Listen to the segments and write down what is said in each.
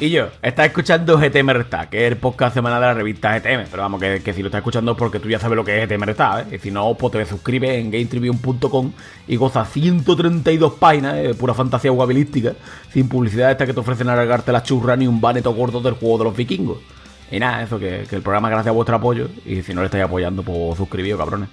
Y yo, estás escuchando GTM Resta, que es el podcast semanal de la revista GTM. Pero vamos, que, si lo estás escuchando es porque tú ya sabes lo que es GTM Resta, ¿eh? Y si no, pues te suscribes en GameTribune.com y goza 132 páginas de pura fantasía guabilística, sin publicidad esta que te ofrecen alargarte la churra ni un baneto gordo del juego de los vikingos. Y nada, eso, que, que el programa gracias a vuestro apoyo. Y si no le estáis apoyando, pues suscribíos, cabrones.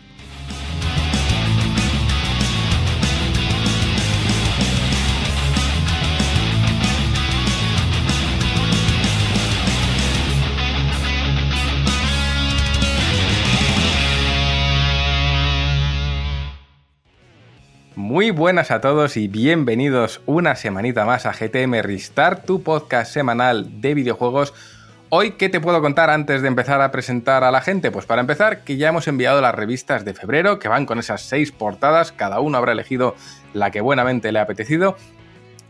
Muy buenas a todos y bienvenidos una semanita más a GTM Restart, tu podcast semanal de videojuegos. Hoy, ¿qué te puedo contar antes de empezar a presentar a la gente? Pues para empezar, que ya hemos enviado las revistas de febrero, que van con esas seis portadas, cada uno habrá elegido la que buenamente le ha apetecido.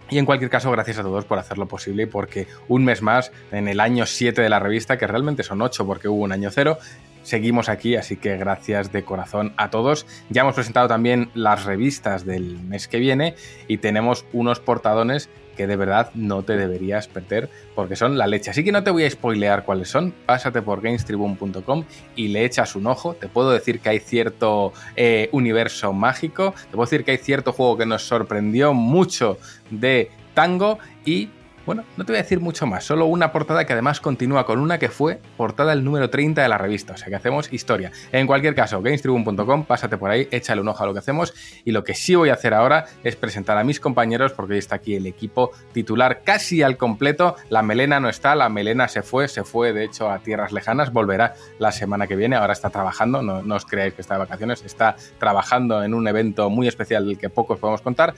Y en cualquier caso, gracias a todos por hacerlo posible, porque un mes más, en el año 7 de la revista, que realmente son 8 porque hubo un año cero, seguimos aquí, así que gracias de corazón a todos. Ya hemos presentado también las revistas del mes que viene y tenemos unos portadones que de verdad no te deberías perder porque son la leche. Así que no te voy a spoilear cuáles son, pásate por gamestribune.com y le echas un ojo. Te puedo decir que hay cierto eh, universo mágico, te puedo decir que hay cierto juego que nos sorprendió mucho de tango y bueno, no te voy a decir mucho más, solo una portada que además continúa con una que fue portada el número 30 de la revista, o sea que hacemos historia. En cualquier caso, gamestribune.com, pásate por ahí, échale un ojo a lo que hacemos y lo que sí voy a hacer ahora es presentar a mis compañeros porque hoy está aquí el equipo titular casi al completo. La melena no está, la melena se fue, se fue de hecho a tierras lejanas, volverá la semana que viene, ahora está trabajando, no, no os creáis que está de vacaciones, está trabajando en un evento muy especial del que pocos podemos contar.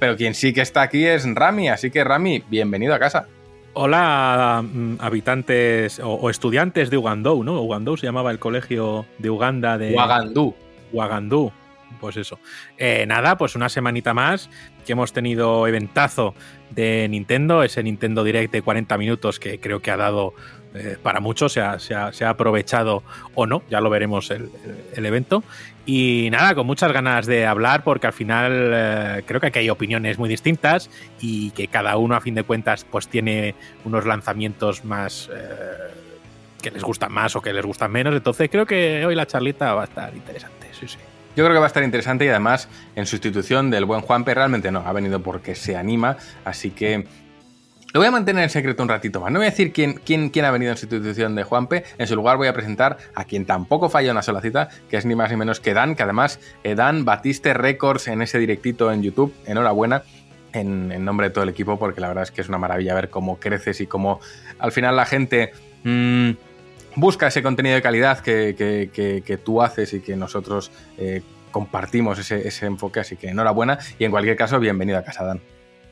Pero quien sí que está aquí es Rami, así que Rami, bienvenido a casa. Hola, mm, habitantes o, estudiantes de Ugandou, ¿no? Ugandou se llamaba el colegio de Uganda de. Wagandú. Wagandú, pues eso. Eh, nada, pues una semanita más que hemos tenido eventazo de Nintendo, ese Nintendo Direct de 40 minutos que creo que ha dado eh, para muchos, se ha, aprovechado o no, ya lo veremos el, evento. Y nada, con muchas ganas de hablar porque al final eh, creo que aquí hay opiniones muy distintas y que cada uno a fin de cuentas pues tiene unos lanzamientos más... Eh, que les gustan más o que les gustan menos. Entonces creo que hoy la charlita va a estar interesante, sí, sí. Yo creo que va a estar interesante y además en sustitución del buen Juanpe realmente no, ha venido porque se anima, así que lo voy a mantener en secreto un ratito más. No voy a decir quién, quién, quién ha venido en sustitución de Juanpe. En su lugar voy a presentar a quien tampoco falla una sola cita, que es ni más ni menos que Dan, que además eh, Dan batiste récords en ese directito en YouTube. Enhorabuena. En, nombre de todo el equipo, porque la verdad es que es una maravilla ver cómo creces y cómo al final la gente mm, busca ese contenido de calidad que, tú haces y que nosotros eh, compartimos ese, ese enfoque. Así que enhorabuena y en cualquier caso, bienvenido a casa, Dan.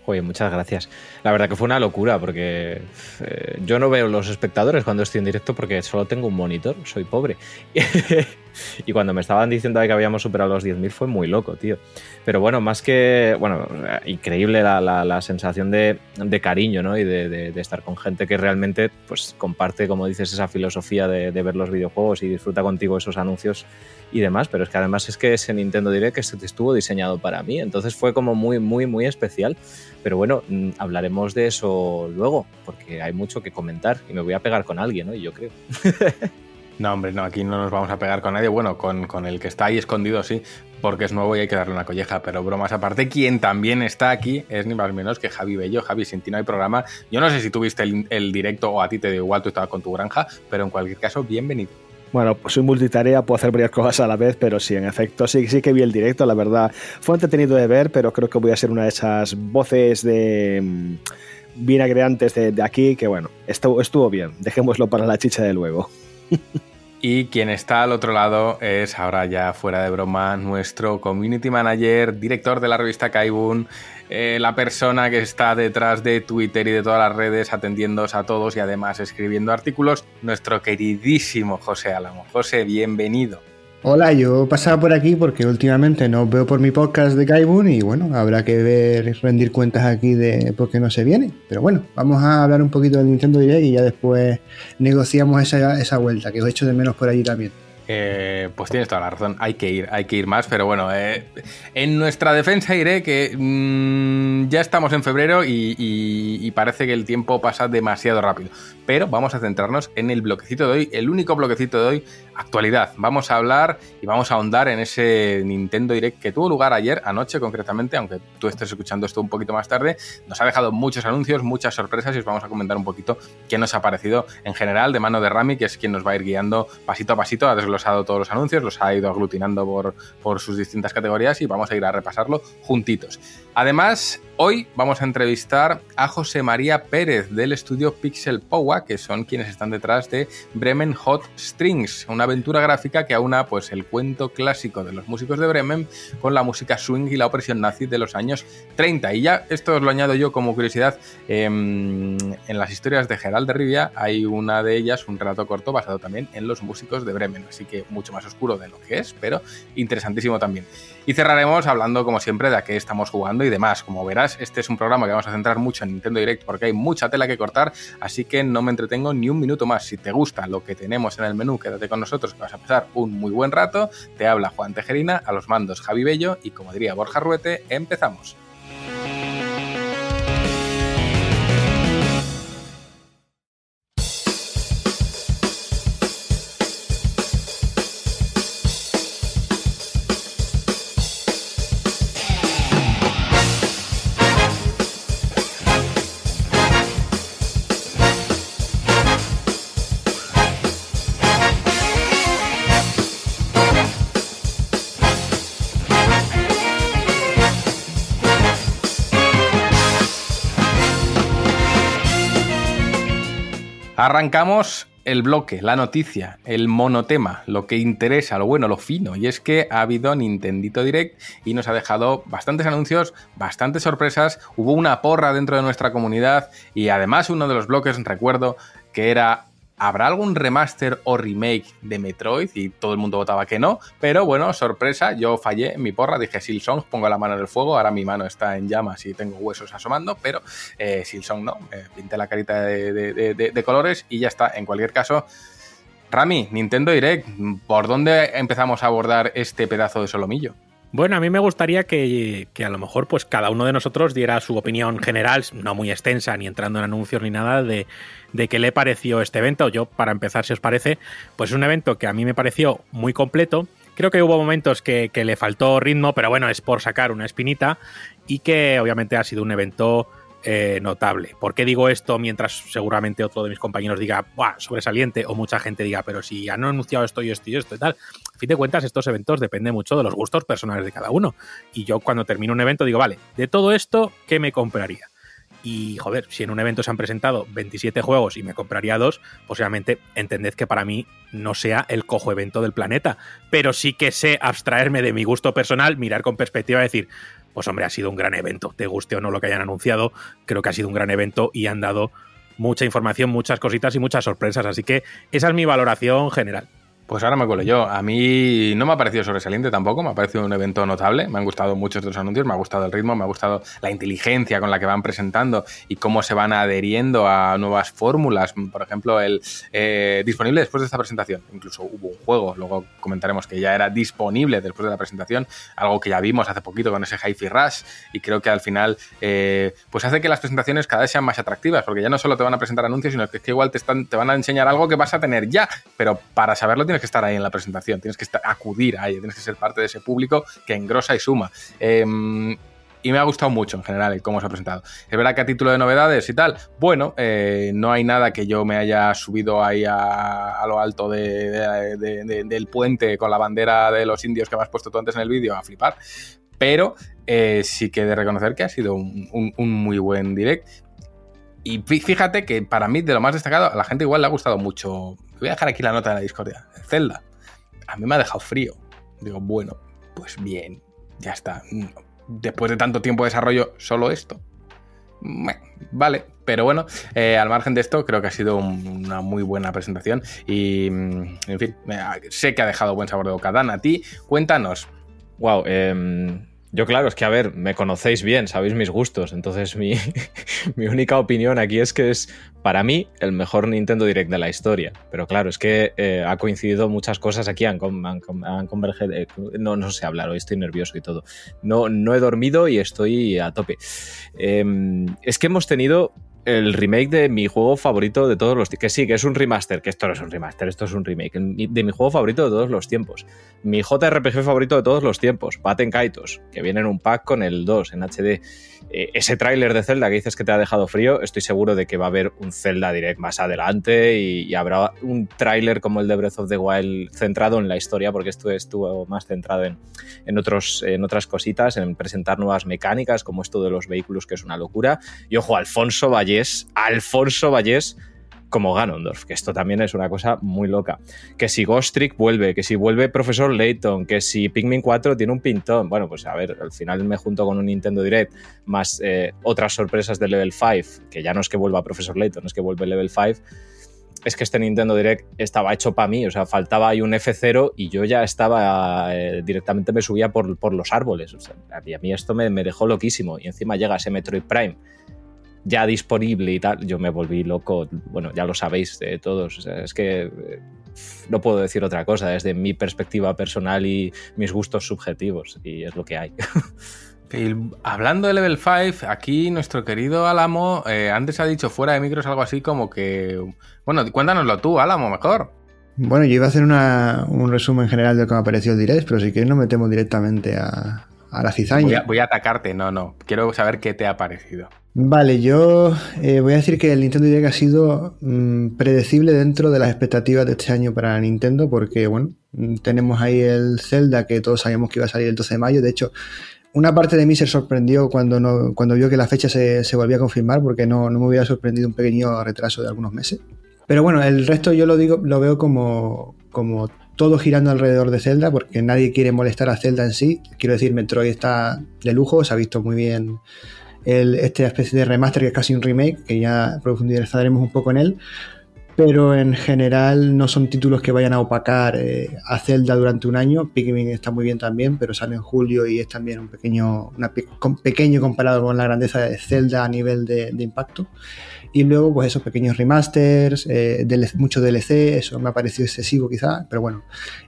Oye, muchas gracias. La verdad que fue una locura porque eh, yo no veo los espectadores cuando estoy en directo porque solo tengo un monitor, soy pobre. y cuando me estaban diciendo que habíamos superado los 10.000 fue muy loco, tío. Pero bueno, más que, bueno, increíble la, sensación de, cariño, ¿no? Y de, estar con gente que realmente, pues, comparte, como dices, esa filosofía de, ver los videojuegos y disfruta contigo esos anuncios y demás, pero es que además es que ese Nintendo Direct estuvo diseñado para mí, entonces fue como muy, muy, muy especial. Pero bueno, mm, hablaremos de eso luego, porque hay mucho que comentar y me voy a pegar con alguien, ¿no? Yo creo. No, hombre, no, aquí no nos vamos a pegar con nadie. Bueno, con, el que está ahí escondido, sí, porque es nuevo y hay que darle una colleja. Pero bromas aparte, quien también está aquí es ni más ni menos que Javi Bello. Javi, sin ti no hay programa. Yo no sé si tuviste el, el directo o a ti te dio igual, tú estabas con tu granja, pero en cualquier caso, bienvenido. Bueno, pues soy multitarea, puedo hacer varias cosas a la vez, pero sí, en efecto, sí, sí que vi el directo, la verdad. Fue entretenido de ver, pero creo que voy a ser una de esas voces de mm, vinagreantes de, de aquí, que bueno, estuvo, estuvo bien. Dejémoslo para la chicha de luego. Y quien está al otro lado es, ahora ya fuera de broma, nuestro community manager, director de la revista Kaibun, eh, la persona que está detrás de Twitter y de todas las redes atendiéndoos a todos y además escribiendo artículos, nuestro queridísimo José Álamo. José, bienvenido. Hola, yo pasaba por aquí porque últimamente no veo por mi podcast de Kaibun y bueno, habrá que ver, rendir cuentas aquí de por qué no se viene. Pero bueno, vamos a hablar un poquito del Nintendo Direct y ya después negociamos esa, esa vuelta, que os echo de menos por allí también. Eh, pues tienes toda la razón, hay que ir, hay que ir más, pero bueno, eh, en nuestra defensa diré que mmm, ya estamos en febrero y, parece que el tiempo pasa demasiado rápido. Pero vamos a centrarnos en el bloquecito de hoy, el único bloquecito de hoy, actualidad. Vamos a hablar y vamos a ahondar en ese Nintendo Direct que tuvo lugar ayer, anoche concretamente, aunque tú estés escuchando esto un poquito más tarde. Nos ha dejado muchos anuncios, muchas sorpresas y os vamos a comentar un poquito qué nos ha parecido en general de mano de Rami, que es quien nos va a ir guiando pasito a pasito a desglosar todos los anuncios, los ha ido aglutinando por, por sus distintas categorías y vamos a ir a repasarlo juntitos. Además, hoy vamos a entrevistar a José María Pérez del estudio Pixel Powa, que son quienes están detrás de Bremen Hot Strings, una aventura gráfica que aúna pues, el cuento clásico de los músicos de Bremen con la música swing y la opresión nazi de los años 30. Y ya esto os lo añado yo como curiosidad, eh, en las historias de Gerald de Rivia hay una de ellas, un relato corto basado también en los músicos de Bremen, así que mucho más oscuro de lo que es, pero interesantísimo también. Y cerraremos hablando, como siempre, de a qué estamos jugando demás. Como verás, este es un programa que vamos a centrar mucho en Nintendo Direct porque hay mucha tela que cortar, así que no me entretengo ni un minuto más. Si te gusta lo que tenemos en el menú, quédate con nosotros que vas a pasar un muy buen rato. Te habla Juan Tejerina, a los mandos Javi Bello y como diría Borja Ruete, empezamos. Arrancamos el bloque, la noticia, el monotema, lo que interesa, lo bueno, lo fino. Y es que ha habido Nintendito Direct y nos ha dejado bastantes anuncios, bastantes sorpresas. Hubo una porra dentro de nuestra comunidad y además uno de los bloques, recuerdo, que era ¿Habrá algún remaster o remake de Metroid? Y todo el mundo votaba que no. Pero bueno, sorpresa, yo fallé en mi porra. Dije Silsong, pongo la mano en el fuego. Ahora mi mano está en llamas y tengo huesos asomando. Pero eh, Silsong no. Eh, pinté la carita de, de, colores y ya está. En cualquier caso, Rami, Nintendo Direct, ¿por dónde empezamos a abordar este pedazo de solomillo? Bueno, a mí me gustaría que, que, a lo mejor pues cada uno de nosotros diera su opinión general, no muy extensa, ni entrando en anuncios ni nada, de, de qué le pareció este evento. Yo, para empezar, si os parece, pues es un evento que a mí me pareció muy completo. Creo que hubo momentos que, que le faltó ritmo, pero bueno, es por sacar una espinita y que obviamente ha sido un evento eh, notable. ¿Por qué digo esto mientras seguramente otro de mis compañeros diga, ¡buah, sobresaliente! O mucha gente diga, pero si han anunciado esto y esto y esto y tal. A fin de cuentas, estos eventos dependen mucho de los gustos personales de cada uno. Y yo cuando termino un evento digo, vale, de todo esto, ¿qué me compraría? Y joder, si en un evento se han presentado 27 juegos y me compraría dos, posiblemente entended que para mí no sea el cojo evento del planeta, pero sí que sé abstraerme de mi gusto personal, mirar con perspectiva y decir, pues hombre, ha sido un gran evento, te guste o no lo que hayan anunciado, creo que ha sido un gran evento y han dado mucha información, muchas cositas y muchas sorpresas, así que esa es mi valoración general. Pues ahora me cuelo yo. A mí no me ha parecido sobresaliente tampoco, me ha parecido un evento notable. Me han gustado muchos de los anuncios, me ha gustado el ritmo, me ha gustado la inteligencia con la que van presentando y cómo se van adheriendo a nuevas fórmulas. Por ejemplo, el eh, disponible después de esta presentación. Incluso hubo un juego, luego comentaremos que ya era disponible después de la presentación, algo que ya vimos hace poquito con ese Hi-Fi Rush y creo que al final eh, pues hace que las presentaciones cada vez sean más atractivas porque ya no solo te van a presentar anuncios, sino que, es que igual te, están, te van a enseñar algo que vas a tener ya, pero para saberlo tienes que estar ahí en la presentación, tienes que estar, acudir ahí, tienes que ser parte de ese público que engrosa y suma. Eh, y me ha gustado mucho en general el cómo se ha presentado. Es verdad que a título de novedades y tal, bueno, eh, no hay nada que yo me haya subido ahí a, a lo alto de, de, de, del puente con la bandera de los indios que me has puesto tú antes en el vídeo a flipar. Pero eh, sí que he de reconocer que ha sido un muy buen direct. Y fíjate que para mí, de lo más destacado, a la gente igual le ha gustado mucho. Voy a dejar aquí la nota de la discordia. Zelda. A mí me ha dejado frío. Digo, bueno, pues bien, ya está. Después de tanto tiempo de desarrollo, solo esto. Vale, pero bueno, eh, al margen de esto, creo que ha sido un, una muy buena presentación. Y, en fin, sé que ha dejado buen sabor de boca. Dan, a ti, cuéntanos. Wow, eh, Yo, claro, es que, a ver, me conocéis bien, sabéis mis gustos, entonces mi, mi, única opinión aquí es que es, para mí, el mejor Nintendo Direct de la historia. Pero claro, es que eh, ha coincidido muchas cosas aquí, han, convergido. Eh, no, no sé hablar, hoy estoy nervioso y todo. No, no he dormido y estoy a tope. Eh, es que hemos tenido el remake de mi juego favorito de todos los tiempos. Que sí, que es un remaster, que esto no es un remaster, esto es un remake. De mi juego favorito de todos los tiempos. Mi JRPG favorito de todos los tiempos, Paten Kaitos, que viene en un pack con el 2 en HD. Eh, ese tráiler de Zelda que dices que te ha dejado frío, estoy seguro de que va a haber un Zelda Direct más adelante y, habrá un tráiler como el de Breath of the Wild centrado en la historia, porque esto estuvo más centrado en, en, otros, en otras cositas, en presentar nuevas mecánicas, como esto de los vehículos, que es una locura. Y ojo, Alfonso Vallés, Alfonso Vallés como Ganondorf, que esto también es una cosa muy loca. Que si Ghost Trick vuelve, que si vuelve Profesor Layton, que si Pikmin 4 tiene un pintón. Bueno, pues a ver, al final me junto con un Nintendo Direct más eh, otras sorpresas de Level 5, que ya no es que vuelva Profesor Layton, es que vuelve Level 5. Es que este Nintendo Direct estaba hecho para mí, o sea, faltaba ahí un F0 y yo ya estaba eh, directamente me subía por, por los árboles. O sea, a mí esto me, me dejó loquísimo. Y encima llega ese Metroid Prime ya disponible y tal, yo me volví loco. Bueno, ya lo sabéis de todos. es que eh, no puedo decir otra cosa desde mi perspectiva personal y mis gustos subjetivos, y es lo que hay. hablando de Level 5, aquí nuestro querido Álamo eh, antes ha dicho fuera de micros algo así como que. Bueno, cuéntanoslo tú, Álamo, mejor. Bueno, yo iba a hacer un resumen general de cómo apareció el direct, pero si quieres nos metemos directamente a, la cizaña. Voy a, voy a, atacarte, no, no. Quiero saber qué te ha parecido. Vale, yo eh, voy a decir que el Nintendo Direct ha sido mm, predecible dentro de las expectativas de este año para Nintendo, porque bueno, mm, tenemos ahí el Zelda que todos sabíamos que iba a salir el 12 de mayo. De hecho, una parte de mí se sorprendió cuando, no, cuando vio que la fecha se, se volvía a confirmar, porque no, no, me hubiera sorprendido un pequeño retraso de algunos meses. Pero bueno, el resto yo lo digo, lo veo como, como todo girando alrededor de Zelda, porque nadie quiere molestar a Zelda en sí. Quiero decir, Metroid está de lujo, se ha visto muy bien esta especie de remaster que es casi un remake, que ya profundizaremos un poco en él, pero en general no son títulos que vayan a opacar eh, a Zelda durante un año. Pikmin está muy bien también, pero sale en julio y es también un pequeño, pequeño comparado con la grandeza de Zelda a nivel de, impacto. Y luego, pues esos pequeños remasters, eh, mucho DLC, eso me ha parecido excesivo quizá, pero bueno,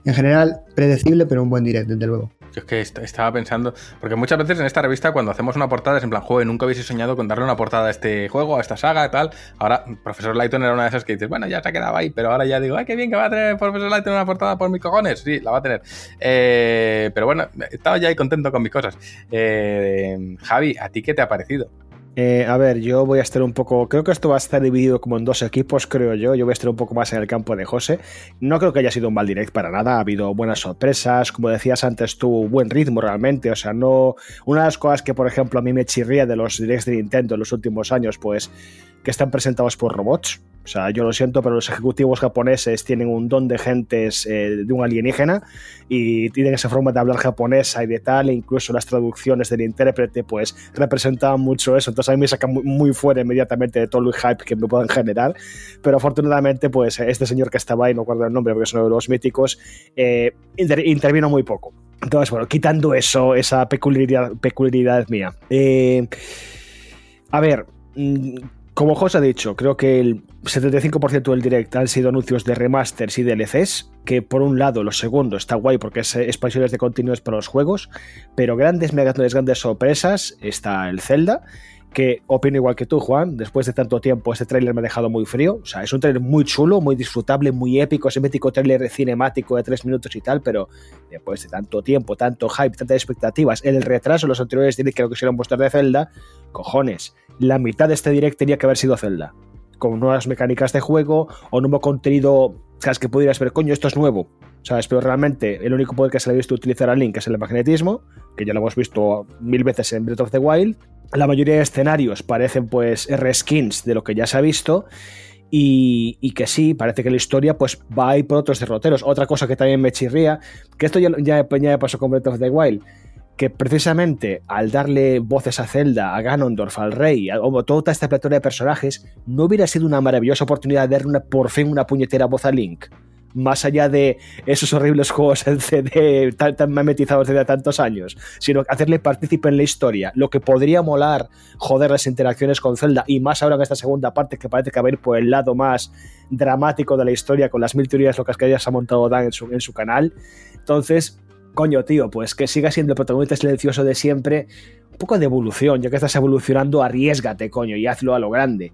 en general predecible, pero un buen direct, desde luego. Yo es que estaba pensando, porque muchas veces en esta revista cuando hacemos una portada es en plan, juego, nunca hubiese soñado con darle una portada a este juego, a esta saga y tal. Ahora, Profesor Lighton era una de esas que dices, bueno, ya se ha quedado ahí, pero ahora ya digo, ay, qué bien que va a tener Profesor Lighton una portada por mis cojones. Sí, la va a tener. Eh, pero bueno, estaba ya ahí contento con mis cosas. Eh, Javi, ¿a ti qué te ha parecido? Eh, a ver, yo voy a estar un poco. Creo que esto va a estar dividido como en dos equipos, creo yo. Yo voy a estar un poco más en el campo de José. No creo que haya sido un mal direct para nada. Ha habido buenas sorpresas. Como decías antes, tuvo buen ritmo realmente. O sea, no. Una de las cosas que, por ejemplo, a mí me chirría de los directs de Nintendo en los últimos años, pues que están presentados por robots. O sea, yo lo siento, pero los ejecutivos japoneses tienen un don de gentes eh, de un alienígena y tienen esa forma de hablar japonesa y de tal, e incluso las traducciones del intérprete pues representaban mucho eso, entonces a mí me saca muy, fuera inmediatamente de todo el hype que me puedan generar, pero afortunadamente pues este señor que estaba ahí, no recuerdo el nombre porque es uno de los míticos, eh, intervino muy poco. Entonces, bueno, quitando eso, esa peculiaridad, peculiaridad mía. Eh, a ver, mm, como José ha dicho, creo que el 75% del direct han sido anuncios de remasters y DLCs, que por un lado, lo segundo está guay porque es expansiones de continuos para los juegos, pero grandes, mega grandes sorpresas está el Zelda, que opino igual que tú, Juan, después de tanto tiempo este tráiler me ha dejado muy frío, o sea, es un tráiler muy chulo, muy disfrutable, muy épico, ese mítico tráiler cinemático de tres minutos y tal, pero después de tanto tiempo, tanto hype, tantas expectativas, el retraso, los anteriores direct que lo quisieron mostrar de Zelda, cojones, la mitad de este direct tenía que haber sido Zelda. Con nuevas mecánicas de juego o nuevo contenido que pudieras ver, coño, esto es nuevo. ¿Sabes? Pero realmente el único poder que se le ha visto utilizar a Link es el magnetismo, que ya lo hemos visto mil veces en Breath of the Wild. La mayoría de escenarios parecen pues reskins de lo que ya se ha visto. Y, que sí, parece que la historia pues va a ir por otros derroteros. Otra cosa que también me chirría, que esto ya, ya, ya pasó con Breath of the Wild, que precisamente al darle voces a Zelda, a Ganondorf, al rey, a, toda esta plataforma de personajes, no hubiera sido una maravillosa oportunidad de darle por fin una puñetera voz a Link. más allá de esos horribles juegos en CD tan, tan memetizados desde tantos años, sino hacerle partícipe en la historia, lo que podría molar joder las interacciones con Zelda, y más ahora en esta segunda parte que parece que va a ir por el lado más dramático de la historia con las mil teorías locas que ya se ha montado Dan en su canal. Entonces, coño, tío, pues que siga siendo el protagonista silencioso de siempre, un poco de evolución, ya que estás evolucionando, arriesgate, coño, y hazlo a lo grande.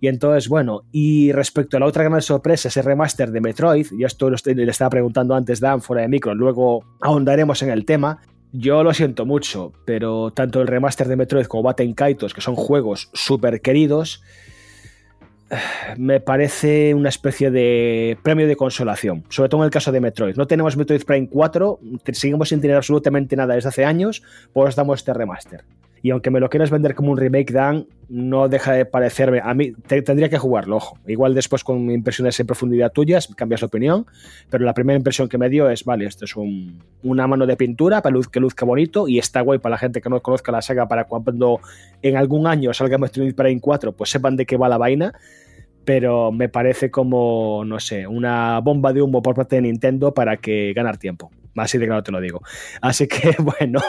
Y entonces, bueno, y respecto a la otra gran sorpresa, ese remaster de Metroid, y esto lo le estaba preguntando antes Dan fuera de micro, luego ahondaremos en el tema. Yo lo siento mucho, pero tanto el remaster de Metroid como Baten Kaitos, que son juegos súper queridos, me parece una especie de premio de consolación, sobre todo en el caso de Metroid. No tenemos Metroid Prime 4, te- seguimos sin tener absolutamente nada desde hace años, pues damos este remaster. Y aunque me lo quieras vender como un remake, Dan, no deja de parecerme. A mí te- tendría que jugarlo, ojo. Igual después con impresiones en profundidad tuyas cambias la opinión, pero la primera impresión que me dio es: vale, esto es un- una mano de pintura para luz, que luzca bonito y está guay para la gente que no conozca la saga para cuando en algún año salga Metroid Prime 4, pues sepan de qué va la vaina pero me parece como, no sé, una bomba de humo por parte de Nintendo para que ganar tiempo. Así de claro te lo digo. Así que, bueno,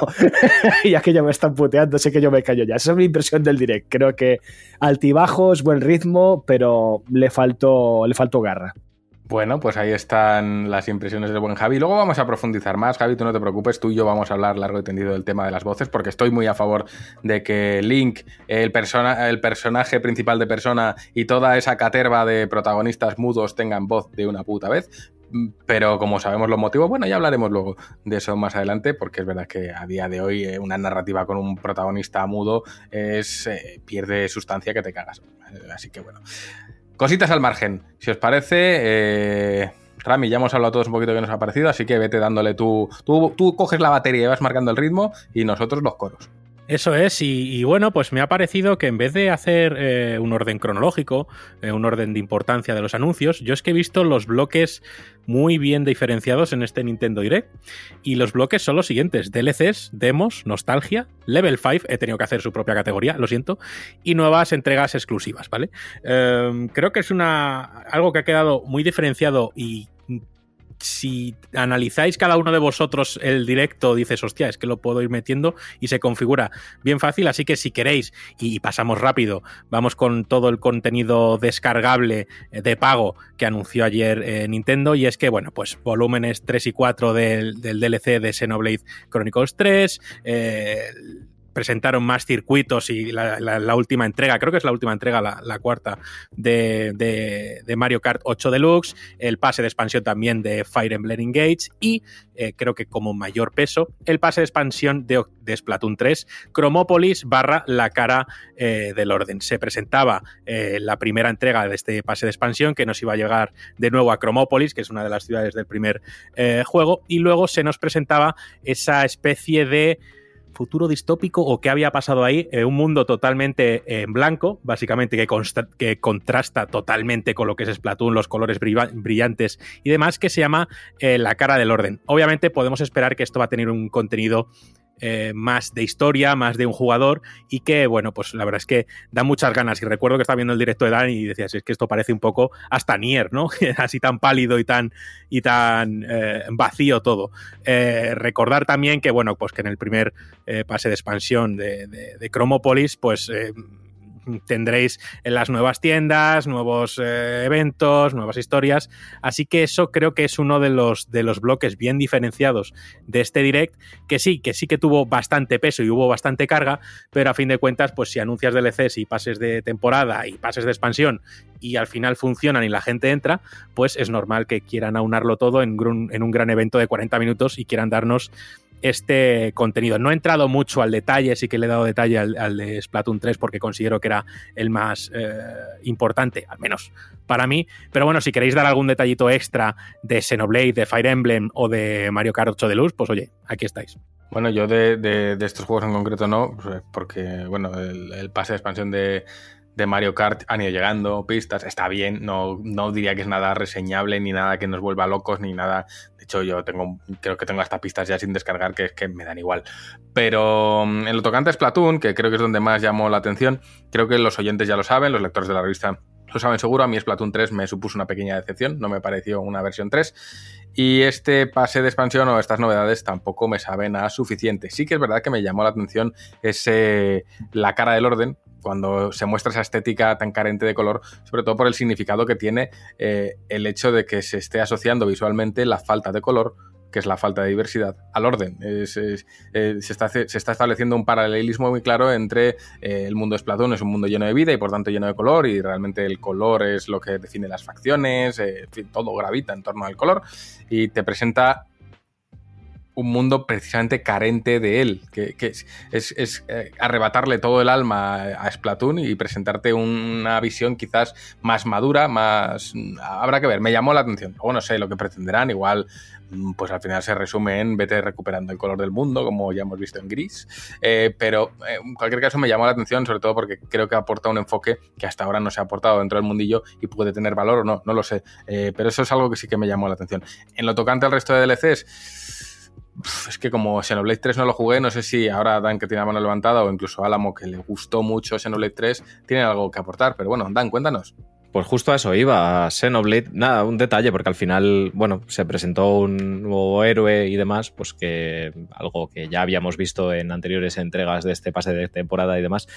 ya que ya me están puteando, sé que yo me callo ya. Esa es mi impresión del direct. Creo que altibajos, buen ritmo, pero le faltó, le faltó garra. Bueno, pues ahí están las impresiones del buen Javi. Luego vamos a profundizar más. Javi, tú no te preocupes, tú y yo vamos a hablar largo y tendido del tema de las voces, porque estoy muy a favor de que Link, el, persona, el personaje principal de persona y toda esa caterva de protagonistas mudos tengan voz de una puta vez. Pero como sabemos los motivos, bueno, ya hablaremos luego de eso más adelante, porque es verdad que a día de hoy eh, una narrativa con un protagonista mudo es eh, pierde sustancia que te cagas. Así que bueno. Cositas al margen. Si os parece, eh, Rami, ya hemos hablado todos un poquito qué nos ha parecido, así que vete dándole tú. Tú, tú coges la batería y vas marcando el ritmo y nosotros los coros. Eso es, y, bueno, pues me ha parecido que en vez de hacer eh, un orden cronológico, eh, un orden de importancia de los anuncios, yo es que he visto los bloques muy bien diferenciados en este Nintendo Direct. Y los bloques son los siguientes: DLCs, demos, nostalgia, Level 5, he tenido que hacer su propia categoría, lo siento, y nuevas entregas exclusivas, ¿vale? Eh, creo que es una algo que ha quedado muy diferenciado y si analizáis cada uno de vosotros el directo, dices, hostia, es que lo puedo ir metiendo y se configura bien fácil. Así que si queréis, y pasamos rápido, vamos con todo el contenido descargable eh, de pago que anunció ayer eh, Nintendo. Y es que, bueno, pues volúmenes 3 y 4 del, del DLC de Xenoblade Chronicles 3. Eh, presentaron más circuitos y la, última entrega, creo que es la última entrega, la, cuarta, de, de, Mario Kart 8 Deluxe, el pase de expansión también de Fire Emblem Engage y eh, creo que como mayor peso, el pase de expansión de, Splatoon 3, Chromopolis barra la cara eh, del orden. Se presentaba eh, la primera entrega de este pase de expansión que nos iba a llegar de nuevo a Chromopolis, que es una de las ciudades del primer juego, y luego se nos presentaba esa especie de futuro distópico o qué había pasado ahí, eh, un mundo totalmente en eh, blanco, básicamente que, que, contrasta totalmente con lo que es Splatoon, los colores brillantes y demás, que se llama eh, La cara del orden. Obviamente podemos esperar que esto va a tener un contenido eh, más de historia, más de un jugador y que, bueno, pues la verdad es que da muchas ganas. Y recuerdo que estaba viendo el directo de Dan y decías, es que esto parece un poco hasta Nier, ¿no? Así tan pálido y tan, y tan eh, vacío todo. Eh, recordar también que, bueno, pues que en el primer pase de expansión de, de, Chromopolis, pues tendréis en las nuevas tiendas, nuevos eh, eventos, nuevas historias. Así que eso creo que es uno de los, de los bloques bien diferenciados de este direct, que sí, que sí que tuvo bastante peso y hubo bastante carga, pero a fin de cuentas, pues si anuncias DLCs y pases de temporada y pases de expansión y al final funcionan y la gente entra, pues es normal que quieran aunarlo todo en, en un gran evento de 40 minutos y quieran darnos este contenido. No he entrado mucho al detalle, sí que le he dado detalle al, al de Splatoon 3 porque considero que era el más eh, importante, al menos para mí. Pero bueno, si queréis dar algún detallito extra de Xenoblade, de Fire Emblem o de Mario Kart 8 de Luz, pues oye, aquí estáis. Bueno, yo de, de, estos juegos en concreto no, porque bueno, el pase de expansión de, de Mario Kart han ido llegando, pistas, está bien, no, no diría que es nada reseñable, ni nada que nos vuelva locos, ni nada. De hecho, yo tengo, creo que tengo hasta pistas ya sin descargar que, que me dan igual. Pero mm, en lo tocante a Splatoon, que creo que es donde más llamó la atención, creo que los oyentes ya lo saben, los lectores de la revista lo saben seguro, a mí Splatoon 3 me supuso una pequeña decepción, no me pareció una versión 3. Y este pase de expansión o estas novedades tampoco me saben a suficiente. Sí que es verdad que me llamó la atención ese, la cara del orden, cuando se muestra esa estética tan carente de color, sobre todo por el significado que tiene eh, el hecho de que se esté asociando visualmente la falta de color que es la falta de diversidad, al orden. Eh, se, está, estableciendo un paralelismo muy claro entre eh, el mundo de Splatoon, es un mundo lleno de vida y por tanto lleno de color, y realmente el color es lo que define las facciones, todo gravita en torno al color, y te presenta un mundo precisamente carente de él, que, es, eh, arrebatarle todo el alma a Splatoon y presentarte una visión quizás más madura, más... Habrá que ver, me llamó la atención. Luego no sé lo que pretenderán, igual mm, pues al final se resume en vete recuperando el color del mundo, como ya hemos visto en Gris, eh, pero eh, en cualquier caso me llamó la atención, sobre todo porque creo que aporta un enfoque que hasta ahora no se ha aportado dentro del mundillo y puede tener valor o no, no lo sé, pero eso es algo que sí que me llamó la atención. En lo tocante al resto de DLCs, es que como Xenoblade 3 no lo jugué, no sé si ahora Dan que tiene la mano levantada o incluso Álamo que le gustó mucho Xenoblade 3 tiene algo que aportar. Pero bueno, Dan, cuéntanos. Pues justo a eso iba, Xenoblade. Nada, un detalle, porque al final, bueno, se presentó un nuevo héroe y demás, pues que algo que ya habíamos visto en anteriores entregas de este pase de temporada y demás.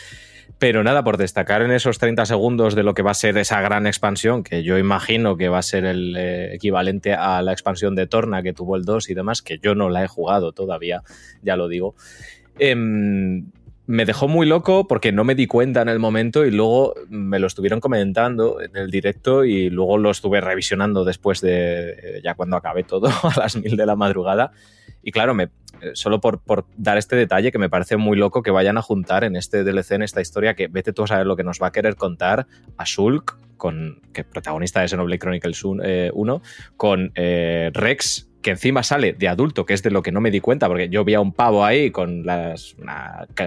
Pero nada, por destacar en esos 30 segundos de lo que va a ser esa gran expansión, que yo imagino que va a ser el eh, equivalente a la expansión de Torna que tuvo el 2 y demás, que yo no la he jugado todavía, ya lo digo. Em, me dejó muy loco porque no me di cuenta en el momento y luego me lo estuvieron comentando en el directo y luego lo estuve revisionando después de eh, ya cuando acabé todo a las mil de la madrugada. Y claro, me, eh, solo por, dar este detalle que me parece muy loco que vayan a juntar en este DLC, en esta historia, que vete tú a saber lo que nos va a querer contar a Shulk, con, que protagonista de Xenoblade Chronicles 1, eh, con Rex, que encima sale de adulto, que es de lo que no me di cuenta, porque yo vi a un pavo ahí con las,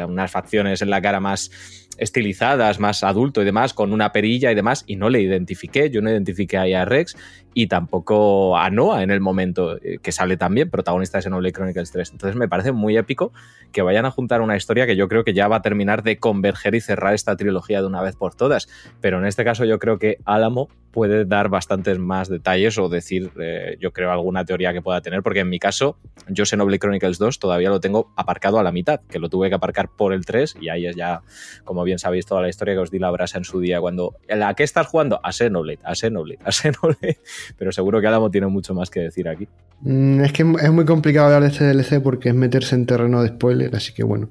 unas facciones en la cara más estilizadas, más adulto y demás, con una perilla y demás, y no le identifiqué, yo no identifiqué ahí a Rex y tampoco a Noah en el momento, eh, que sale también protagonista de Xenoblade Chronicles 3. Entonces me parece muy épico que vayan a juntar una historia que yo creo que ya va a terminar de converger y cerrar esta trilogía de una vez por todas. Pero en este caso yo creo que Álamo puede dar bastantes más detalles o decir, eh, yo creo, alguna teoría que pueda tener, porque en mi caso, yo Xenoblade Chronicles 2 todavía lo tengo aparcado a la mitad, que lo tuve que aparcar por el 3 y ahí es ya, como bien sabéis, toda la historia que os di la brasa en su día cuando... ¿A qué estás jugando? A Xenoblade, a Xenoblade, a Xenoblade. Pero seguro que Álamo tiene mucho más que decir aquí. Mm, es que es muy complicado hablar de este DLC porque es meterse en terreno de spoiler, así que bueno.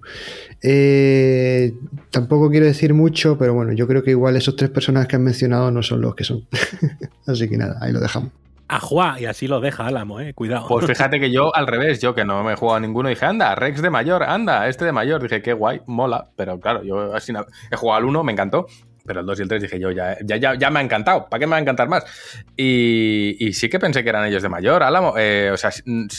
Eh, tampoco quiero decir mucho, pero bueno, yo creo que igual esos tres personajes que han mencionado no son los que son. así que nada, ahí lo dejamos. Ajua, y así lo deja Álamo, eh, cuidado. Pues fíjate que yo al revés, yo que no me he jugado a ninguno, dije, anda, Rex de mayor, anda, este de mayor. Dije, qué guay, mola, pero claro, yo así he jugado al uno, me encantó, pero el 2 y el 3 dije yo, ya, ya, ya, me ha encantado, ¿para qué me va a encantar más? Y, sí que pensé que eran ellos de mayor, Álamo. Eh, o sea,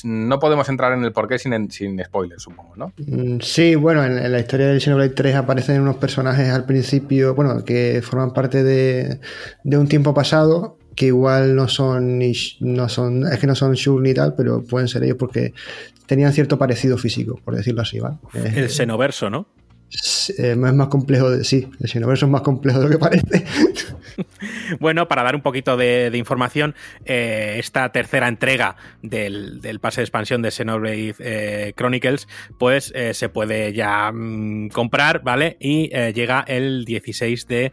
no podemos entrar en el porqué sin, sin spoilers, supongo, ¿no? Mm, sí, bueno, en, la historia del Xenoblade 3 aparecen unos personajes al principio, bueno, que forman parte de, de un tiempo pasado que igual no son, ni, no son, es que no son Shur ni tal, pero pueden ser ellos porque tenían cierto parecido físico, por decirlo así, ¿vale? El Xenoverso, ¿no? Es, es más complejo de. Sí, el es más complejo de lo que parece. bueno, para dar un poquito de, información, eh, esta tercera entrega del, pase de expansión de Xenoblade eh, Chronicles, pues eh, se puede ya mm, comprar, ¿vale? Y llega el 16 de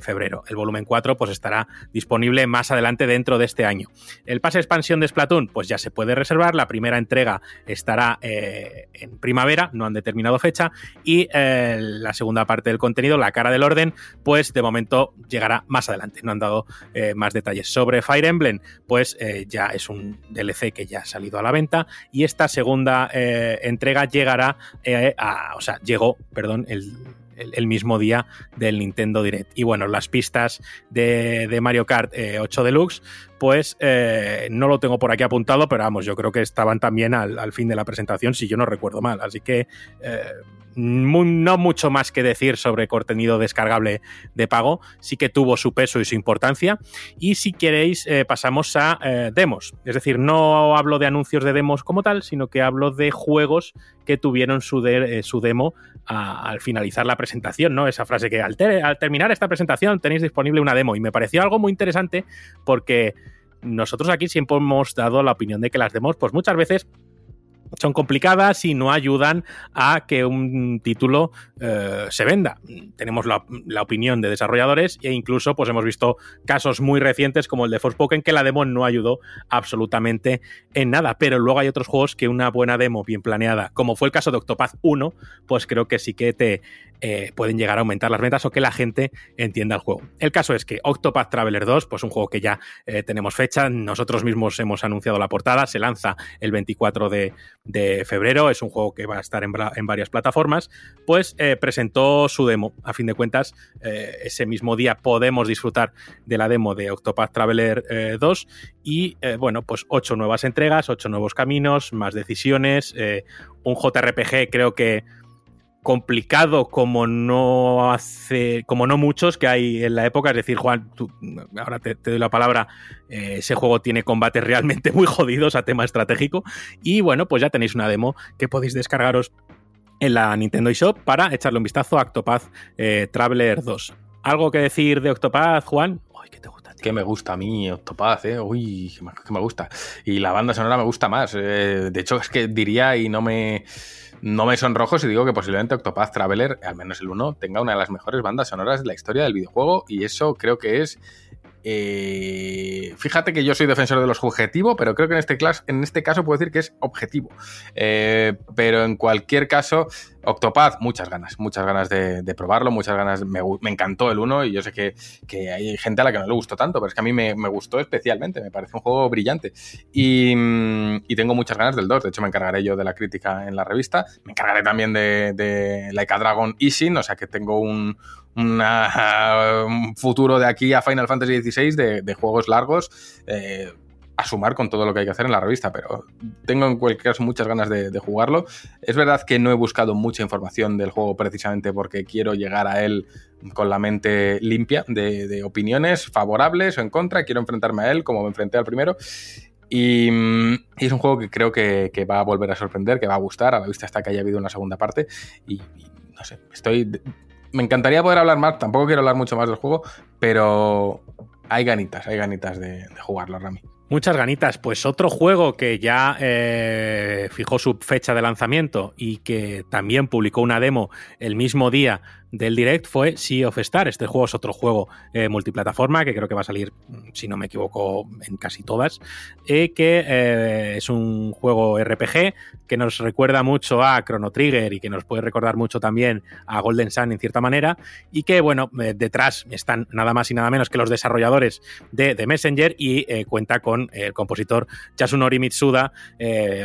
febrero. El volumen 4 pues estará disponible más adelante dentro de este año. El pase de expansión de Splatoon, pues ya se puede reservar. La primera entrega estará en primavera, no han determinado fecha. Y la segunda parte del contenido, la cara del orden, pues de momento llegará más adelante. No han dado eh, más detalles. Sobre Fire Emblem, pues eh, ya es un DLC que ya ha salido a la venta y esta segunda eh, entrega llegará a, o sea, llegó, perdón, el, mismo día del Nintendo Direct. Y bueno, las pistas de, Mario Kart 8 Deluxe, pues no lo tengo por aquí apuntado, pero vamos, yo creo que estaban también al, fin de la presentación, si yo no recuerdo mal. Así que eh, no mucho más que decir sobre contenido descargable de pago, sí que tuvo su peso y su importancia. Y si queréis, eh, pasamos a demos. Es decir, no hablo de anuncios de demos como tal, sino que hablo de juegos que tuvieron su, demo al finalizar la presentación, ¿no? Esa frase que al terminar esta presentación tenéis disponible una demo. Y me pareció algo muy interesante porque nosotros aquí siempre hemos dado la opinión de que las demos, pues muchas veces son complicadas y no ayudan a que un título eh, se venda. Tenemos la, opinión de desarrolladores e incluso pues hemos visto casos muy recientes como el de Forspoken que la demo no ayudó absolutamente en nada, pero luego hay otros juegos que una buena demo bien planeada, como fue el caso de Octopath 1, pues creo que sí que te eh, pueden llegar a aumentar las ventas o que la gente entienda el juego. El caso es que Octopath Traveler 2, pues un juego que ya eh, tenemos fecha, nosotros mismos hemos anunciado la portada, se lanza el 24 de, febrero, es un juego que va a estar en, varias plataformas, pues eh, presentó su demo. A fin de cuentas, ese mismo día podemos disfrutar de la demo de Octopath Traveler 2 eh, y, bueno, pues ocho nuevas entregas, ocho nuevos caminos, más decisiones, un JRPG creo que complicado como no hace, como no muchos que hay en la época. Es decir, Juan, ahora te, doy la palabra. Eh, ese juego tiene combates realmente muy jodidos a tema estratégico. Y bueno, pues ya tenéis una demo que podéis descargaros en la Nintendo eShop para echarle un vistazo a Octopath eh, Traveler 2. ¿Algo que decir de Octopath, Juan? Uy, ¿qué te gusta? Que me gusta a mí Octopath, ¿eh? Uy, que me, gusta. Y la banda sonora me gusta más. Eh, de hecho, es que diría y no me no me sonrojo si digo que posiblemente Octopath Traveler, al menos el 1, tenga una de las mejores bandas sonoras de la historia del videojuego y eso creo que es eh, fíjate que yo soy defensor de los subjetivos, pero creo que en este, en este caso puedo decir que es objetivo. Eh, pero en cualquier caso, Octopath, muchas ganas, muchas ganas de, probarlo, muchas ganas. Me, encantó el 1 y yo sé que, hay gente a la que no le gustó tanto, pero es que a mí me, gustó especialmente, me parece un juego brillante. Mm, y, tengo muchas ganas del 2, de hecho me encargaré yo de la crítica en la revista, me encargaré también de, de Laika Dragon Ishin, o sea que tengo un, un futuro de aquí a Final Fantasy XVI de, juegos largos. Eh, a sumar con todo lo que hay que hacer en la revista, pero tengo en cualquier caso muchas ganas de, jugarlo. Es verdad que no he buscado mucha información del juego precisamente porque quiero llegar a él con la mente limpia de, opiniones favorables o en contra. Quiero enfrentarme a él como me enfrenté al primero. Y, es un juego que creo que, va a volver a sorprender, que va a gustar. A la vista está que haya habido una segunda parte. Y, no sé, estoy me encantaría poder hablar más, tampoco quiero hablar mucho más del juego, pero hay ganitas, hay ganitas de, jugarlo, Rami. Muchas ganitas. Pues otro juego que ya eh, fijó su fecha de lanzamiento y que también publicó una demo el mismo día del Direct fue Sea of Star. Este juego es otro juego eh, multiplataforma que creo que va a salir, si no me equivoco, en casi todas. Eh, que eh, es un juego RPG que nos recuerda mucho a Chrono Trigger y que nos puede recordar mucho también a Golden Sun en cierta manera. Y que, bueno, detrás están nada más y nada menos que los desarrolladores de The Messenger y cuenta con el compositor Yasunori Mitsuda,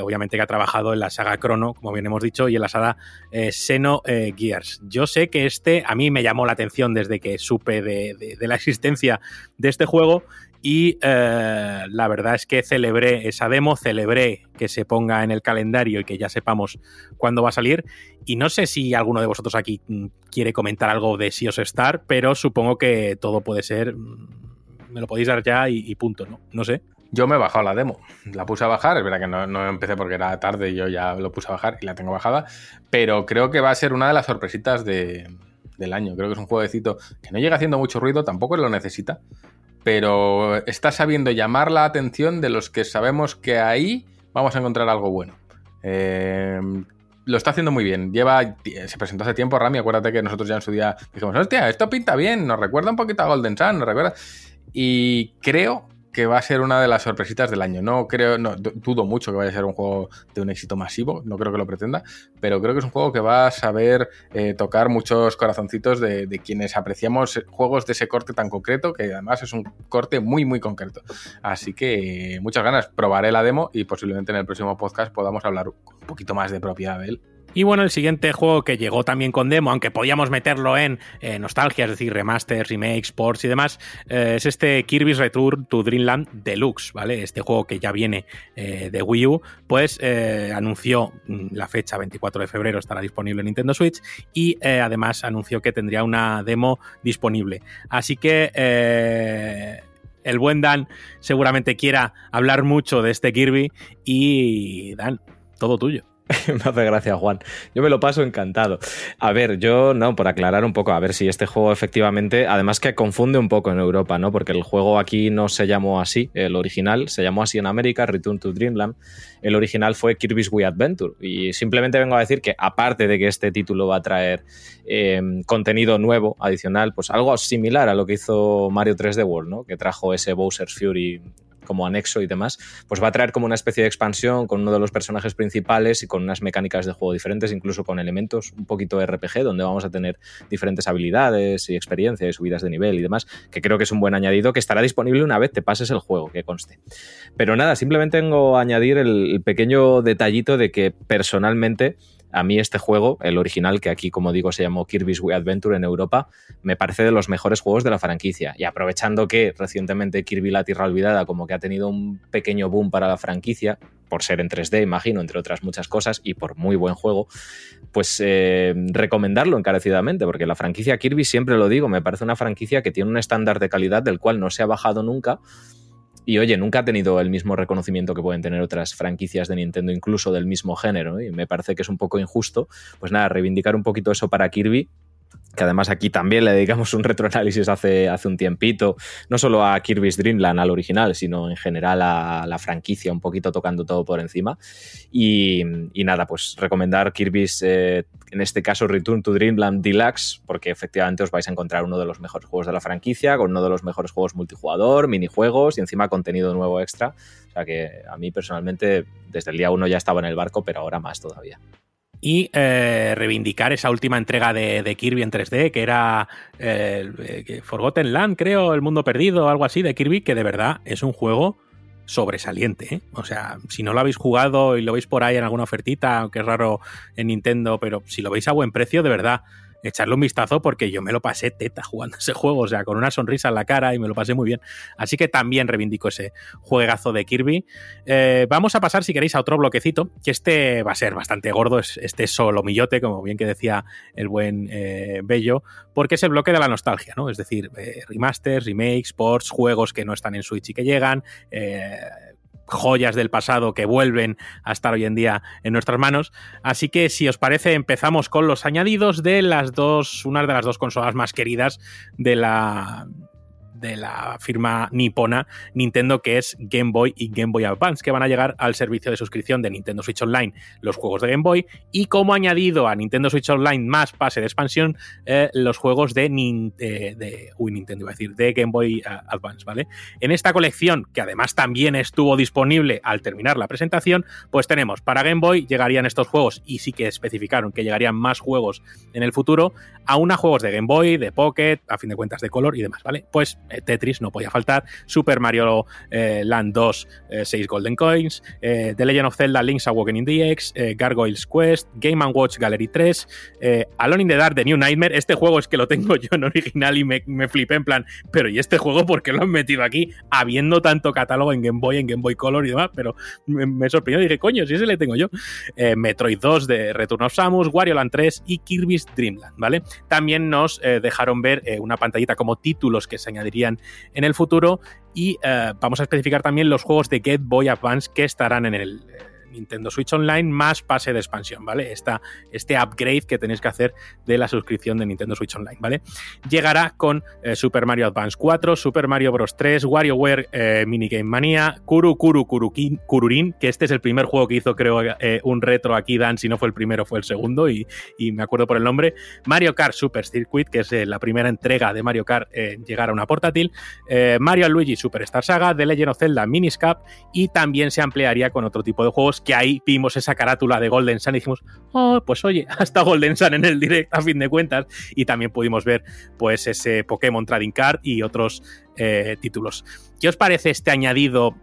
obviamente que ha trabajado en la saga Chrono, como bien hemos dicho, y en la saga Xeno Gears. Yo sé que es este a mí me llamó la atención desde que supe de, la existencia de este juego y eh, la verdad es que celebré esa demo, celebré que se ponga en el calendario y que ya sepamos cuándo va a salir. Y no sé si alguno de vosotros aquí mm, quiere comentar algo de Sea of Star, pero supongo que todo puede ser. Mm, me lo podéis dar ya y, punto, ¿no? No sé. Yo me he bajado la demo, la puse a bajar, es verdad que no, no, empecé porque era tarde y yo ya lo puse a bajar y la tengo bajada, pero creo que va a ser una de las sorpresitas de, del año. Creo que es un jueguecito que no llega haciendo mucho ruido, tampoco lo necesita, pero está sabiendo llamar la atención de los que sabemos que ahí vamos a encontrar algo bueno. Eh, lo está haciendo muy bien. Lleva, se presentó hace tiempo, Rami, acuérdate que nosotros ya en su día dijimos, hostia, esto pinta bien, nos recuerda un poquito a Golden Sun, nos recuerda. Y creo que va a ser una de las sorpresitas del año. No creo, no, dudo mucho que vaya a ser un juego de un éxito masivo, no creo que lo pretenda, pero creo que es un juego que va a saber eh, tocar muchos corazoncitos de, quienes apreciamos juegos de ese corte tan concreto, que además es un corte muy, muy concreto. Así que eh, muchas ganas, probaré la demo y posiblemente en el próximo podcast podamos hablar un poquito más de propiedad de él Y bueno, el siguiente juego que llegó también con demo, aunque podíamos meterlo en eh, nostalgia, es decir, remasters, remakes, ports y demás, eh, es este Kirby's Return to Dreamland Deluxe, ¿vale? Este juego que ya viene eh, de Wii U, pues anunció mm, la fecha 24 de febrero estará disponible en Nintendo Switch y además anunció que tendría una demo disponible. Así que el buen Dan seguramente quiera hablar mucho de este Kirby y Dan, todo tuyo. me hace gracia, Juan. Yo me lo paso encantado. A ver, yo, no, por aclarar un poco, a ver si este juego efectivamente, además que confunde un poco en Europa, ¿no? Porque el juego aquí no se llamó así, el original, se llamó así en América, Return to Dreamland. El original fue Kirby's Wii Adventure. Y simplemente vengo a decir que, aparte de que este título va a traer eh, contenido nuevo, adicional, pues algo similar a lo que hizo Mario 3D World, ¿no? Que trajo ese Bowser's Fury como anexo y demás, pues va a traer como una especie de expansión con uno de los personajes principales y con unas mecánicas de juego diferentes, incluso con elementos un poquito RPG, donde vamos a tener diferentes habilidades y experiencias subidas de nivel y demás, que creo que es un buen añadido que estará disponible una vez te pases el juego, que conste. Pero nada, simplemente tengo a añadir el pequeño detallito de que personalmente a mí este juego, el original, que aquí como digo se llamó Kirby's Wii Adventure en Europa, me parece de los mejores juegos de la franquicia. Y aprovechando que recientemente Kirby La Tierra Olvidada como que ha tenido un pequeño boom para la franquicia, por ser en 3D, imagino, entre otras muchas cosas, y por muy buen juego, pues eh, recomendarlo encarecidamente, porque la franquicia Kirby, siempre lo digo, me parece una franquicia que tiene un estándar de calidad del cual no se ha bajado nunca y oye, nunca ha tenido el mismo reconocimiento que pueden tener otras franquicias de Nintendo, incluso del mismo género, y me parece que es un poco injusto. Pues nada, reivindicar un poquito eso para Kirby que además aquí también le dedicamos un retroanálisis hace, hace un tiempito, no solo a Kirby's Dreamland, al original, sino en general a la franquicia, un poquito tocando todo por encima. Y, nada, pues recomendar Kirby's, eh, en este caso Return to Dreamland Deluxe, porque efectivamente os vais a encontrar uno de los mejores juegos de la franquicia, con uno de los mejores juegos multijugador, minijuegos y encima contenido nuevo extra. O sea que a mí personalmente desde el día uno ya estaba en el barco, pero ahora más todavía y eh, reivindicar esa última entrega de, Kirby en 3D, que era eh, Forgotten Land, creo, El Mundo Perdido, algo así de Kirby, que de verdad es un juego sobresaliente. ¿eh? O sea, si no lo habéis jugado y lo veis por ahí en alguna ofertita, aunque es raro en Nintendo, pero si lo veis a buen precio, de verdad, echarle un vistazo porque yo me lo pasé teta jugando ese juego, o sea, con una sonrisa en la cara y me lo pasé muy bien. Así que también reivindico ese juegazo de Kirby. Eh, vamos a pasar, si queréis, a otro bloquecito, que este va a ser bastante gordo, este solo millote, como bien que decía el buen eh, Bello, porque es el bloque de la nostalgia, ¿no? Es decir, eh, remasters, remakes, ports, juegos que no están en Switch y que llegan, joyas del pasado que vuelven a estar hoy en día en nuestras manos. Así que si os parece, empezamos con los añadidos de las dos, una de las dos consolas más queridas de la, de la firma nipona Nintendo, que es Game Boy y Game Boy Advance, que van a llegar al servicio de suscripción de Nintendo Switch Online los juegos de Game Boy y como añadido a Nintendo Switch Online más pase de expansión, eh, los juegos de, de, Nintendo, iba a decir, de Game Boy eh, Advance, ¿vale? En esta colección, que además también estuvo disponible al terminar la presentación, pues tenemos para Game Boy llegarían estos juegos y sí que especificaron que llegarían más juegos en el futuro, a juegos de Game Boy, de Pocket, a fin de cuentas de color y demás, ¿vale? Pues eh, Tetris no podía faltar, Super Mario eh, Land 2, 6 eh, Golden Coins, The Legend of Zelda Link's Awakening DX, Gargoyles Quest, Game Watch Gallery 3, Alone in the Dark The New Nightmare. Este juego es que lo tengo yo en original y me, me flipé en plan, pero ¿y este juego por qué lo han metido aquí? Habiendo tanto catálogo en Game Boy, en Game Boy Color y demás, pero me, sorprendió y dije, coño, si ese le tengo yo. Metroid 2 de Return of Samus, Wario Land 3 y Kirby's Dreamland, ¿vale? También nos dejaron ver una pantallita como títulos que se añadirían en el futuro. Y eh, vamos a especificar también los juegos de Get Boy Advance que estarán en el Nintendo Switch Online más pase de expansión, ¿vale? Este upgrade que tenéis que hacer de la suscripción de Nintendo Switch Online, ¿vale? Llegará con eh, Super Mario Advance 4, Super Mario Bros. 3, WarioWare eh, Minigame Mania, Kuru Kuru Kurukin, Kururin, que este es el primer juego que hizo, creo, eh, un retro aquí, Dan, si no fue el primero, fue el segundo, y, me acuerdo por el nombre. Mario Kart Super Circuit, que es la primera entrega de Mario Kart en llegar a una portátil. Mario Luigi Superstar Saga, The Legend of Zelda Miniscap, y también se ampliaría con otro tipo de juegos que ahí vimos esa carátula de Golden Sun y dijimos, oh, pues oye, hasta Golden Sun en el direct a fin de cuentas. Y también pudimos ver pues ese Pokémon Trading Card y otros eh, títulos. ¿Qué os parece este añadido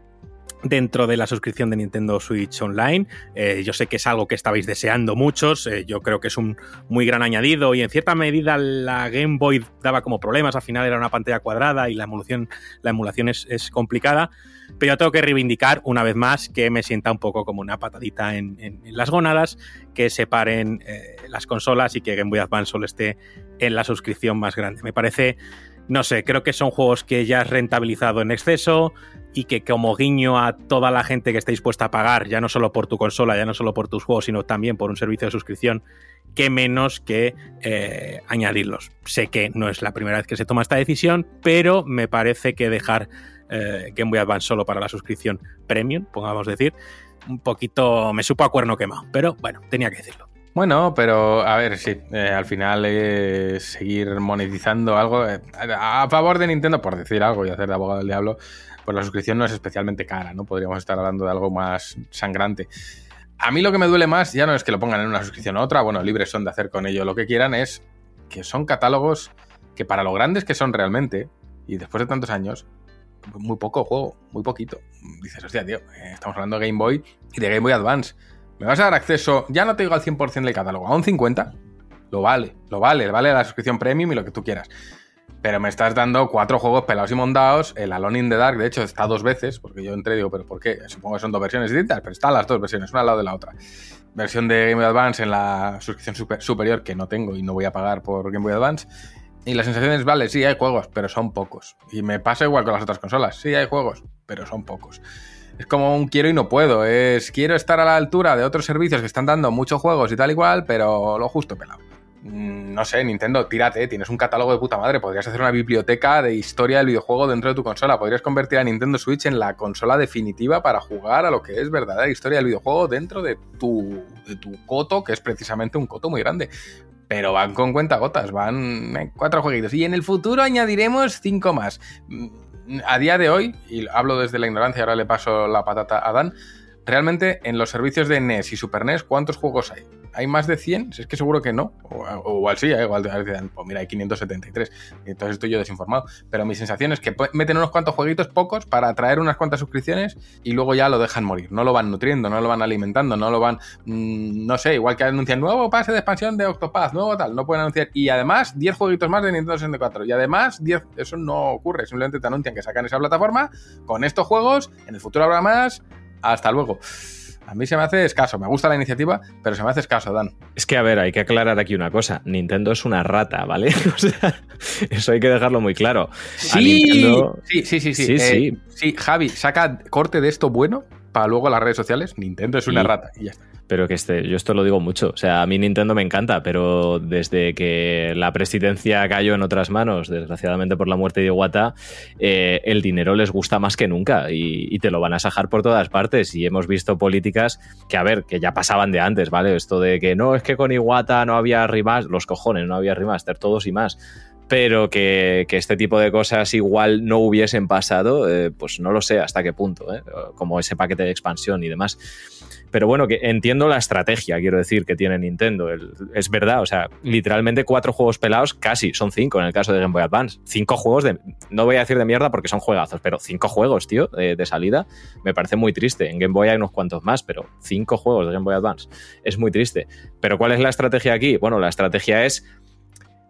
dentro de la suscripción de Nintendo Switch Online. Eh, yo sé que es algo que estabais deseando muchos, eh, yo creo que es un muy gran añadido y en cierta medida la Game Boy daba como problemas, al final era una pantalla cuadrada y la emulación, la emulación es, complicada, pero yo tengo que reivindicar una vez más que me sienta un poco como una patadita en, las gónadas, que separen eh, las consolas y que Game Boy Advance solo esté en la suscripción más grande. Me parece no sé, creo que son juegos que ya has rentabilizado en exceso y que como guiño a toda la gente que esté dispuesta a pagar, ya no solo por tu consola, ya no solo por tus juegos, sino también por un servicio de suscripción, que menos que eh, añadirlos. Sé que no es la primera vez que se toma esta decisión, pero me parece que dejar eh, Game Boy Advance solo para la suscripción premium, pongamos decir, un poquito me supo a cuerno quemado, pero bueno, tenía que decirlo. Bueno, pero a ver, sí, eh, al final es seguir monetizando algo eh, a favor de Nintendo, por decir algo y hacer de abogado del diablo, pues la suscripción no es especialmente cara, ¿no? Podríamos estar hablando de algo más sangrante. A mí lo que me duele más ya no es que lo pongan en una suscripción u otra, bueno, libres son de hacer con ello lo que quieran, es que son catálogos que para lo grandes que son realmente, y después de tantos años, muy poco juego, muy poquito. Dices, hostia, tío, eh, estamos hablando de Game Boy y de Game Boy Advance me vas a dar acceso, ya no te digo al 100% del catálogo, a un 50%, lo vale, lo vale, vale la suscripción premium y lo que tú quieras. Pero me estás dando cuatro juegos pelados y mondados. El Alone in the Dark, de hecho, está dos veces, porque yo entré y digo, ¿pero por qué? Supongo que son dos versiones distintas, pero están las dos versiones, una al lado de la otra. Versión de Game Boy Advance en la suscripción superior, que no tengo y no voy a pagar por Game Boy Advance. Y la sensación es, vale, sí, hay juegos, pero son pocos. Y me pasa igual con las otras consolas. Sí, hay juegos, pero son pocos es como un quiero y no puedo. Es quiero estar a la altura de otros servicios que están dando muchos juegos y tal igual, pero lo justo pelado. Mm, no sé, Nintendo, tírate, tienes un catálogo de puta madre. Podrías hacer una biblioteca de historia del videojuego dentro de tu consola. Podrías convertir a Nintendo Switch en la consola definitiva para jugar a lo que es verdadera historia del videojuego dentro de tu, de tu coto, que es precisamente un coto muy grande pero van con cuentagotas, van cuatro jueguitos. Y en el futuro añadiremos cinco más a día de hoy, y hablo desde la ignorancia, ahora le paso la patata a Dan, realmente en los servicios de NES y Super NES, ¿cuántos juegos hay? ¿Hay más de 100? Si es que seguro que no. O, igual sí, ¿eh? igual pues mira, hay 573. Entonces estoy yo desinformado. Pero mi sensación es que meten unos cuantos jueguitos pocos para atraer unas cuantas suscripciones y luego ya lo dejan morir. No lo van nutriendo, no lo van alimentando, no lo van. Mm, no sé, igual que anuncian nuevo pase de expansión de Octopath, nuevo tal. No pueden anunciar. Y además, 10 jueguitos más de Nintendo 64. Y además, 10. Eso no ocurre. Simplemente te anuncian que sacan esa plataforma con estos juegos. En el futuro habrá más. Hasta luego. A mí se me hace escaso, me gusta la iniciativa, pero se me hace escaso, Dan. Es que, a ver, hay que aclarar aquí una cosa. Nintendo es una rata, ¿vale? O sea, eso hay que dejarlo muy claro. Sí, sí, sí, sí, sí. Sí, sí. Javi, saca corte de esto bueno para luego las redes sociales. Nintendo es una rata y ya está pero que este, yo esto lo digo mucho. O sea, a mí Nintendo me encanta, pero desde que la presidencia cayó en otras manos, desgraciadamente por la muerte de Iwata, eh, el dinero les gusta más que nunca y, te lo van a sajar por todas partes. Y hemos visto políticas que, a ver, que ya pasaban de antes, ¿vale? Esto de que no, es que con Iwata no había remaster, los cojones, no había remaster, todos y más pero que, este tipo de cosas igual no hubiesen pasado, eh, pues no lo sé hasta qué punto, ¿eh? como ese paquete de expansión y demás. Pero bueno, que entiendo la estrategia, quiero decir, que tiene Nintendo. es verdad, o sea, literalmente cuatro juegos pelados, casi, son cinco en el caso de Game Boy Advance. Cinco juegos de. No voy a decir de mierda porque son juegazos, pero cinco juegos, tío, de, salida. Me parece muy triste. En Game Boy hay unos cuantos más, pero cinco juegos de Game Boy Advance. Es muy triste. Pero ¿cuál es la estrategia aquí? Bueno, la estrategia es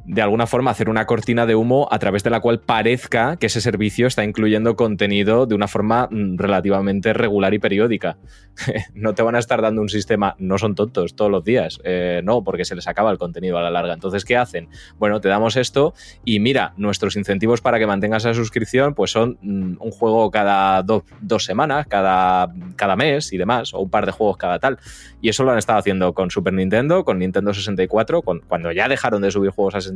de alguna forma hacer una cortina de humo a través de la cual parezca que ese servicio está incluyendo contenido de una forma mm, relativamente regular y periódica. no te van a estar dando un sistema, no son tontos todos los días, eh, no, porque se les acaba el contenido a la larga. Entonces, ¿qué hacen? Bueno, te damos esto y mira, nuestros incentivos para que mantengas esa suscripción pues son mm, un juego cada dos semanas, cada, cada mes y demás, o un par de juegos cada tal. Y eso lo han estado haciendo con Super Nintendo, con Nintendo 64, con, cuando ya dejaron de subir juegos a 64,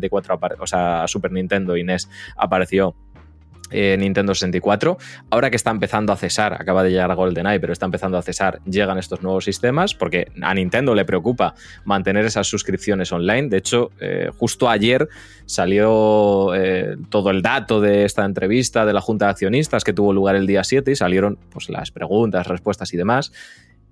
o sea, Super Nintendo y NES apareció eh, Nintendo 64. Ahora que está empezando a cesar, acaba de llegar GoldenEye, pero está empezando a cesar, llegan estos nuevos sistemas porque a Nintendo le preocupa mantener esas suscripciones online. De hecho, eh, justo ayer salió eh, todo el dato de esta entrevista de la Junta de Accionistas que tuvo lugar el día 7 y salieron pues, las preguntas, respuestas y demás.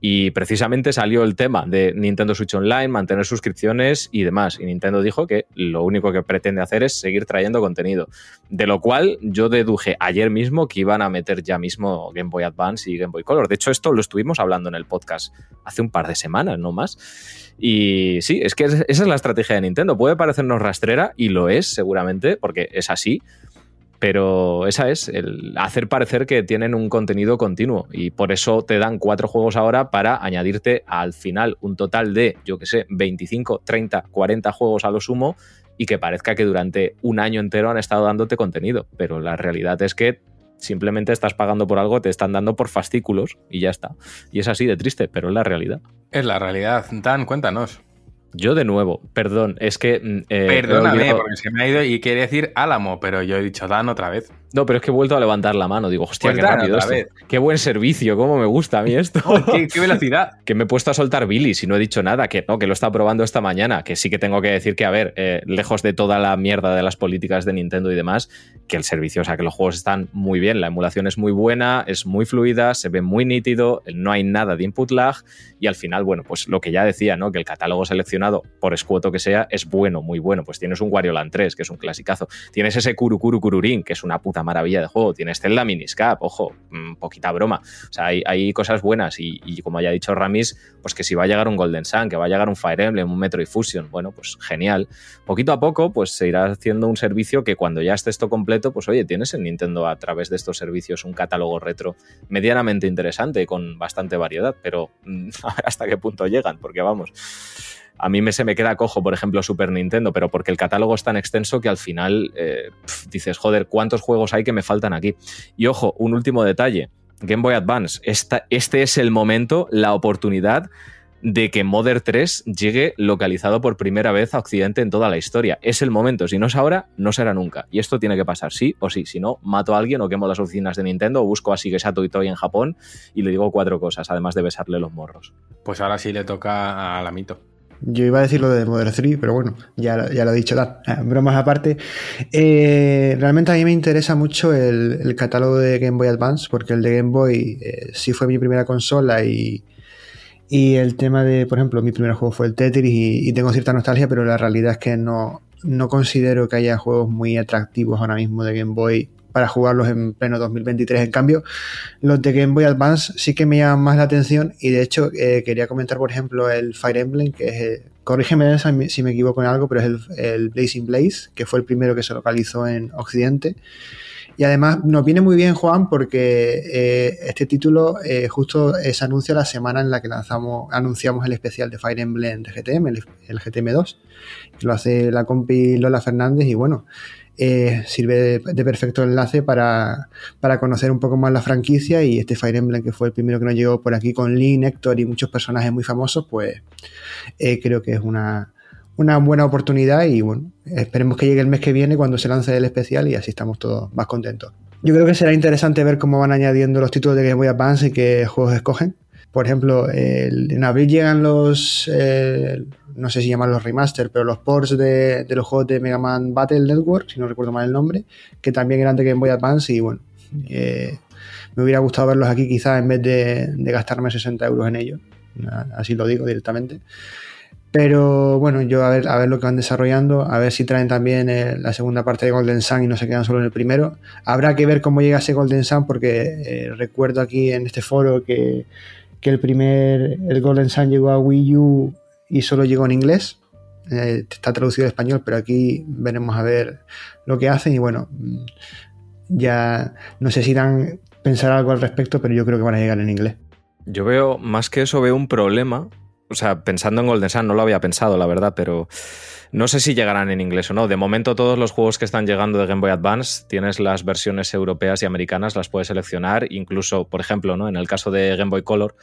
Y precisamente salió el tema de Nintendo Switch Online, mantener suscripciones y demás. Y Nintendo dijo que lo único que pretende hacer es seguir trayendo contenido. De lo cual yo deduje ayer mismo que iban a meter ya mismo Game Boy Advance y Game Boy Color. De hecho, esto lo estuvimos hablando en el podcast hace un par de semanas, no más. Y sí, es que esa es la estrategia de Nintendo. Puede parecernos rastrera y lo es seguramente, porque es así pero esa es, el hacer parecer que tienen un contenido continuo y por eso te dan cuatro juegos ahora para añadirte al final un total de, yo que sé, 25, 30, 40 juegos a lo sumo y que parezca que durante un año entero han estado dándote contenido. Pero la realidad es que simplemente estás pagando por algo, te están dando por fascículos y ya está. Y es así de triste, pero es la realidad. Es la realidad. Dan, cuéntanos. Yo de nuevo, perdón, es que... Mm, eh, Perdóname, porque se me ha ido y quiere decir Álamo, pero yo he dicho Dan otra vez. No, pero es que he vuelto a levantar la mano. Digo, hostia, pues qué rápido esto. Qué buen servicio, cómo me gusta a mí esto. qué, velocidad. que me he puesto a soltar Billy si no he dicho nada, que no, que lo está probando esta mañana. Que sí que tengo que decir que, a ver, eh, lejos de toda la mierda de las políticas de Nintendo y demás, que el servicio, o sea, que los juegos están muy bien, la emulación es muy buena, es muy fluida, se ve muy nítido, no hay nada de input lag y al final, bueno, pues lo que ya decía, ¿no? Que el catálogo seleccionado, por escuoto que sea, es bueno, muy bueno. Pues tienes un Wario Land 3, que es un clasicazo. Tienes ese Kurukuru Kururin, que es una puta maravilla de juego. Tienes Zelda Miniscap, ojo, mm, poquita broma. O sea, hay, cosas buenas y, como ya ha dicho Ramis, pues que si va a llegar un Golden Sun, que va a llegar un Fire Emblem, un Metroid Fusion, bueno, pues genial. Poquito a poco, pues se irá haciendo un servicio que cuando ya esté esto completo, pues oye, tienes en Nintendo a través de estos servicios un catálogo retro medianamente interesante, con bastante variedad, pero mm, hasta qué punto llegan, porque vamos a mí me, se me queda cojo, por ejemplo, Super Nintendo, pero porque el catálogo es tan extenso que al final eh, dices, joder, ¿cuántos juegos hay que me faltan aquí? Y ojo, un último detalle. Game Boy Advance, este es el momento, la oportunidad de que Mother 3 llegue localizado por primera vez a Occidente en toda la historia. Es el momento, si no es ahora, no será nunca. Y esto tiene que pasar, sí o sí. Si no, mato a alguien o quemo las oficinas de Nintendo o busco a Shigesato Itoi en Japón y le digo cuatro cosas, además de besarle los morros. Pues ahora sí le toca a la mito. Yo iba a decir lo de Model 3, pero bueno, ya, ya lo he dicho, Dan. Eh, bromas aparte. Eh, realmente a mí me interesa mucho el, catálogo de Game Boy Advance, porque el de Game Boy eh, sí fue mi primera consola y, y el tema de, por ejemplo, mi primer juego fue el Tetris y, y, tengo cierta nostalgia, pero la realidad es que no, no considero que haya juegos muy atractivos ahora mismo de Game Boy para jugarlos en pleno 2023. En cambio, los de Game Boy Advance sí que me llaman más la atención y de hecho eh, quería comentar, por ejemplo, el Fire Emblem, que es, el, corrígeme si me equivoco en algo, pero es el, Blazing Blaze, que fue el primero que se localizó en Occidente. Y además nos viene muy bien, Juan, porque eh, este título eh, justo se anuncia la semana en la que lanzamos, anunciamos el especial de Fire Emblem de GTM, el, el GTM 2, que lo hace la compi Lola Fernández y bueno, eh, sirve de, perfecto enlace para, conocer un poco más la franquicia y este Fire Emblem que fue el primero que nos llegó por aquí con Lee, Héctor y muchos personajes muy famosos, pues eh, creo que es una, buena oportunidad y bueno, esperemos que llegue el mes que viene cuando se lance el especial y así estamos todos más contentos. Yo creo que será interesante ver cómo van añadiendo los títulos de Game Boy Advance y qué juegos escogen. Por ejemplo, en abril llegan los, eh, no sé si llaman los remaster, pero los ports de, los juegos de Mega Man Battle Network, si no recuerdo mal el nombre, que también eran de Game Boy Advance y bueno, eh, me hubiera gustado verlos aquí quizás en vez de, gastarme 60 euros en ellos, así lo digo directamente. Pero bueno, yo a ver, a ver lo que van desarrollando, a ver si traen también eh, la segunda parte de Golden Sun y no se quedan solo en el primero. Habrá que ver cómo llega ese Golden Sun porque recuerdo aquí en este foro que que el primer, el Golden Sun llegó a Wii U y solo llegó en inglés. Eh, está traducido al español, pero aquí veremos a ver lo que hacen y bueno, ya no sé si dan pensar algo al respecto, pero yo creo que van a llegar en inglés. Yo veo, más que eso, veo un problema. O sea, pensando en Golden Sun, no lo había pensado, la verdad, pero no sé si llegarán en inglés o no. De momento todos los juegos que están llegando de Game Boy Advance tienes las versiones europeas y americanas, las puedes seleccionar. Incluso, por ejemplo, ¿no? en el caso de Game Boy Color,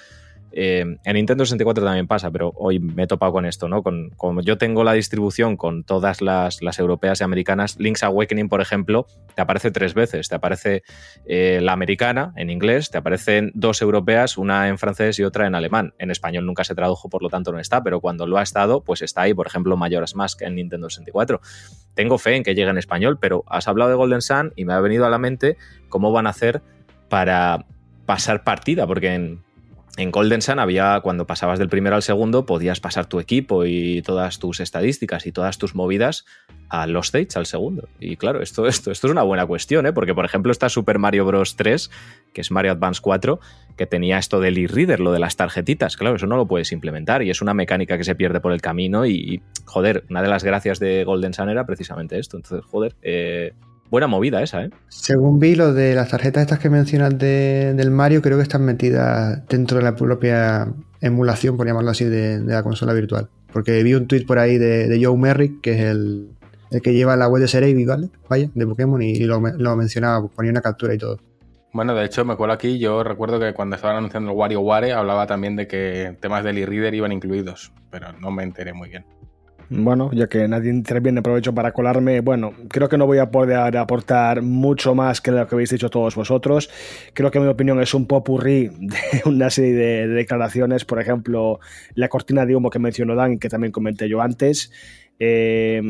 eh, en Nintendo 64 también pasa, pero hoy me he topado con esto, ¿no? Con, como yo tengo la distribución con todas las, europeas y americanas, Link's Awakening, por ejemplo, te aparece tres veces. Te aparece eh, la americana en inglés, te aparecen dos europeas, una en francés y otra en alemán. En español nunca se tradujo, por lo tanto no está, pero cuando lo ha estado, pues está ahí, por ejemplo, Majora's Mask en Nintendo 64. Tengo fe en que llegue en español, pero has hablado de Golden Sun y me ha venido a la mente cómo van a hacer para pasar partida, porque en, en Golden Sun había, cuando pasabas del primero al segundo, podías pasar tu equipo y todas tus estadísticas y todas tus movidas a los Stage, al segundo. Y claro, esto, esto, esto es una buena cuestión, ¿eh? porque por ejemplo está Super Mario Bros. 3, que es Mario Advance 4, que tenía esto del e-reader, lo de las tarjetitas. Claro, eso no lo puedes implementar y es una mecánica que se pierde por el camino. Y, joder, una de las gracias de Golden Sun era precisamente esto. Entonces, joder, eh, buena movida esa, ¿eh? Según vi, lo de las tarjetas estas que mencionas del Mario, creo que están metidas dentro de la propia emulación, por llamarlo así, de, la consola virtual. Porque vi un tweet por ahí de, Joe Merrick, que es el, que lleva la web de Cerebi, ¿vale? Vaya, de Pokémon, y, lo, mencionaba, ponía una captura y todo. Bueno, de hecho, me acuerdo aquí, yo recuerdo que cuando estaban anunciando el WarioWare hablaba también de que temas del e-reader iban incluidos, pero no me enteré muy bien. Bueno, ya que nadie interviene, aprovecho para colarme. Bueno, creo que no voy a poder aportar mucho más que lo que habéis dicho todos vosotros. Creo que mi opinión es un popurrí de una serie de, declaraciones. Por ejemplo, la cortina de humo que mencionó Dan, que también comenté yo antes. Eh,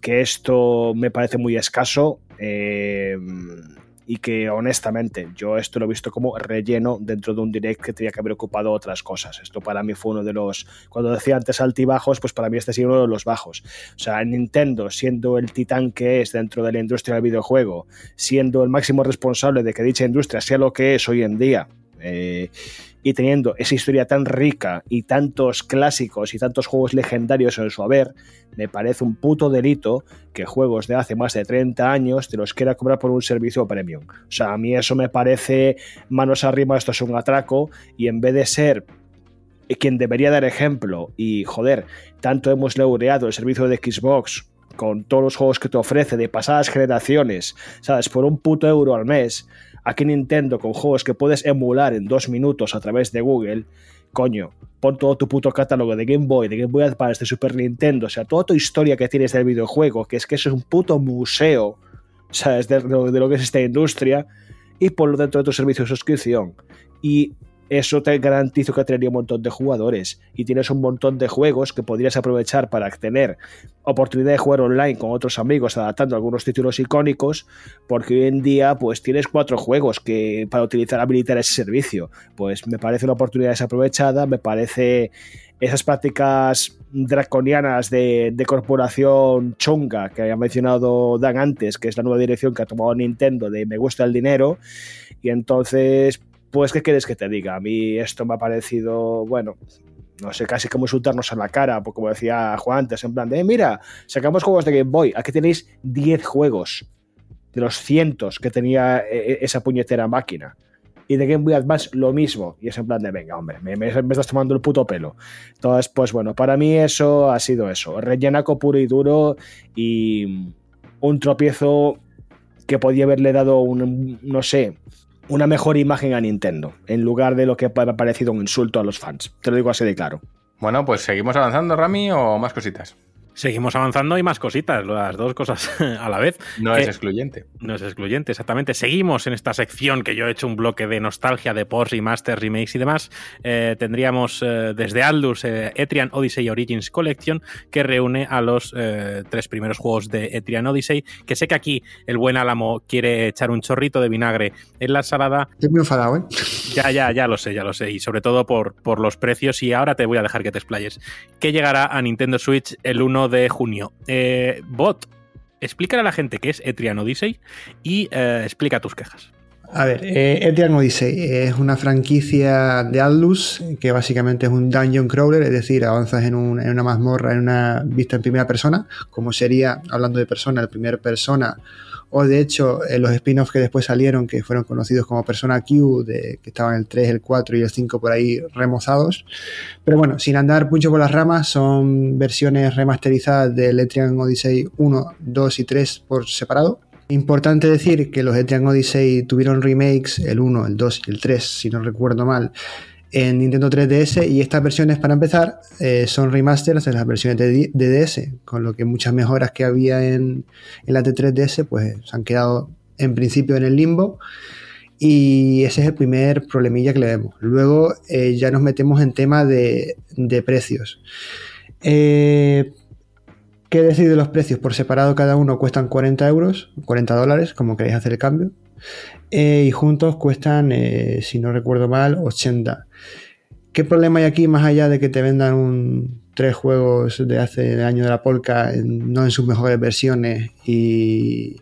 que esto me parece muy escaso. Eh, y que honestamente yo esto lo he visto como relleno dentro de un direct que tenía que haber ocupado otras cosas. Esto para mí fue uno de los, cuando decía antes altibajos, pues para mí este ha sido uno de los bajos. O sea, Nintendo siendo el titán que es dentro de la industria del videojuego, siendo el máximo responsable de que dicha industria sea lo que es hoy en día. Eh, y teniendo esa historia tan rica y tantos clásicos y tantos juegos legendarios en su haber, me parece un puto delito que juegos de hace más de 30 años te los quiera cobrar por un servicio premium. O sea, a mí eso me parece manos arriba, esto es un atraco y en vez de ser quien debería dar ejemplo y joder, tanto hemos laureado el servicio de Xbox con todos los juegos que te ofrece de pasadas generaciones, ¿sabes? Por un puto euro al mes Aquí Nintendo con juegos que puedes emular en dos minutos a través de Google, coño, pon todo tu puto catálogo de Game Boy, de Game Boy Advance, de Super Nintendo, o sea, toda tu historia que tienes del videojuego, que es que eso es un puto museo, ¿sabes? De, de lo que es esta industria, y ponlo dentro de tu servicio de suscripción. Y eso te garantizo que tendría un montón de jugadores. Y tienes un montón de juegos que podrías aprovechar para tener oportunidad de jugar online con otros amigos adaptando algunos títulos icónicos porque hoy en día pues tienes cuatro juegos que para utilizar habilitar ese servicio. Pues me parece una oportunidad desaprovechada me parece esas prácticas draconianas de, de, corporación chunga que había mencionado Dan antes, que es la nueva dirección que ha tomado Nintendo de me gusta el dinero, y entonces pues, ¿qué quieres que te diga? A mí esto me ha parecido, bueno, no sé, casi como insultarnos a la cara, porque como decía Juan antes, en plan de, eh, mira, sacamos juegos de Game Boy, aquí tenéis 10 juegos de los cientos que tenía eh, eh, esa puñetera máquina. Y de Game Boy Advance lo mismo. Y es en plan de, venga, hombre, me, me, estás tomando el puto pelo. Entonces, pues bueno, para mí eso ha sido eso. Rellenaco puro y duro y un tropiezo que podía haberle dado un, no sé, una mejor imagen a Nintendo, en lugar de lo que ha parecido un insulto a los fans. Te lo digo así de claro. Bueno, pues seguimos avanzando, Rami, o más cositas. Seguimos avanzando y más cositas, las dos cosas a la vez. No es excluyente. No es excluyente, exactamente. Seguimos en esta sección que yo he hecho un bloque de nostalgia de ports, remasters, remakes y demás. Eh, tendríamos eh, desde Aldus eh, Etrian Odyssey Origins Collection, que reúne a los tres primeros juegos de Etrian Odyssey, que sé que aquí el buen Álamo quiere echar un chorrito de vinagre en la salada. Estoy muy enfadado, ¿eh? Ya, ya, ya lo sé, ya lo sé. Y sobre todo por, por los precios. Y ahora te voy a dejar que te explayes. Que llegará a Nintendo Switch el 1 de junio. Eh, bot, explícale a la gente qué es Etrian Odyssey y eh, explica tus quejas. A ver, eh, Etrian Odyssey es una franquicia de Atlus que básicamente es un dungeon crawler, es decir, avanzas en, en, una mazmorra en una vista en primera persona, como sería, hablando de persona, el primer persona o de hecho eh, los spin-offs que después salieron, que fueron conocidos como Persona Q, de, que estaban el 3, el 4 y el 5 por ahí remozados. Pero bueno, sin andar mucho por las ramas, son versiones remasterizadas de Etrian Odyssey 1, 2 y 3 por separado. Importante decir que los Etrian Odyssey tuvieron remakes, el 1, el 2 y el 3, si no recuerdo mal, en Nintendo 3DS y estas versiones para empezar eh, son remasters de las versiones de, DS, con lo que muchas mejoras que había en, en la de 3DS pues se han quedado en principio en el limbo y ese es el primer problemilla que le vemos. Luego eh, ya nos metemos en tema de, de precios. Eh, ¿Qué decir de los precios? Por separado cada uno cuestan 40 euros, 40 dólares, como queréis hacer el cambio. Y juntos cuestan, si no recuerdo mal, 80. ¿Qué problema hay aquí más allá de que te vendan un, tres juegos de hace año de la Polka, no en sus mejores versiones y,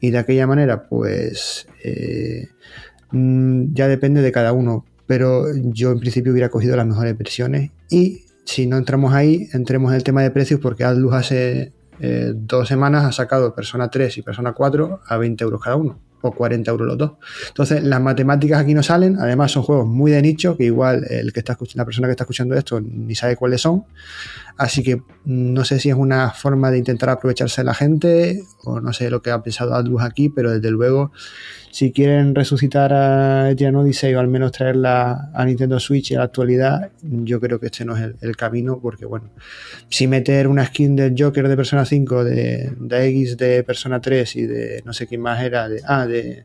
de aquella manera? Pues eh, mm, ya depende de cada uno, pero yo en principio hubiera cogido las mejores versiones y si no entramos ahí, entremos en el tema de precios porque Atlus hace eh, dos semanas ha sacado Persona 3 y Persona 4 a 20 euros cada uno o 40 euros los dos. Entonces, las matemáticas aquí no salen, además son juegos muy de nicho, que igual el que está la persona que está escuchando esto ni sabe cuáles son. Así que no sé si es una forma de intentar aprovecharse de la gente o no sé lo que ha pensado Atlus aquí, pero desde luego si quieren resucitar a Etienne Odyssey o al menos traerla a Nintendo Switch en la actualidad, yo creo que este no es el, camino, porque bueno, si meter una skin del Joker de Persona 5, de, de X de Persona 3 y de no sé quién más era, de, ah, de,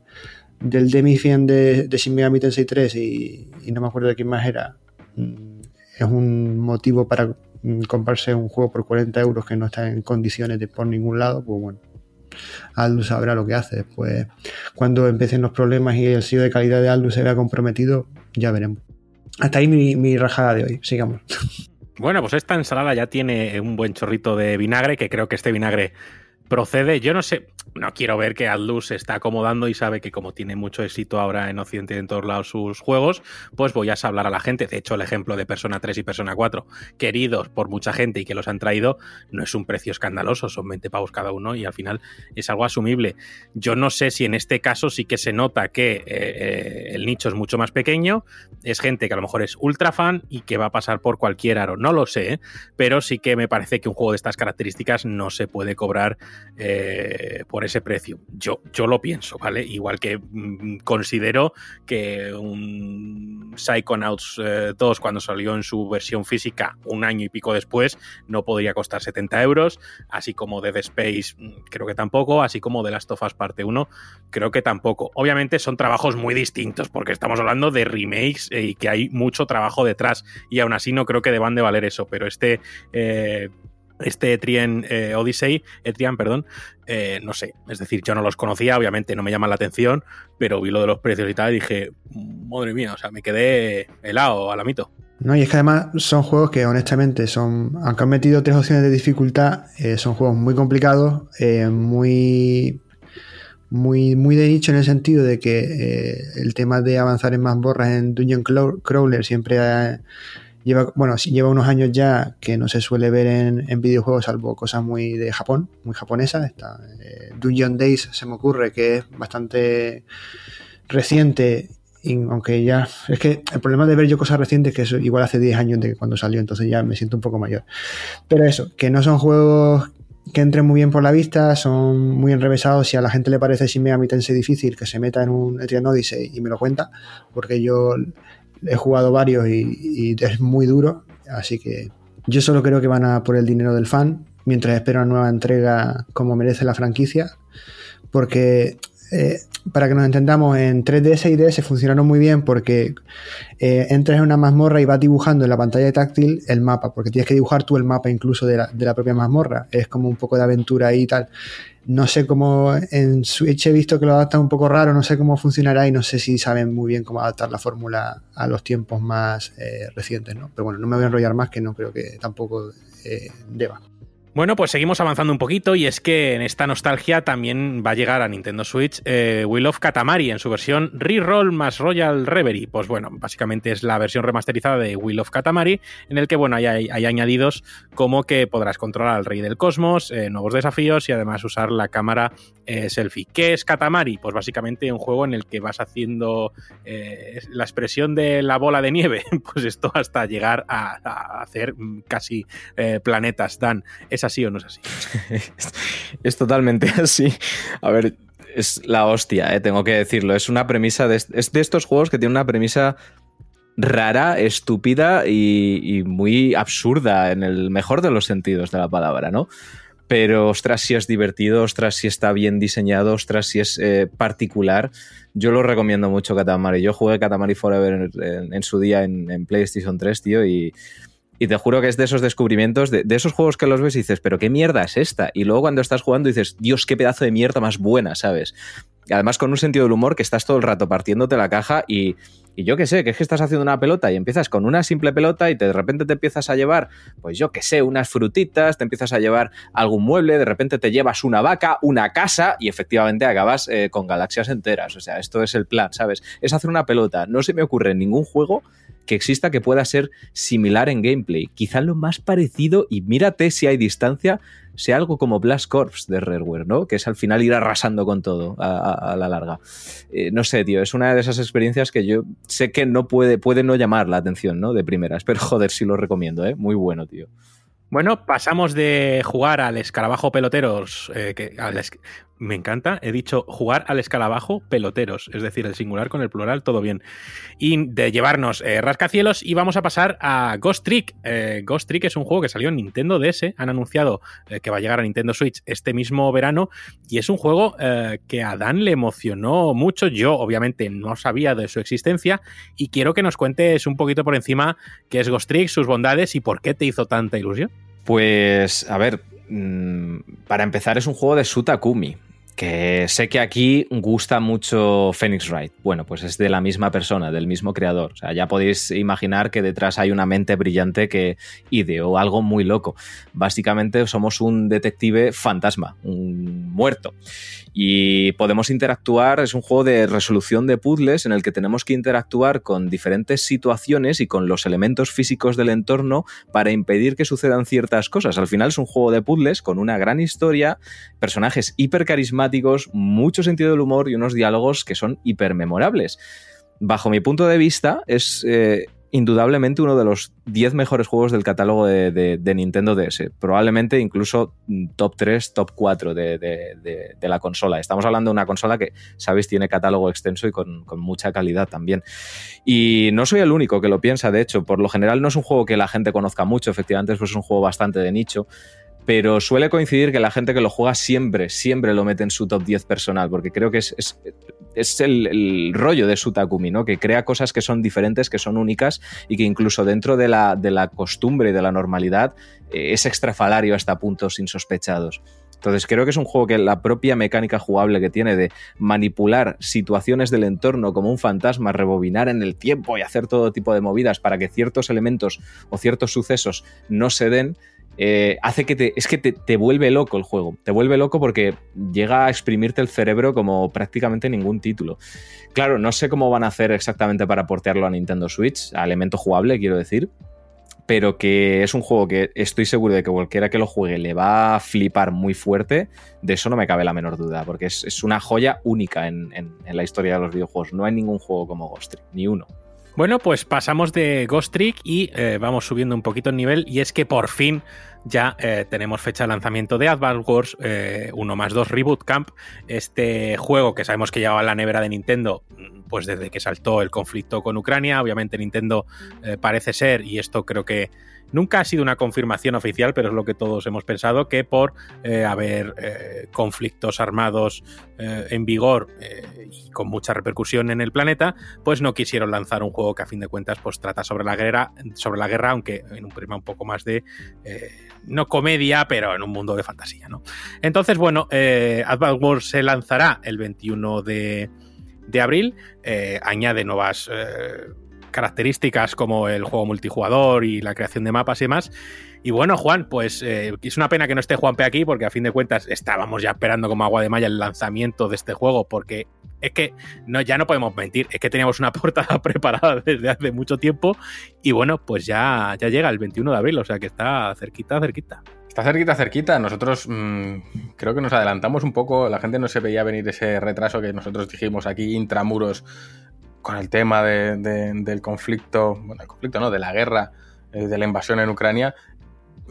del Demifian de, de Shin Megami Tensei 3 y, y no me acuerdo de quién más era, mm, es un motivo para mm, comprarse un juego por 40 euros que no está en condiciones de por ningún lado, pues bueno, Aldus sabrá lo que hace. Pues cuando empiecen los problemas y el sello de calidad de Aldus se vea comprometido, ya veremos. Hasta ahí mi, mi rajada de hoy. Sigamos. Bueno, pues esta ensalada ya tiene un buen chorrito de vinagre, que creo que este vinagre procede. Yo no sé, no quiero ver que Atlus se está acomodando y sabe que como tiene mucho éxito ahora en Occidente y en todos lados sus juegos, pues voy a hablar a la gente. De hecho, el ejemplo de Persona 3 y Persona 4, queridos por mucha gente y que los han traído, no es un precio escandaloso, son 20 pavos cada uno y al final es algo asumible. Yo no sé si en este caso sí que se nota que eh, eh, el nicho es mucho más pequeño, es gente que a lo mejor es ultra fan y que va a pasar por cualquier aro, no lo sé, ¿eh? pero sí que me parece que un juego de estas características no se puede cobrar por ese precio. Yo, yo lo pienso, ¿vale? Igual que mm, considero que un Psychonauts 2, eh, cuando salió en su versión física un año y pico después, no podría costar 70 euros, así como Dead Space, mm, creo que tampoco, así como The Last of Us Parte 1, creo que tampoco. Obviamente son trabajos muy distintos, porque estamos hablando de remakes eh, y que hay mucho trabajo detrás, y aún así no creo que deban de valer eso, pero este. Eh, este Etrian eh, Odyssey, Etrian, perdón, eh, no sé, es decir, yo no los conocía, obviamente no me llaman la atención, pero vi lo de los precios y tal y dije, madre mía, o sea, me quedé helado, alamito. No, y es que además son juegos que honestamente son, aunque han metido tres opciones de dificultad, eh, son juegos muy complicados, muy, muy, muy de nicho en el sentido de que el tema de avanzar en más borras en Dungeon Crawler siempre ha lleva, bueno, lleva unos años ya que no se suele ver en, videojuegos, salvo cosas muy de Japón, muy japonesas. Está, eh, Dungeon Days se me ocurre que es bastante reciente, aunque ya. Es que el problema de ver yo cosas recientes que eso igual hace 10 años de cuando salió, entonces ya me siento un poco mayor. Pero eso, que no son juegos que entren muy bien por la vista, son muy enrevesados. Si a la gente le parece si me Tensei difícil, que se meta en un Etrian Odyssey y me lo cuenta, porque yo he jugado varios y, es muy duro, así que yo solo creo que van a por el dinero del fan, mientras espero una nueva entrega como merece la franquicia, porque eh, para que nos entendamos, en 3DS y DS funcionaron muy bien porque eh, entras en una mazmorra y vas dibujando en la pantalla táctil el mapa, porque tienes que dibujar tú el mapa incluso de la, propia mazmorra. Es como un poco de aventura ahí y tal. No sé cómo en Switch he visto que lo adaptan un poco raro, no sé cómo funcionará y no sé si saben muy bien cómo adaptar la fórmula a los tiempos más eh, recientes, ¿no? Pero bueno, no me voy a enrollar más que no creo que tampoco deba. Bueno, pues seguimos avanzando un poquito y es que en esta nostalgia también va a llegar a Nintendo Switch eh, Will of Katamari en su versión Reroll más Royal Reverie. Pues bueno, básicamente es la versión remasterizada de Will of Katamari en el que bueno, hay, añadidos como que podrás controlar al rey del cosmos, eh, nuevos desafíos y además usar la cámara eh, selfie. ¿Qué es Katamari? Pues básicamente un juego en el que vas haciendo la expresión de la bola de nieve, pues esto hasta llegar a, hacer casi planetas, Dan ¿Es así o no es así? es totalmente así. A ver, es la hostia, eh, tengo que decirlo. Es una premisa de estos juegos que tiene una premisa rara, estúpida y, muy absurda en el mejor de los sentidos de la palabra, ¿no? Pero ostras, si es divertido, ostras, si está bien diseñado, ostras, si es eh, particular. Yo lo recomiendo mucho Katamari. Yo jugué Katamari Forever en, su día en, PlayStation 3, tío, y te juro que es de esos descubrimientos, de, esos juegos que los ves y dices, pero qué mierda es esta. Y luego cuando estás jugando dices, Dios, qué pedazo de mierda más buena, ¿sabes? Además con un sentido del humor que estás todo el rato partiéndote la caja y, Y yo que sé, que es que estás haciendo una pelota y empiezas con una simple pelota y de repente te empiezas a llevar, pues yo que sé, unas frutitas, te empiezas a llevar algún mueble, de repente te llevas una vaca, una casa y efectivamente acabas eh, con galaxias enteras. O sea, esto es el plan, ¿sabes? Es hacer una pelota. No se me ocurre ningún juego que exista que pueda ser similar en gameplay. Quizá lo más parecido, y mírate si hay distancia, sea algo como Blast Corps de Rareware, ¿no? Que es al final ir arrasando con todo a, la larga. Eh, no sé, tío, es una de esas experiencias que yo sé que no puede, puede no llamar la atención, ¿no? De primeras, pero joder, sí lo recomiendo, ¿eh? Muy bueno, tío. Bueno, pasamos de jugar al escarabajo peloteros, eh, me encanta, he dicho jugar al escarabajo peloteros, es decir, el singular con el plural, todo bien. Y de llevarnos eh, rascacielos y vamos a pasar a Ghost Trick. Eh, Ghost Trick es un juego que salió en Nintendo DS, han anunciado eh, que va a llegar a Nintendo Switch este mismo verano y es un juego que a Dan le emocionó mucho. Yo obviamente no sabía de su existencia y quiero que nos cuentes un poquito por encima qué es Ghost Trick, sus bondades y por qué te hizo tanta ilusión. Pues, a ver, mm, para empezar es un juego de Sutakumi que sé que aquí gusta mucho Phoenix Wright. Bueno, pues es de la misma persona, del mismo creador. O sea, ya podéis imaginar que detrás hay una mente brillante que ideó algo muy loco. Básicamente somos un detective fantasma, un muerto y podemos interactuar, es un juego de resolución de puzzles en el que tenemos que interactuar con diferentes situaciones y con los elementos físicos del entorno para impedir que sucedan ciertas cosas. Al final es un juego de puzzles con una gran historia, personajes hiper carismáticos, mucho sentido del humor y unos diálogos que son hiper memorables. Bajo mi punto de vista, es eh, indudablemente uno de los 10 mejores juegos del catálogo de, Nintendo DS. Probablemente incluso top 3, top 4 de, la consola. Estamos hablando de una consola que, sabéis, tiene catálogo extenso y con, con, mucha calidad también. Y no soy el único que lo piensa, de hecho. Por lo general no es un juego que la gente conozca mucho, efectivamente es un juego bastante de nicho pero suele coincidir que la gente que lo juega siempre, siempre lo mete en su top 10 personal, porque creo que es, es, el, rollo de su Takumi, ¿no? Que crea cosas que son diferentes, que son únicas y que incluso dentro de la, de la costumbre y de la normalidad eh, es extrafalario hasta puntos insospechados. Entonces creo que es un juego que la propia mecánica jugable que tiene de manipular situaciones del entorno como un fantasma, rebobinar en el tiempo y hacer todo tipo de movidas para que ciertos elementos o ciertos sucesos no se den, eh, hace que te. Es que te, vuelve loco el juego. Te vuelve loco porque llega a exprimirte el cerebro como prácticamente ningún título. Claro, no sé cómo van a hacer exactamente para portearlo a Nintendo Switch, a elemento jugable, quiero decir. Pero que es un juego que estoy seguro de que cualquiera que lo juegue le va a flipar muy fuerte. De eso no me cabe la menor duda, porque es, una joya única en, la historia de los videojuegos. No hay ningún juego como Ghost Trick, ni uno. Bueno, pues pasamos de Ghost Trick y eh, vamos subiendo un poquito el nivel. Y es que por fin ya eh, tenemos fecha de lanzamiento de Advance Wars 1 eh, más 2 Reboot Camp, este juego que sabemos que llevaba la nevera de Nintendo pues desde que saltó el conflicto con Ucrania, obviamente Nintendo parece ser, y esto creo que Nunca ha sido una confirmación oficial, pero es lo que todos hemos pensado, que por eh, haber eh, conflictos armados eh, en vigor y con mucha repercusión en el planeta, pues no quisieron lanzar un juego que a fin de cuentas pues trata sobre la guerra, sobre la guerra aunque en un prima un poco más de, no comedia, pero en un mundo de fantasía. ¿no? Entonces, bueno, Advance Wars se lanzará el 21 de, de abril, añade nuevas características como el juego multijugador y la creación de mapas y demás. Y bueno, Juan, pues eh, es una pena que no esté Juan P aquí, porque a fin de cuentas estábamos ya esperando como agua de malla el lanzamiento de este juego, porque es que no, ya no podemos mentir, es que teníamos una portada preparada desde hace mucho tiempo, y bueno, pues ya, ya llega el 21 de abril, o sea que está cerquita, cerquita. Está cerquita, cerquita. Nosotros mm, creo que nos adelantamos un poco. La gente no se veía venir ese retraso que nosotros dijimos aquí intramuros con el tema del conflicto, bueno, el conflicto no, de la guerra, eh, de la invasión en Ucrania,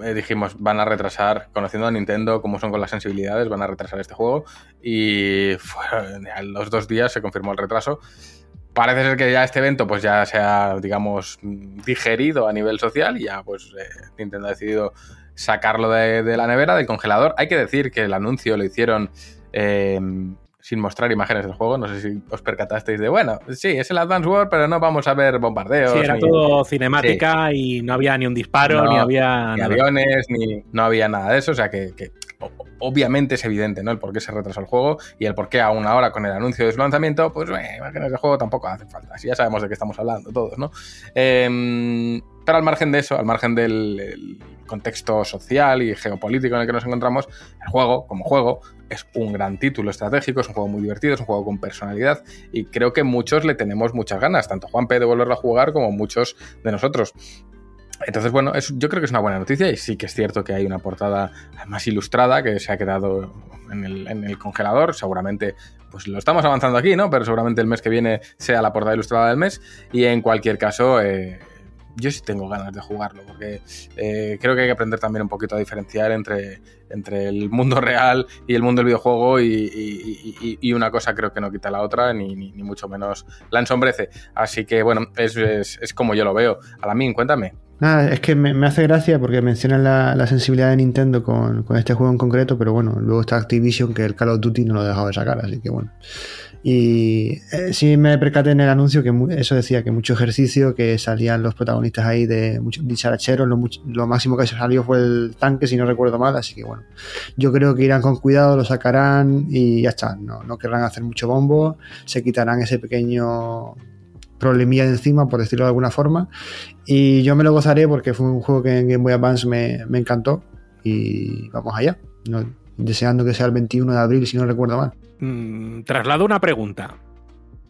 eh, dijimos, van a retrasar, conociendo a Nintendo cómo son con las sensibilidades, van a retrasar este juego y a los dos días se confirmó el retraso. Parece ser que ya este evento pues ya se ha, digamos, digerido a nivel social y ya pues eh, Nintendo ha decidido sacarlo de, la nevera, del congelador. Hay que decir que el anuncio lo hicieron sin mostrar imágenes del juego. No sé si os percatasteis de, bueno, sí, es el Advance War, pero no vamos a ver bombardeos. Sí, era todo cinemática y no había ni un disparo, ni había... Ni aviones, ni... No había nada de eso, o sea que, obviamente es evidente, ¿no? El por qué se retrasó el juego y el por qué aún ahora con el anuncio de su lanzamiento, pues eh, imágenes de juego tampoco hace falta. Así ya sabemos de qué estamos hablando todos, ¿no? Em, pero al margen de eso, al margen del contexto social y geopolítico en el que nos encontramos, el juego, como juego, es un gran título estratégico, es un juego muy divertido, es un juego con personalidad y creo que muchos le tenemos muchas ganas, tanto Juan P de volverlo a jugar como muchos de nosotros. Entonces, bueno, yo creo que es una buena noticia y sí que es cierto que hay una portada más ilustrada que se ha quedado en el, congelador. Seguramente, pues lo estamos avanzando aquí, ¿no? Pero seguramente el mes que viene sea la portada ilustrada del mes. Y en cualquier caso, eh, yo sí tengo ganas de jugarlo, porque eh, creo que hay que aprender también un poquito a diferenciar entre, entre el mundo real y el mundo del videojuego y, una cosa creo que no quita la otra, ni, mucho menos la ensombrece. Así que bueno, es, es, como yo lo veo. A la min, cuéntame. Nada, es que me, hace gracia porque mencionan la, sensibilidad de Nintendo con, con, este juego en concreto, pero bueno, luego está Activision que el Call of Duty no lo ha dejado de sacar, así que bueno. Y eh, sí me percaté en el anuncio que eso decía que mucho ejercicio, que salían los protagonistas ahí de dicharacheros, lo, lo máximo que se salió fue el tanque, si no recuerdo mal, así que bueno, yo creo que irán con cuidado, lo sacarán y ya está, no, no querrán hacer mucho bombo, se quitarán ese pequeño problemilla de encima, por decirlo de alguna forma, y yo me lo gozaré porque fue un juego que en Game Boy Advance me, me encantó. Y vamos allá, deseando que sea el 21 de abril, si no recuerdo mal. Mm, traslado una pregunta.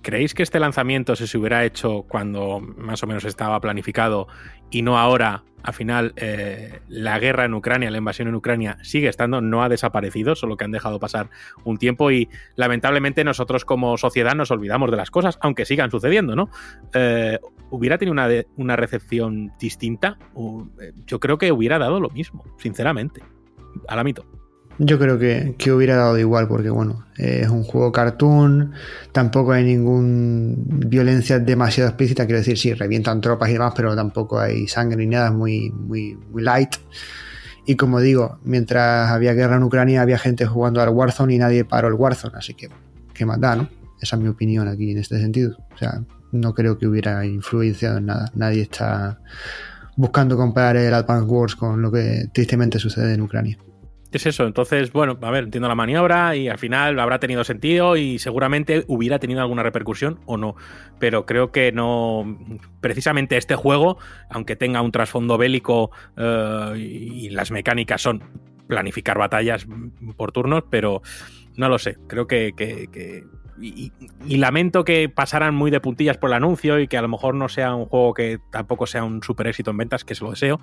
¿Creéis que este lanzamiento, se hubiera hecho cuando más o menos estaba planificado y no ahora, al final eh, la guerra en Ucrania, la invasión en Ucrania sigue estando, no ha desaparecido, solo que han dejado pasar un tiempo y lamentablemente nosotros como sociedad nos olvidamos de las cosas, aunque sigan sucediendo, ¿no? Eh, ¿Hubiera tenido una, una recepción distinta? Eh, yo creo que hubiera dado lo mismo, sinceramente. A la mito. Yo creo que, hubiera dado igual porque, bueno, es un juego cartoon, tampoco hay ninguna violencia demasiado explícita, quiero decir, sí, revientan tropas y demás, pero tampoco hay sangre ni nada, es muy, muy, muy light. Y como digo, mientras había guerra en Ucrania había gente jugando al Warzone y nadie paró el Warzone, así que, ¿qué más da, no? Esa es mi opinión aquí en este sentido. O sea, no creo que hubiera influenciado en nada. Nadie está buscando comparar el Advance Wars con lo que tristemente sucede en Ucrania. Es eso, entonces, bueno, a ver, entiendo la maniobra y al final habrá tenido sentido y seguramente hubiera tenido alguna repercusión o no. Pero creo que no. Precisamente este juego, aunque tenga un trasfondo bélico eh, y las mecánicas son planificar batallas por turnos, pero no lo sé. Creo que y, lamento que pasaran muy de puntillas por el anuncio y que a lo mejor no sea un juego que tampoco sea un super éxito en ventas, que se lo deseo.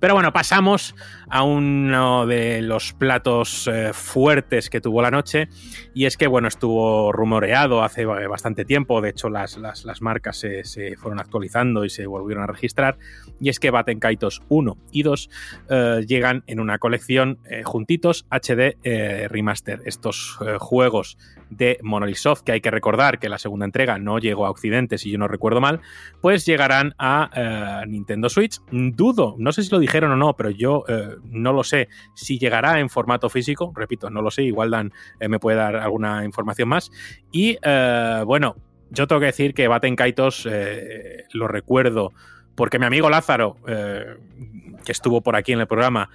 Pero bueno, pasamos a uno de los platos eh, fuertes que tuvo la noche y es que, bueno, estuvo rumoreado hace bastante tiempo, de hecho las, las, marcas se, fueron actualizando y se volvieron a registrar, y es que Batten Kaitos 1 y 2 eh, llegan en una colección eh, juntitos HD Remaster. Estos juegos de Monolith Soft, que hay que recordar que la segunda entrega no llegó a Occidente, si yo no recuerdo mal, pues llegarán a Nintendo Switch. Dudo, no sé si lo dijeron o no, pero yo eh, no lo sé si llegará en formato físico, repito, no lo sé, igual Dan eh, me puede dar alguna información más. Y bueno, yo tengo que decir que Baten Kaitos lo recuerdo porque mi amigo Lázaro, que estuvo por aquí en el programa,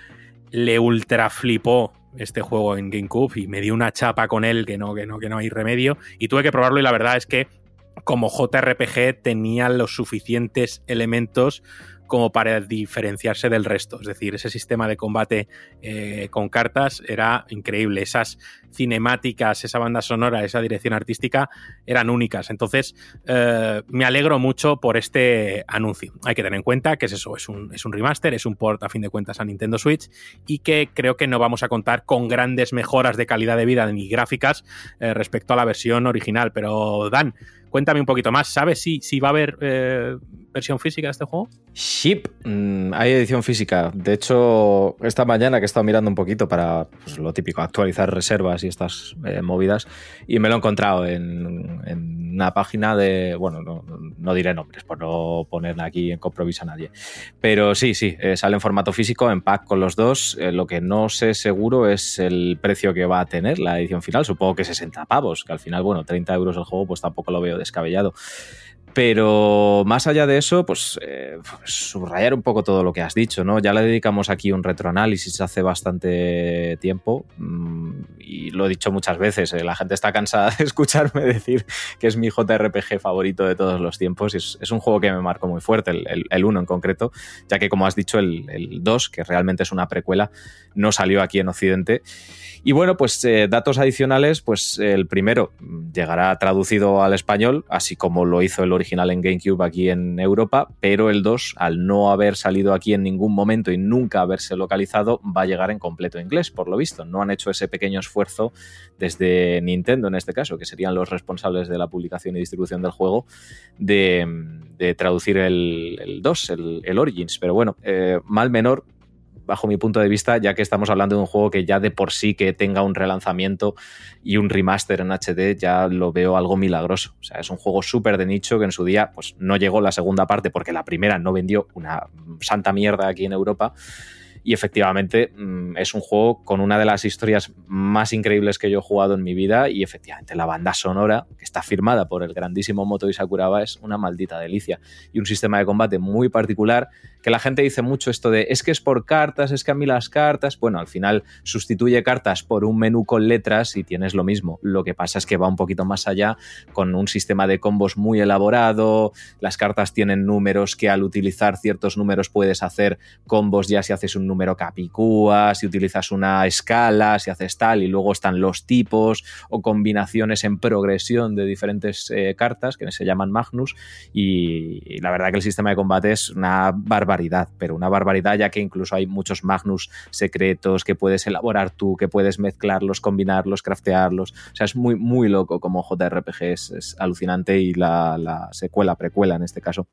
le ultra flipó este juego en GameCube y me dio una chapa con él que no, que no, que no hay remedio. Y tuve que probarlo y la verdad es que como JRPG tenía los suficientes elementos como para diferenciarse del resto. Es decir, ese sistema de combate eh, con cartas era increíble. Esas cinemáticas, esa banda sonora, esa dirección artística eran únicas. Entonces, eh, me alegro mucho por este anuncio. Hay que tener en cuenta que es eso, es un, es un remaster, es un port a fin de cuentas a Nintendo Switch y que creo que no vamos a contar con grandes mejoras de calidad de vida ni gráficas eh, respecto a la versión original. Pero, Dan, cuéntame un poquito más. ¿Sabes si, si va a haber eh, versión física de este juego? Ship, mm, hay edición física. De hecho, esta mañana que he estado mirando un poquito para pues, lo típico, actualizar reservas estas eh, movidas, y me lo he encontrado en, una página de, bueno, no, diré nombres por no poner aquí en compromiso a nadie, pero sí, sí, eh, sale en formato físico, en pack con los dos. lo que no sé seguro es el precio que va a tener la edición final. Supongo que 60 pavos, que al final, bueno, 30 euros el juego, pues tampoco lo veo descabellado. Pero más allá de eso, pues, eh, subrayar un poco todo lo que has dicho, ¿no? Ya le dedicamos aquí un retroanálisis hace bastante tiempo mm, y lo he dicho muchas veces, eh, la gente está cansada de escucharme decir que es mi JRPG favorito de todos los tiempos y es, un juego que me marcó muy fuerte, el 1 en concreto, ya que como has dicho, el 2, que realmente es una precuela, no salió aquí en Occidente. Y bueno, pues eh, datos adicionales, pues el primero llegará traducido al español, así como lo hizo el original en GameCube aquí en Europa, pero el 2, al no haber salido aquí en ningún momento y nunca haberse localizado, va a llegar en completo inglés, por lo visto. No han hecho ese pequeño esfuerzo desde Nintendo en este caso, que serían los responsables de la publicación y distribución del juego, de, traducir el, 2, el, Origins. Pero bueno, eh, mal menor, bajo mi punto de vista, ya que estamos hablando de un juego que ya de por sí que tenga un relanzamiento y un remaster en HD, ya lo veo algo milagroso. O sea, es un juego súper de nicho que en su día pues, no llegó la segunda parte porque la primera no vendió una santa mierda aquí en Europa. Y efectivamente mm, es un juego con una de las historias más increíbles que yo he jugado en mi vida. Y efectivamente la banda sonora, que está firmada por el grandísimo Moto Sakuraba, es una maldita delicia. Y un sistema de combate muy particular que la gente dice mucho esto de es que es por cartas, es que a mí las cartas, bueno, al final sustituye cartas por un menú con letras y tienes lo mismo. Lo que pasa es que va un poquito más allá con un sistema de combos muy elaborado, las cartas tienen números que al utilizar ciertos números puedes hacer combos ya si haces un número capicúa, si utilizas una escala, si haces tal y luego están los tipos o combinaciones en progresión de diferentes eh, cartas que se llaman Magnus y, la verdad que el sistema de combate es una barbaridad pero una barbaridad ya que incluso hay muchos Magnus secretos que puedes elaborar tú, que puedes mezclarlos, combinarlos, craftearlos. O sea, es muy, muy loco como JRPG, es, alucinante y la, secuela, precuela en este caso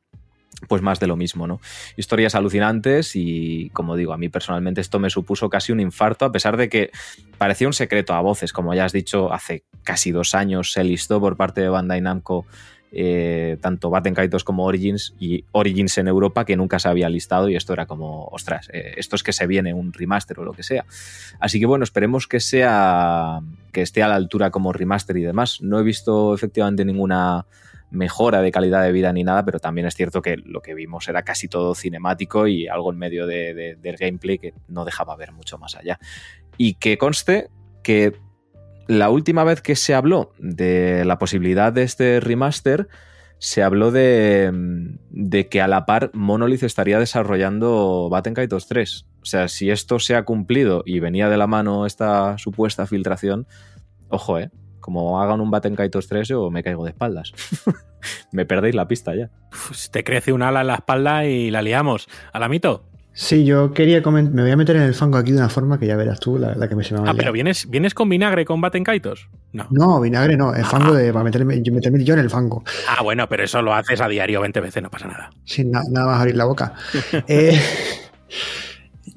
pues más de lo mismo, ¿no? Historias alucinantes y, como digo, a mí personalmente esto me supuso casi un infarto, a pesar de que parecía un secreto a voces, como ya has dicho, hace casi dos años se listó por parte de Bandai Namco eh, tanto Batten Kaitos como Origins y Origins en Europa que nunca se había listado y esto era como, ostras, eh, esto es que se viene un remaster o lo que sea. Así que bueno, esperemos que sea, que esté a la altura como remaster y demás. No he visto efectivamente ninguna mejora de calidad de vida ni nada, pero también es cierto que lo que vimos era casi todo cinemático y algo en medio del gameplay que no dejaba ver mucho más allá. Y que conste que la última vez que se habló de la posibilidad de este remaster, se habló de, que a la par Monolith estaría desarrollando Batten Kaitos 3. O sea, si esto se ha cumplido y venía de la mano esta supuesta filtración, ojo, ¿eh? Como hagan un Batten Kaitos 3 yo me caigo de espaldas. me perdéis la pista ya. Te crece un ala en la espalda y la liamos. ¿A la mito? Sí, yo quería comentar. Me voy a meter en el fango aquí de una forma que ya verás tú, la, que me se me Ah, pero ¿vienes, ¿vienes con vinagre con Batenkaitos? No. No, vinagre no. El fango de, para meterme, meterme, yo en el fango. Ah, bueno, pero eso lo haces a diario 20 veces, no pasa nada. Sin nada más abrir la boca. eh,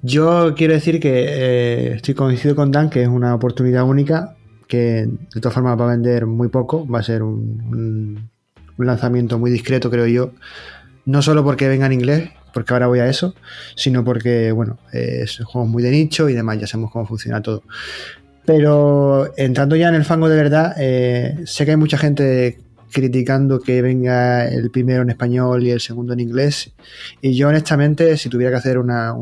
yo quiero decir que eh, estoy convencido con Dan que es una oportunidad única que de todas formas va a vender muy poco. Va a ser un, un lanzamiento muy discreto, creo yo. No solo porque venga en inglés, porque ahora voy a eso, sino porque, bueno, es un juego muy de nicho y demás, ya sabemos cómo funciona todo. Pero entrando ya en el fango de verdad, eh, sé que hay mucha gente criticando que venga el primero en español y el segundo en inglés. Y yo honestamente, si tuviera que hacer una,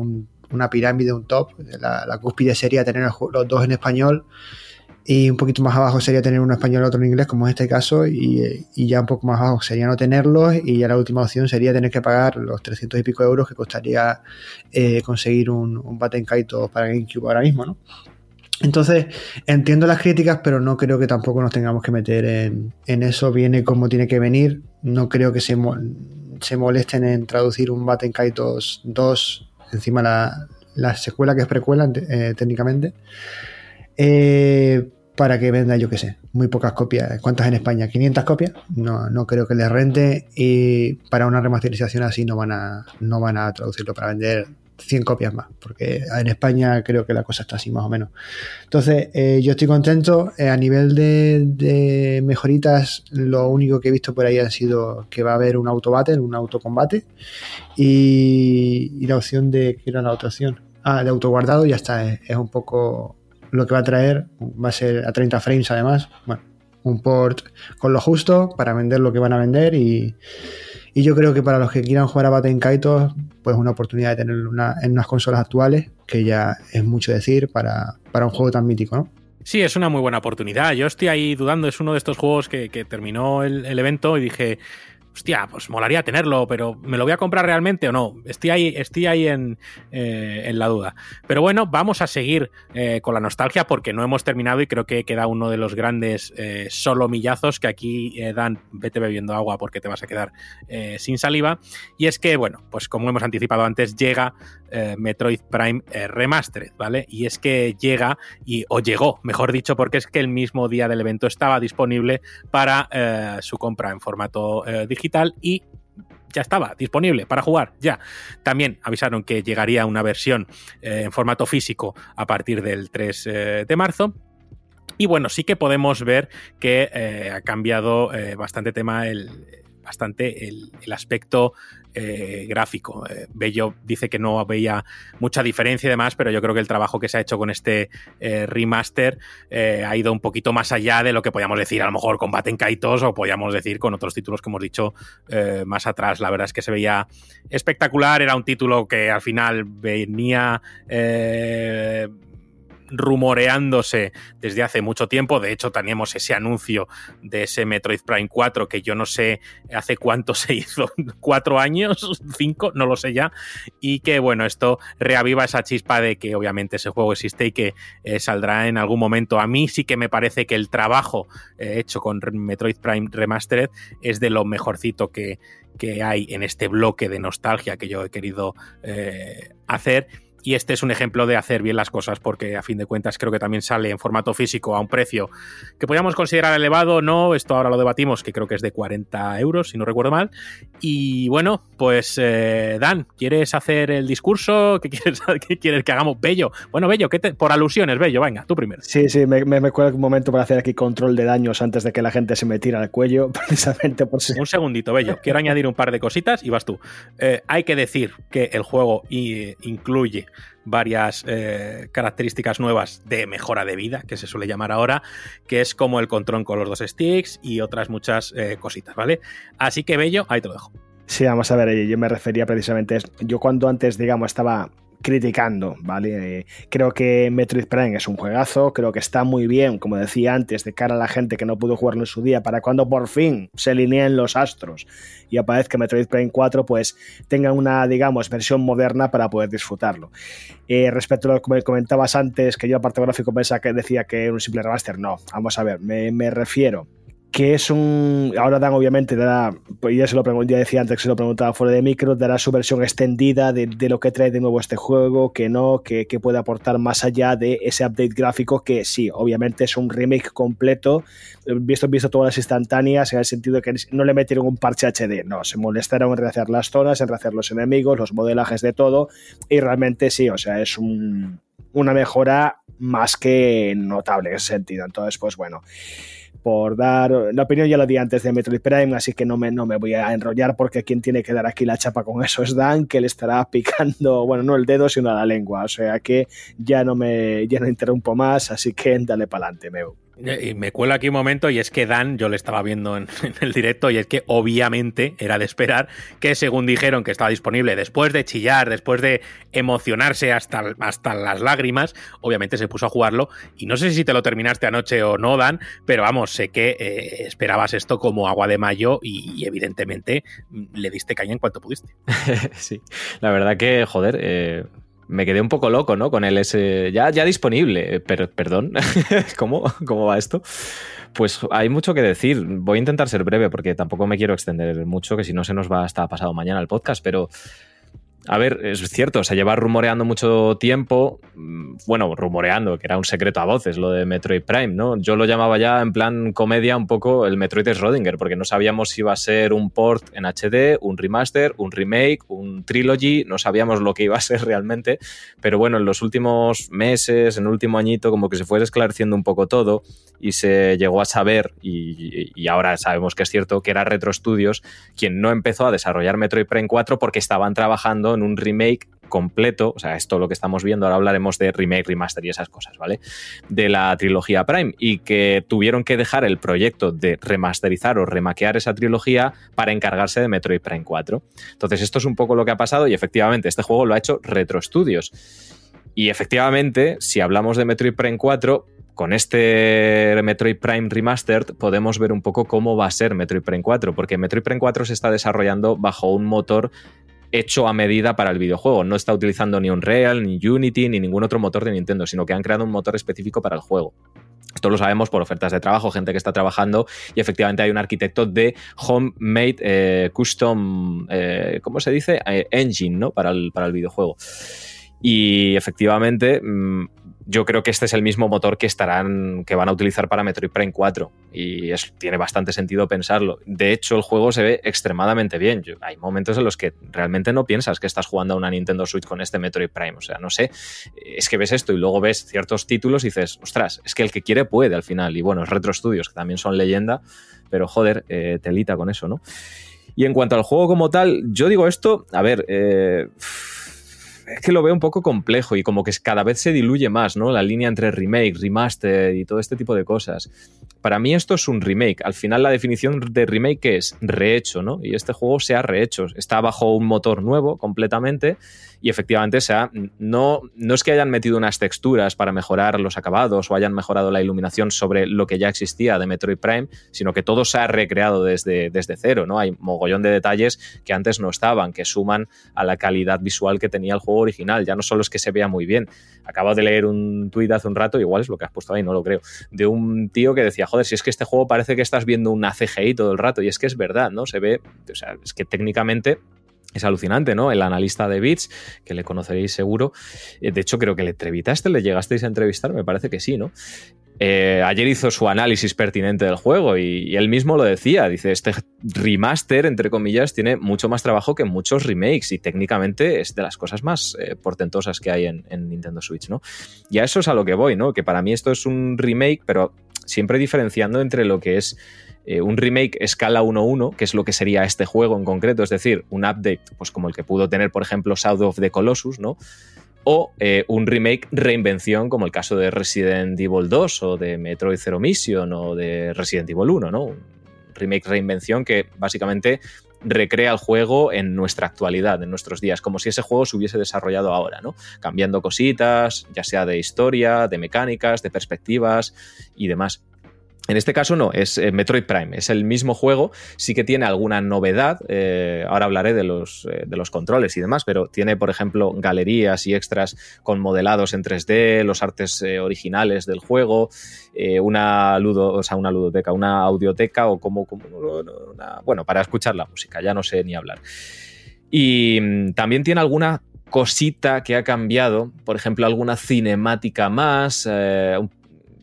pirámide, un top, la, la cúspide sería tener los dos en español y un poquito más abajo sería tener uno español y otro en inglés, como es este caso, y, ya un poco más abajo sería no tenerlos, y ya la última opción sería tener que pagar los 300 y pico euros que costaría eh, conseguir un, un Batten Kaito para GameCube ahora mismo, ¿no? Entonces, entiendo las críticas, pero no creo que tampoco nos tengamos que meter en, eso. Viene como tiene que venir. No creo que se, se molesten en traducir un Batten Kaitos 2, encima la, la secuela que es precuela eh, técnicamente. Eh, para que venda, yo qué sé, muy pocas copias. ¿Cuántas en España? ¿500 copias? No, no creo que les rente y para una remasterización así no van a, no van a traducirlo para vender 100 copias más, porque en España creo que la cosa está así más o menos. Entonces, eh, yo estoy contento. Eh, a nivel de, mejoritas, lo único que he visto por ahí ha sido que va a haber un auto battle, un autocombate y, y la opción de, ¿qué era la otra opción? Ah, de autoguardado, ya está, es un poco lo que va a traer va a ser a 30 frames además. Bueno, un port con lo justo para vender lo que van a vender y, y yo creo que para los que quieran jugar a Baten Kaitos, pues una oportunidad de tenerlo una, en unas consolas actuales, que ya es mucho decir para, para un juego tan mítico, ¿no? Sí, es una muy buena oportunidad. Yo estoy ahí dudando, es uno de estos juegos que, que terminó el, el, evento y dije, hostia, pues molaría tenerlo, pero ¿me lo voy a comprar realmente o no? Estoy ahí, estoy ahí en, eh, en la duda. Pero bueno, vamos a seguir eh, con la nostalgia porque no hemos terminado y creo que queda uno de los grandes eh, solo millazos que aquí eh, dan, vete bebiendo agua porque te vas a quedar sin saliva. Y es que, bueno, pues como hemos anticipado antes, llega Metroid Prime Remastered, ¿vale? Y es que llega, y, o llegó, mejor dicho, porque es que el mismo día del evento estaba disponible para su compra en formato digital y ya estaba disponible para jugar, ya. También avisaron que llegaría una versión eh, en formato físico a partir del 3 eh, de marzo. Y bueno, sí que podemos ver que eh, ha cambiado bastante tema el, bastante el, aspecto eh, gráfico. Eh, Bello dice que no veía mucha diferencia y demás, pero yo creo que el trabajo que se ha hecho con este eh, remaster ha ido un poquito más allá de lo que podíamos decir a lo mejor con Baten Kaitos o podíamos decir con otros títulos que hemos dicho más atrás. La verdad es que se veía espectacular, era un título que al final venía rumoreándose desde hace mucho tiempo. De hecho, teníamos ese anuncio de ese Metroid Prime 4 que yo no sé hace cuánto se hizo, cuatro años, cinco, no lo sé ya. Y que bueno, esto reaviva esa chispa de que obviamente ese juego existe y que eh, saldrá en algún momento. A mí sí que me parece que el trabajo eh, hecho con Metroid Prime Remastered es de lo mejorcito que, que hay en este bloque de nostalgia que yo he querido eh, hacer y este es un ejemplo de hacer bien las cosas porque a fin de cuentas creo que también sale en formato físico a un precio que podríamos considerar elevado, no, esto ahora lo debatimos, que creo que es de 40 euros, si no recuerdo mal. Y bueno, pues eh, Dan, ¿quieres hacer el discurso? ¿Qué quieres, qué quieres que hagamos? Bello. Bueno, Bello, ¿qué te, por alusiones, Bello, venga, tú primero. Sí, sí, me, me, me un momento para hacer aquí control de daños antes de que la gente se me tire al cuello, precisamente por si... Un segundito, Bello, quiero añadir un par de cositas y vas tú. Eh, hay que decir que el juego y, incluye varias eh, características nuevas de mejora de vida, que se suele llamar ahora, que es como el control con los dos sticks y otras muchas eh, cositas, ¿vale? Así que, Bello, ahí te lo dejo. Sí, vamos a ver, yo me refería precisamente. Yo cuando antes, digamos, estaba criticando, ¿vale? Eh, creo que Metroid Prime es un juegazo, creo que está muy bien, como decía antes, de cara a la gente que no pudo jugarlo en su día, para cuando por fin se alineen los astros y aparezca Metroid Prime 4, pues tengan una, digamos, versión moderna para poder disfrutarlo. Eh, respecto a lo que comentabas antes, que yo aparte gráfico pensaba que decía que era un simple remaster, no, vamos a ver, me, me refiero que es un. Ahora Dan, obviamente, dará. Pues ya se lo pregunté, ya decía antes que se lo preguntaba fuera de micro, dará su versión extendida de, de lo que trae de nuevo este juego, que no, que, que, puede aportar más allá de ese update gráfico, que sí, obviamente es un remake completo, visto, visto todas las instantáneas, en el sentido de que no le metieron un parche HD, no, se molestaron en rehacer las zonas, en rehacer los enemigos, los modelajes de todo, y realmente sí, o sea, es un, una mejora más que notable en ese sentido. Entonces, pues bueno por dar la opinión ya lo di antes de Metroid Prime, así que no me, no me voy a enrollar porque quien tiene que dar aquí la chapa con eso es Dan, que le estará picando, bueno, no el dedo, sino la lengua, o sea que ya no me ya no interrumpo más, así que dale para adelante, Meu. Y me cuelo aquí un momento y es que Dan, yo le estaba viendo en, el directo y es que obviamente era de esperar que según dijeron que estaba disponible después de chillar, después de emocionarse hasta, hasta las lágrimas, obviamente se puso a jugarlo y no sé si te lo terminaste anoche o no, Dan, pero vamos, sé que eh, esperabas esto como agua de mayo y, y, evidentemente le diste caña en cuanto pudiste. sí, la verdad que, joder, eh, me quedé un poco loco, ¿no? Con el ese ya, ya disponible. Pero, perdón, ¿Cómo? ¿Cómo va esto? Pues hay mucho que decir. Voy a intentar ser breve porque tampoco me quiero extender mucho, que si no se nos va hasta pasado mañana el podcast, pero a ver, es cierto, se lleva rumoreando mucho tiempo, mm, bueno, rumoreando, que era un secreto a voces lo de Metroid Prime, ¿no? Yo lo llamaba ya en plan comedia un poco el Metroid de Schrödinger, porque no sabíamos si iba a ser un port en HD, un remaster, un remake, un trilogy, no sabíamos lo que iba a ser realmente, pero bueno, en los últimos meses, en el último añito, como que se fue esclareciendo un poco todo y se llegó a saber, y, y ahora sabemos que es cierto, que era Retro Studios quien no empezó a desarrollar Metroid Prime 4 porque estaban trabajando en un remake completo, o sea, esto lo que estamos viendo, ahora hablaremos de remake, remaster y esas cosas, ¿vale? De la trilogía Prime y que tuvieron que dejar el proyecto de remasterizar o remaquear esa trilogía para encargarse de Metroid Prime 4. Entonces, esto es un poco lo que ha pasado y efectivamente este juego lo ha hecho Retro Studios. Y efectivamente, si hablamos de Metroid Prime 4, con este Metroid Prime Remastered podemos ver un poco cómo va a ser Metroid Prime 4, porque Metroid Prime 4 se está desarrollando bajo un motor hecho a medida para el videojuego. No está utilizando ni Unreal, ni Unity, ni ningún otro motor de Nintendo, sino que han creado un motor específico para el juego. Esto lo sabemos por ofertas de trabajo, gente que está trabajando y efectivamente hay un arquitecto de homemade eh, custom, eh, ¿cómo se dice? Eh, engine, ¿no? Para el, para el videojuego. Y efectivamente, mm, yo creo que este es el mismo motor que estarán, que van a utilizar para Metroid Prime 4. Y tiene bastante sentido pensarlo. De hecho, el juego se ve extremadamente bien. hay momentos en los que realmente no piensas que estás jugando a una Nintendo Switch con este Metroid Prime. O sea, no sé. Es que ves esto y luego ves ciertos títulos y dices, ostras, es que el que quiere puede al final. Y bueno, es Retro Studios, que también son leyenda, pero joder, eh, telita con eso, ¿no? Y en cuanto al juego como tal, yo digo esto, a ver, eh es que lo veo un poco complejo y como que cada vez se diluye más, ¿no? La línea entre remake, remaster y todo este tipo de cosas. Para mí esto es un remake. Al final la definición de remake es rehecho, ¿no? Y este juego se ha rehecho. Está bajo un motor nuevo completamente y efectivamente sea, no, no es que hayan metido unas texturas para mejorar los acabados o hayan mejorado la iluminación sobre lo que ya existía de Metroid Prime, sino que todo se ha recreado desde, desde cero, ¿no? Hay mogollón de detalles que antes no estaban, que suman a la calidad visual que tenía el juego original. Ya no solo es que se vea muy bien. Acabo de leer un tuit hace un rato, igual es lo que has puesto ahí, no lo creo, de un tío que decía, joder, si es que este juego parece que estás viendo una CGI todo el rato, y es que es verdad, ¿no? Se ve, o sea, es que técnicamente es alucinante, ¿no? El analista de bits, que le conoceréis seguro. Eh, de hecho, creo que le entrevistaste, le llegasteis a entrevistar, me parece que sí, ¿no? Eh, ayer hizo su análisis pertinente del juego y, él mismo lo decía. Dice, este remaster, entre comillas, tiene mucho más trabajo que muchos remakes y técnicamente es de las cosas más eh, portentosas que hay en, en, Nintendo Switch, ¿no? Y a eso es a lo que voy, ¿no? Que para mí esto es un remake, pero siempre diferenciando entre lo que es eh, un remake escala 1-1, que es lo que sería este juego en concreto, es decir, un update, pues como el que pudo tener, por ejemplo, Shadow of the Colossus, ¿no? O eh, un remake reinvención, como el caso de Resident Evil 2 o de Metroid Zero Mission o de Resident Evil 1, ¿no? Un remake reinvención que básicamente recrea el juego en nuestra actualidad, en nuestros días, como si ese juego se hubiese desarrollado ahora, ¿no? Cambiando cositas, ya sea de historia, de mecánicas, de perspectivas y demás. En este caso no, es eh, Metroid Prime, es el mismo juego, sí que tiene alguna novedad, eh, ahora hablaré de los, eh, de los, controles y demás, pero tiene, por ejemplo, galerías y extras con modelados en 3D, los artes originales del juego, una, ludo, o sea, una ludoteca, una audioteca o como, como bueno, para escuchar la música, ya no sé ni hablar. Y mm, también tiene alguna cosita que ha cambiado, por ejemplo, alguna cinemática más, un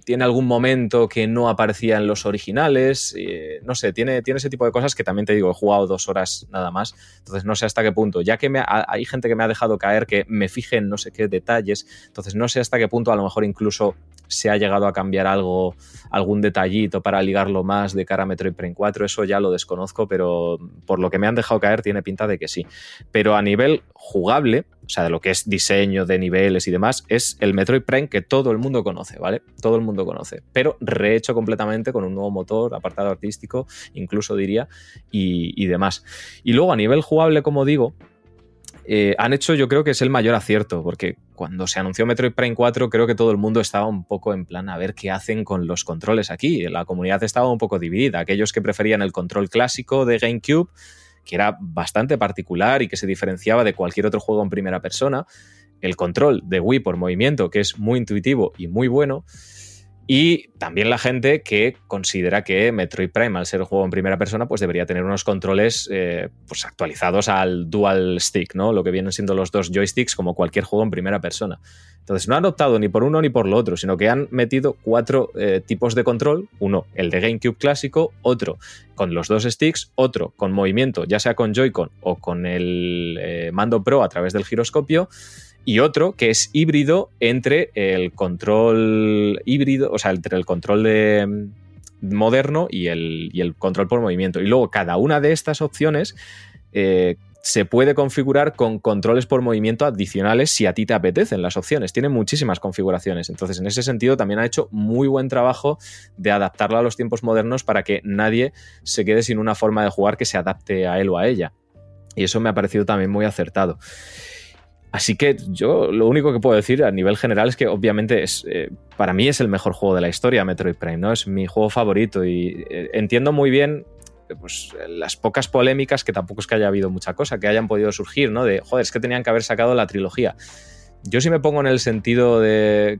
tiene algún momento que no aparecía en los originales, no sé, tiene, tiene ese tipo de cosas que también te digo, he jugado dos horas nada más, entonces no sé hasta qué punto, ya que hay gente que me ha dejado caer que me fije en no sé qué detalles, entonces no sé hasta qué punto a lo mejor incluso se ha llegado a cambiar algo, algún detallito para ligarlo más de cara a Metroid Prime 4, eso ya lo desconozco, pero por lo que me han dejado caer tiene pinta de que sí. Pero a nivel jugable, sea, de lo que es diseño de niveles y demás, es el Metroid Prime que todo el mundo conoce, ¿vale? Todo el mundo conoce, pero rehecho completamente con un nuevo motor, apartado artístico, incluso diría, y, y demás. Y luego a nivel jugable, como digo, eh, han hecho yo creo que es el mayor acierto, porque cuando se anunció Metroid Prime 4 creo que todo el mundo estaba un poco en plan a ver qué hacen con los controles aquí. La comunidad estaba un poco dividida. Aquellos que preferían el control clásico de GameCube, que era bastante particular y que se diferenciaba de cualquier otro juego en primera persona. El control de Wii por movimiento, que es muy intuitivo y muy bueno. Y también la gente que considera que Metroid Prime, al ser un juego en primera persona, pues debería tener unos controles eh, pues actualizados al dual stick, ¿no? Lo que vienen siendo los dos joysticks como cualquier juego en primera persona. Entonces no han optado ni por uno ni por lo otro, sino que han metido cuatro eh, tipos de control. Uno, el de GameCube clásico, otro con los dos sticks, otro con movimiento, ya sea con Joy-Con o con el eh, mando Pro a través del giroscopio y otro que es híbrido entre el control híbrido, o sea, entre el control de mm, moderno y el, y el control por movimiento. Y luego cada una de estas opciones eh, se puede configurar con controles por movimiento adicionales si a ti te apetecen las opciones. Tiene muchísimas configuraciones. Entonces, en ese sentido, también ha hecho muy buen trabajo de adaptarlo a los tiempos modernos para que nadie se quede sin una forma de jugar que se adapte a él o a ella. Y eso me ha parecido también muy acertado. Así que yo lo único que puedo decir a nivel general es que obviamente es, eh, para mí es el mejor juego de la historia, Metroid Prime, ¿no? Es mi juego favorito y eh, entiendo muy bien pues, las pocas polémicas, que tampoco es que haya habido mucha cosa, que hayan podido surgir, ¿no? De, joder, es que tenían que haber sacado la trilogía. Yo sí me pongo en el sentido de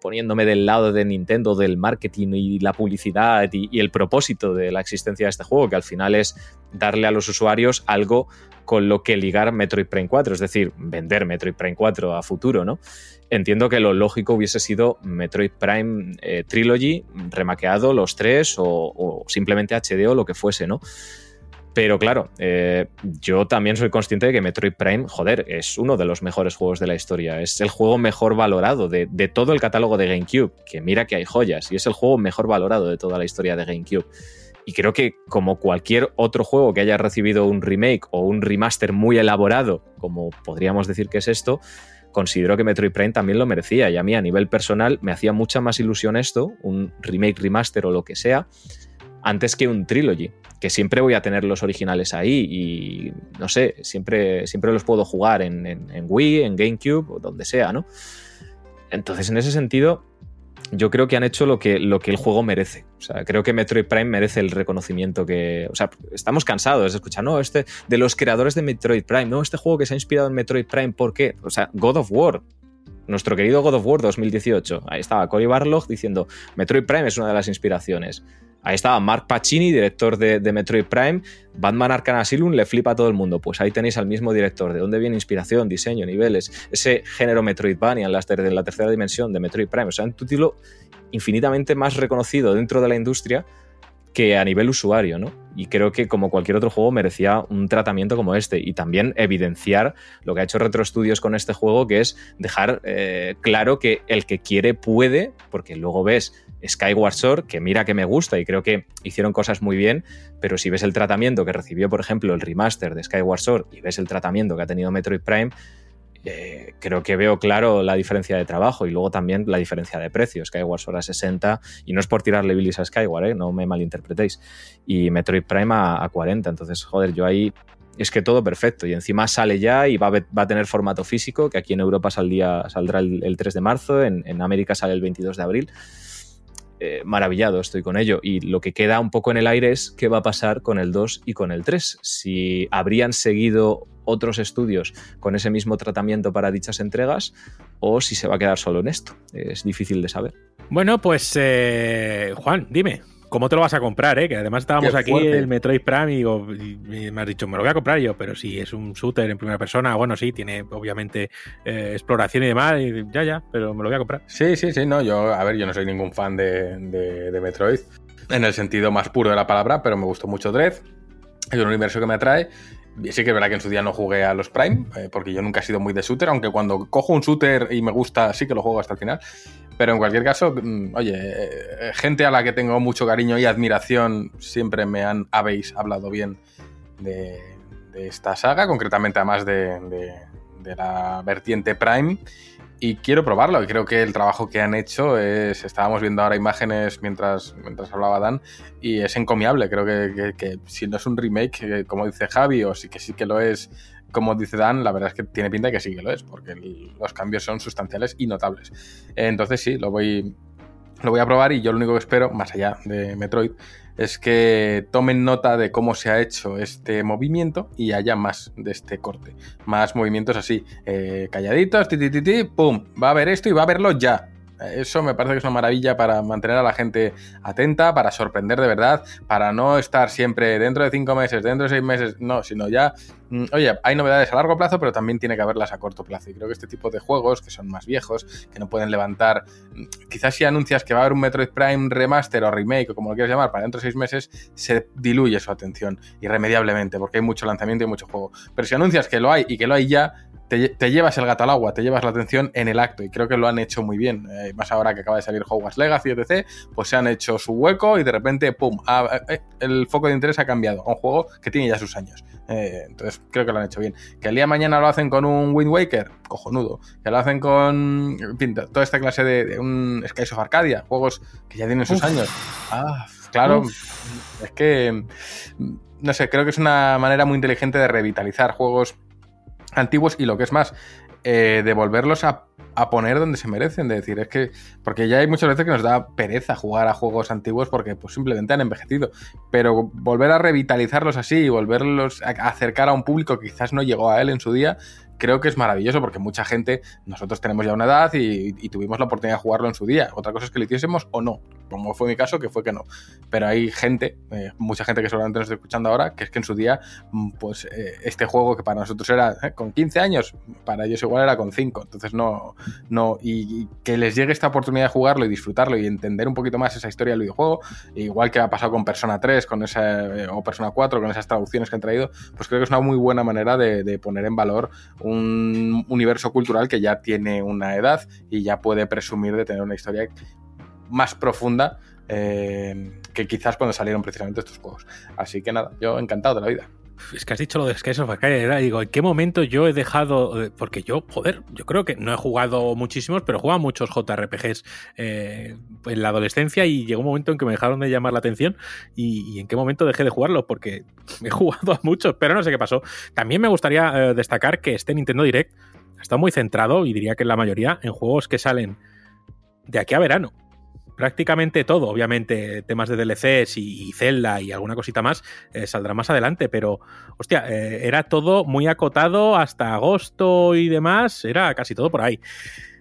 poniéndome del lado de Nintendo, del marketing y la publicidad y, el propósito de la existencia de este juego, que al final es darle a los usuarios algo con lo que ligar Metroid Prime 4, es decir, vender Metroid Prime 4 a futuro, ¿no? Entiendo que lo lógico hubiese sido Metroid Prime eh, Trilogy, remaqueado los tres o, o, simplemente HD o lo que fuese, ¿no? Pero claro, eh, yo también soy consciente de que Metroid Prime, joder, es uno de los mejores juegos de la historia. Es el juego mejor valorado de, de, todo el catálogo de GameCube, que mira que hay joyas, y es el juego mejor valorado de toda la historia de GameCube. Y creo que como cualquier otro juego que haya recibido un remake o un remaster muy elaborado, como podríamos decir que es esto, considero que Metroid Prime también lo merecía. Y a mí a nivel personal me hacía mucha más ilusión esto, un remake, remaster o lo que sea, antes que un trilogy, que siempre voy a tener los originales ahí y no sé, siempre, siempre los puedo jugar en, Wii, en GameCube o donde sea, ¿no? Entonces, en ese sentido, yo creo que han hecho lo que, lo que el juego merece. O sea, creo que Metroid Prime merece el reconocimiento que. O sea, estamos cansados de escuchar, no, este. De los creadores de Metroid Prime, no, este juego que se ha inspirado en Metroid Prime, ¿por qué? O sea, God of War. Nuestro querido God of War 2018. Ahí estaba Cory Barlog diciendo: Metroid Prime es una de las inspiraciones. Ahí estaba Mark Pacini, director de, de, Metroid Prime. Batman Arkham Asylum le flipa a todo el mundo. Pues ahí tenéis al mismo director. ¿De dónde viene inspiración, diseño, niveles? Ese género Metroidvania en la, en la tercera dimensión de Metroid Prime. O sea, un título infinitamente más reconocido dentro de la industria que a nivel usuario, ¿no? Y creo que como cualquier otro juego merecía un tratamiento como este y también evidenciar lo que ha hecho Retro Studios con este juego, que es dejar eh, claro que el que quiere puede, porque luego ves Skyward Sword, que mira que me gusta y creo que hicieron cosas muy bien, pero si ves el tratamiento que recibió, por ejemplo, el remaster de Skyward Sword y ves el tratamiento que ha tenido Metroid Prime, eh, creo que veo claro la diferencia de trabajo y luego también la diferencia de precio. Skyward Sword a 60 y no es por tirarle bilis a Skyward, ¿eh? no me malinterpretéis. Y Metroid Prime a, a 40. Entonces, joder, yo ahí es que todo perfecto. Y encima sale ya y va a, a, tener formato físico, que aquí en Europa saldrá el, el 3 de marzo, en, en, América sale el 22 de abril. Eh, maravillado estoy con ello. Y lo que queda un poco en el aire es qué va a pasar con el 2 y con el 3. Si habrían seguido otros estudios con ese mismo tratamiento para dichas entregas o si se va a quedar solo en esto. Es difícil de saber. Bueno, pues eh, Juan, dime. ¿Cómo te lo vas a comprar? Eh? Que además estábamos aquí en el Metroid Prime y, digo, y, me has dicho, me lo voy a comprar yo, pero si es un shooter en primera persona, bueno, sí, tiene obviamente eh, exploración y demás, y ya, ya, pero me lo voy a comprar. Sí, sí, sí, no, yo, a ver, yo no soy ningún fan de, de, de Metroid, en el sentido más puro de la palabra, pero me gustó mucho Dread, es un universo que me atrae Sí que es verdad que en su día no jugué a los Prime, eh, porque yo nunca he sido muy de shooter, aunque cuando cojo un shooter y me gusta, sí que lo juego hasta el final. Pero en cualquier caso, mmm, oye, eh, gente a la que tengo mucho cariño y admiración, siempre me han, habéis hablado bien de, de esta saga, concretamente además de, de, de la vertiente Prime y quiero probarlo. Y creo que el trabajo que han hecho es. Estábamos viendo ahora imágenes mientras, mientras hablaba Dan, y es encomiable. Creo que, que, que si no es un remake, eh, como dice Javi, o sí que sí que lo es, como dice Dan, la verdad es que tiene pinta de que sí que lo es, porque los cambios son sustanciales y notables. Entonces, sí, lo voy, lo voy a probar y yo lo único que espero, más allá de Metroid, es que tomen nota de cómo se ha hecho este movimiento y haya más de este corte. Más movimientos así, eh, calladitos, ti, pum, va a haber esto y va a verlo ya. Eso me parece que es una maravilla para mantener a la gente atenta, para sorprender de verdad, para no estar siempre dentro de cinco meses, dentro de seis meses, no, sino ya, mm, oye, hay novedades a largo plazo, pero también tiene que haberlas a corto plazo. Y creo que este tipo de juegos, que son más viejos, que no pueden levantar, mm, quizás si anuncias que va a haber un Metroid Prime remaster o remake, o como lo quieras llamar, para dentro de seis meses, se diluye su atención irremediablemente, porque hay mucho lanzamiento y mucho juego. Pero si anuncias que lo hay y que lo hay ya, te, llevas el gato al agua, te llevas la atención en el acto y creo que lo han hecho muy bien. Eh, más ahora que acaba de salir Hogwarts Legacy, etc., pues se han hecho su hueco y de repente, ¡pum!, eh, el foco de interés ha cambiado a un juego que tiene ya sus años. Eh, entonces creo que lo han hecho bien. Que el día de mañana lo hacen con un Wind Waker, cojonudo. Que lo hacen con, en fin, toda esta clase de, un Skies of Arcadia, juegos que ya tienen sus años. Ah, claro, es que, no sé, creo que es una manera muy inteligente de revitalizar juegos antiguos y lo que es más, eh, devolverlos a, poner donde se merecen. De decir, es que. Porque ya hay muchas veces que nos da pereza jugar a juegos antiguos porque pues, simplemente han envejecido. Pero volver a revitalizarlos así y volverlos a acercar a un público que quizás no llegó a él en su día, creo que es maravilloso porque mucha gente, nosotros tenemos ya una edad y, tuvimos la oportunidad de jugarlo en su día. Otra cosa es que lo hiciésemos o no, como fue mi caso, que fue que no. Pero hay gente, eh, mucha gente que seguramente nos está escuchando ahora, que es que en su día, mm, pues eh, este juego que para nosotros era eh, con 15 años, para ellos igual era con 5. Entonces no, no, y, que les llegue esta oportunidad de jugarlo y disfrutarlo y entender un poquito más esa historia del videojuego, igual que ha pasado con Persona 3 con esa, o Persona 4 con esas traducciones que han traído, pues creo que es una muy buena manera de, de poner en valor un universo cultural que ya tiene una edad y ya puede presumir de tener una historia más profunda eh, que quizás cuando salieron precisamente estos juegos. Así que nada, yo encantado de la vida. Es que has dicho lo de Skies of Arcadia, digo, ¿en qué momento yo he dejado? Eh, porque yo, joder, yo creo que no he jugado muchísimos, pero he jugado muchos JRPGs eh, en la adolescencia y llegó un momento en que me dejaron de llamar la atención y, en qué momento dejé de jugarlo, porque he jugado a muchos, pero no sé qué pasó. También me gustaría eh, destacar que este Nintendo Direct está muy centrado, y diría que en la mayoría, en juegos que salen de aquí a verano prácticamente todo, obviamente temas de DLCs y, Zelda y alguna cosita más eh, saldrá más adelante, pero hostia, eh, era todo muy acotado hasta agosto y demás, era casi todo por ahí.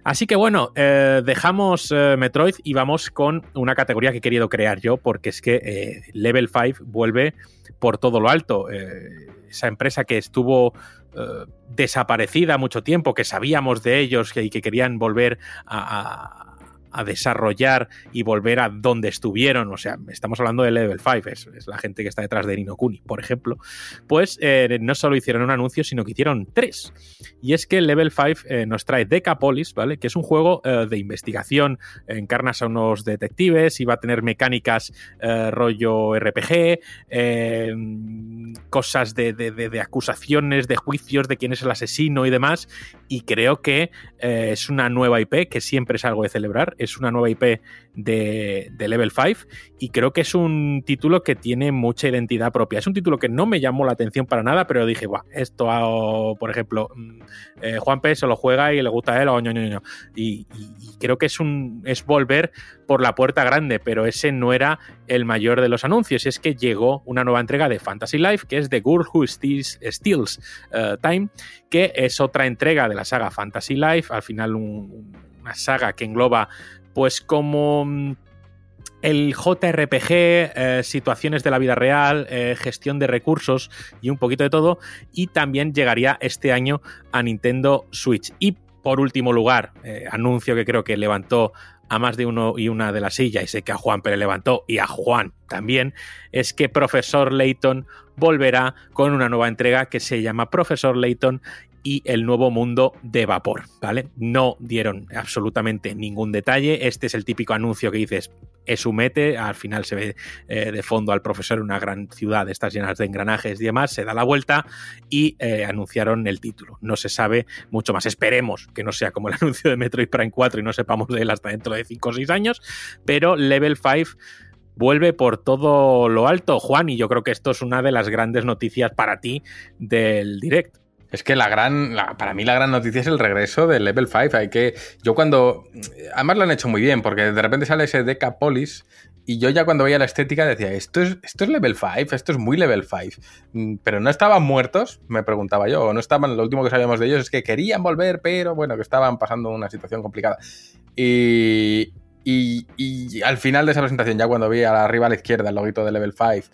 Así que bueno, eh, dejamos Metroid y vamos con una categoría que he querido crear yo, porque es que Level 5 vuelve por todo lo alto. esa empresa que estuvo desaparecida mucho tiempo, que sabíamos de ellos y que, querían volver a desarrollar y volver a donde estuvieron, o sea, estamos hablando de Level 5, es, la gente que está detrás de Nino Kuni, por ejemplo, pues eh, no solo hicieron un anuncio, sino que hicieron tres. Y es que Level 5 eh, nos trae Decapolis, ¿vale? Que es un juego eh, de investigación, encarnas a unos detectives y va a tener mecánicas rollo RPG, cosas de, de, acusaciones, de juicios de quién es el asesino y demás, y creo que es una nueva IP que siempre es algo de celebrar es una nueva IP de, Level 5 y creo que es un título que tiene mucha identidad propia. Es un título que no me llamó la atención para nada, pero dije, Buah, esto, por ejemplo, mm, eh, Juan P. se lo juega y le gusta a él, o Y, creo que es, un, es volver por la puerta grande, pero ese no era el mayor de los anuncios. Es que llegó una nueva entrega de Fantasy Life, que es The Girl Who Steals, eh, Time, que es otra entrega de la saga Fantasy Life. Al final, un saga que engloba pues como mm, el JRPG, eh, situaciones de la vida real, eh, gestión de recursos y un poquito de todo. Y también llegaría este año a Nintendo Switch. Y por último lugar, eh, anuncio que creo que levantó a más de uno y una de la silla, y sé que a Juan le levantó y a Juan también, es que Profesor Layton volverá con una nueva entrega que se llama Profesor Layton y el nuevo mundo de vapor, ¿vale? No dieron absolutamente ningún detalle. Este es el típico anuncio que dices, es un mete, al final se ve eh, de fondo al profesor una gran ciudad, estas llenas de engranajes y demás, se da la vuelta y eh, anunciaron el título. No se sabe mucho más. Esperemos que no sea como el anuncio de Metroid Prime 4 y no sepamos de él hasta dentro de 5 o 6 años, pero Level 5 vuelve por todo lo alto, Juan, y yo creo que esto es una de las grandes noticias para ti del direct. Es que la gran, para mí la gran noticia es el regreso del Level 5. Hay que, yo cuando, además lo han hecho muy bien, porque de repente sale ese Decapolis y yo ya cuando veía la estética decía, esto es, esto es Level 5, esto es muy Level 5. Mm, pero no estaban muertos, me preguntaba yo, o no estaban, lo último que sabíamos de ellos es que querían volver, pero bueno, que estaban pasando una situación complicada. Y, y, y al final de esa presentación, ya cuando vi arriba a la izquierda el loguito de Level 5,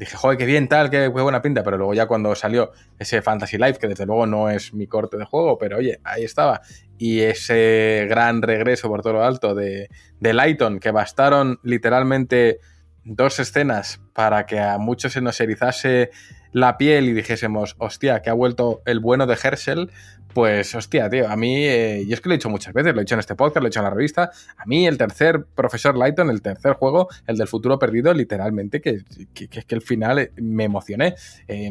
dije, joder, qué bien, tal, qué, buena pinta, pero luego ya cuando salió ese Fantasy Life, que desde luego no es mi corte de juego, pero oye, ahí estaba, y ese gran regreso por todo lo alto de, de Lighton, que bastaron literalmente dos escenas para que a muchos se nos erizase la piel y dijésemos, hostia, que ha vuelto el bueno de Herschel, Pues hostia, tío, a mí, eh, y es que lo he dicho muchas veces, lo he dicho en este podcast, lo he dicho en la revista, a mí el tercer profesor Lighton, el tercer juego, el del futuro perdido, literalmente, que, que, que, el final eh, me emocioné. Eh,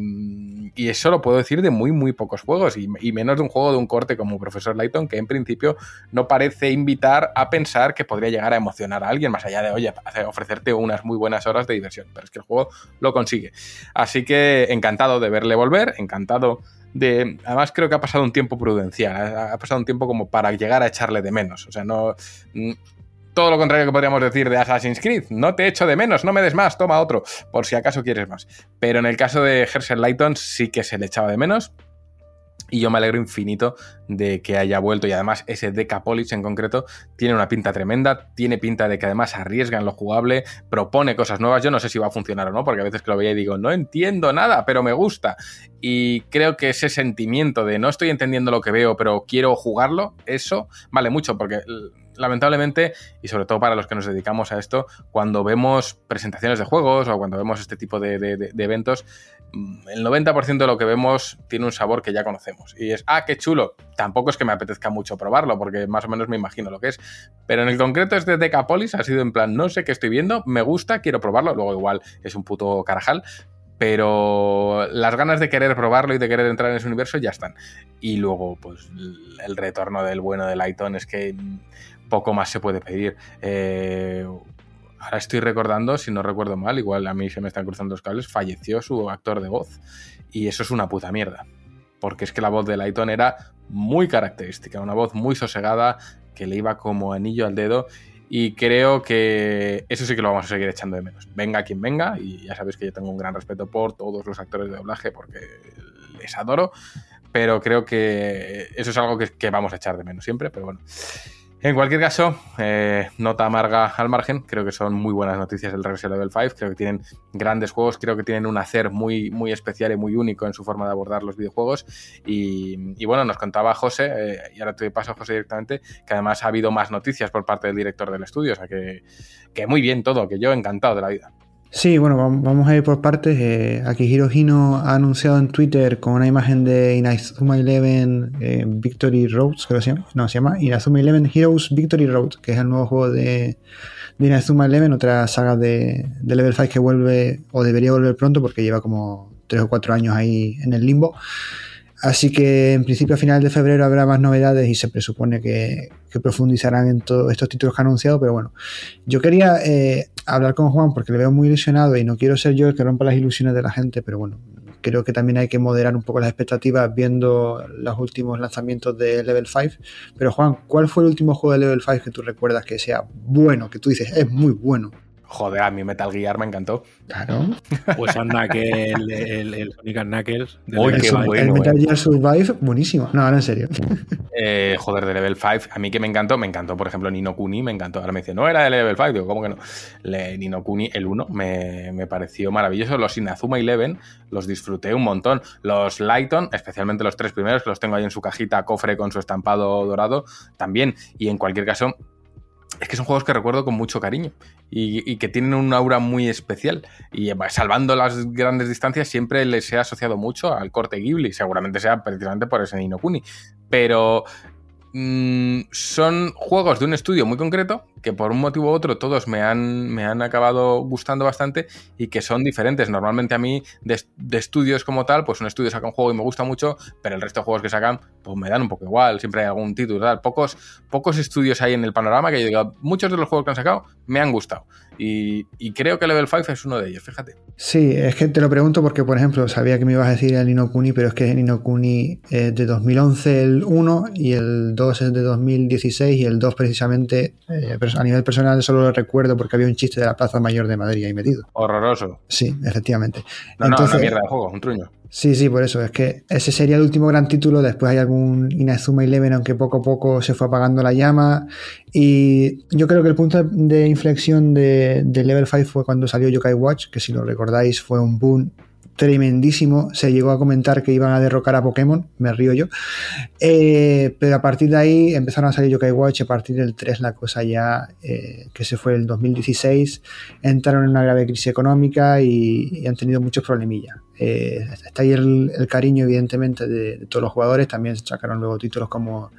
y eso lo puedo decir de muy, muy pocos juegos, y, y, menos de un juego de un corte como profesor Lighton, que en principio no parece invitar a pensar que podría llegar a emocionar a alguien, más allá de, oye, ofrecerte unas muy buenas horas de diversión, pero es que el juego lo consigue. Así que encantado de verle volver, encantado de. Además, creo que ha pasado un tiempo prudencial. Ha, pasado un tiempo como para llegar a echarle de menos. O sea, no. Mm, todo lo contrario que podríamos decir de Assassin's Creed. No te echo de menos, no me des más, toma otro, por si acaso quieres más. Pero en el caso de Herschel Lighton sí que se le echaba de menos. Y yo me alegro infinito de que haya vuelto. Y además, ese Decapolis en concreto tiene una pinta tremenda. Tiene pinta de que además arriesga en lo jugable, propone cosas nuevas. Yo no sé si va a funcionar o no, porque a veces que lo veía y digo, no entiendo nada, pero me gusta. Y creo que ese sentimiento de no estoy entendiendo lo que veo, pero quiero jugarlo, eso vale mucho, porque lamentablemente, y sobre todo para los que nos dedicamos a esto, cuando vemos presentaciones de juegos o cuando vemos este tipo de, eventos, mm, el 90% de lo que vemos tiene un sabor que ya conocemos. Y es, ah, qué chulo. Tampoco es que me apetezca mucho probarlo, porque más o menos me imagino lo que es. Pero en el concreto este Decapolis ha sido en plan, no sé qué estoy viendo, me gusta, quiero probarlo. Luego igual es un puto carajal, pero las ganas de querer probarlo y de querer entrar en ese universo ya están. Y luego, pues, el retorno del bueno de Lighton es que poco más se puede pedir. Eh, ahora estoy recordando, si no recuerdo mal, igual a mí se me están cruzando los cables, falleció su actor de voz. Y eso es una puta mierda. Porque es que la voz de Lighton era muy característica, una voz muy sosegada, que le iba como anillo al dedo. Y creo que eso sí que lo vamos a seguir echando de menos. Venga quien venga, y ya sabéis que yo tengo un gran respeto por todos los actores de doblaje porque les adoro, pero creo que eso es algo que, que vamos a echar de menos siempre, pero bueno. En cualquier caso, eh, nota amarga al margen, creo que son muy buenas noticias del regreso Level 5, creo que tienen grandes juegos, creo que tienen un hacer muy, muy especial y muy único en su forma de abordar los videojuegos. Y, y bueno, nos contaba José, eh, y ahora te paso a José directamente, que además ha habido más noticias por parte del director del estudio, o sea que, que muy bien todo, que yo encantado de la vida. Sí, bueno, vamos a ir por partes. Eh, aquí Hirohino ha anunciado en Twitter con una imagen de Inazuma Eleven eh, Victory Roads, creo que se llama. No, se llama Inazuma Eleven Heroes Victory Road, que es el nuevo juego de, de Inazuma Eleven, otra saga de, de Level 5 que vuelve o debería volver pronto porque lleva como 3 o 4 años ahí en el limbo. Así que en principio a finales de febrero habrá más novedades y se presupone que, profundizarán en todos estos títulos que han anunciado, pero bueno, yo quería eh, hablar con Juan porque le veo muy ilusionado y no quiero ser yo el que rompa las ilusiones de la gente, pero bueno, creo que también hay que moderar un poco las expectativas viendo los últimos lanzamientos de Level 5. Pero Juan, ¿cuál fue el último juego de Level 5 que tú recuerdas que sea bueno, que tú dices es muy bueno? Joder, a mí Metal Gear me encantó. Claro. Pues anda, que el, el, el Sonic Knuckles. Uy, qué el, bueno, el Metal eh. Gear Survive, buenísimo. No, ahora en serio. Eh, joder, de Level 5, a mí que me encantó, me encantó, por ejemplo, Nino Kuni, me encantó. Ahora me dice, no era de Level 5, digo, ¿cómo que no? Le, Nino Kuni, el 1, me, me, pareció maravilloso. Los Inazuma Eleven los disfruté un montón. Los Lighton, especialmente los tres primeros, que los tengo ahí en su cajita, cofre con su estampado dorado, también. Y en cualquier caso, es que son juegos que recuerdo con mucho cariño y, que tienen un aura muy especial. Y salvando las grandes distancias, siempre les he asociado mucho al corte Ghibli. Seguramente sea precisamente por ese Nino Kuni. Pero mmm, son juegos de un estudio muy concreto que por un motivo u otro todos me han, me han acabado gustando bastante y que son diferentes. Normalmente a mí de, estudios como tal, pues un estudio saca un juego y me gusta mucho, pero el resto de juegos que sacan pues me dan un poco igual, siempre hay algún título. Pocos, pocos estudios hay en el panorama que yo digo, muchos de los juegos que han sacado me han gustado. Y, creo que Level 5 es uno de ellos, fíjate. Sí, es que te lo pregunto porque, por ejemplo, sabía que me ibas a decir el Nino Kuni, pero es que el Nino Kuni es de 2011 el 1 y el 2 es de 2016 y el 2 precisamente eh, a nivel personal solo lo recuerdo porque había un chiste de la Plaza Mayor de Madrid ahí metido. Horroroso. Sí, efectivamente. No, Entonces, no, una mierda de juego, un truño. Sí, sí, por eso. Es que ese sería el último gran título. Después hay algún Inazuma Eleven, aunque poco a poco se fue apagando la llama. Y yo creo que el punto de inflexión de, de Level 5 fue cuando salió Yokai Watch, que si lo recordáis fue un boom tremendísimo. Se llegó a comentar que iban a derrocar a Pokémon, me río yo. Eh, pero a partir de ahí empezaron a salir Yokai Watch. A partir del 3, la cosa ya, eh, que se fue el 2016, entraron en una grave crisis económica y, han tenido muchos problemillas. eh, está ahí el, cariño, evidentemente, de, todos los jugadores. También sacaron luego títulos como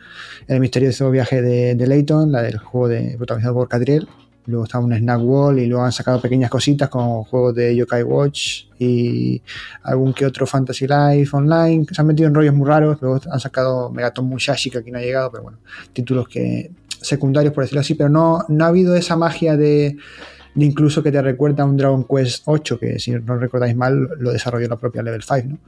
El misterioso viaje de, de Layton, la del juego de, protagonizado por Catriel. Luego está un Snack Wall y luego han sacado pequeñas cositas como juegos de Yokai Watch y algún que otro Fantasy Life Online. Se han metido en rollos muy raros. Luego han sacado Megaton Mushashi que aquí no ha llegado, pero bueno, títulos que secundarios por decirlo así. Pero no, no ha habido esa magia de incluso que te recuerda a un Dragon Quest 8, que si no recordáis mal lo desarrolló la propia Level 5, ¿no?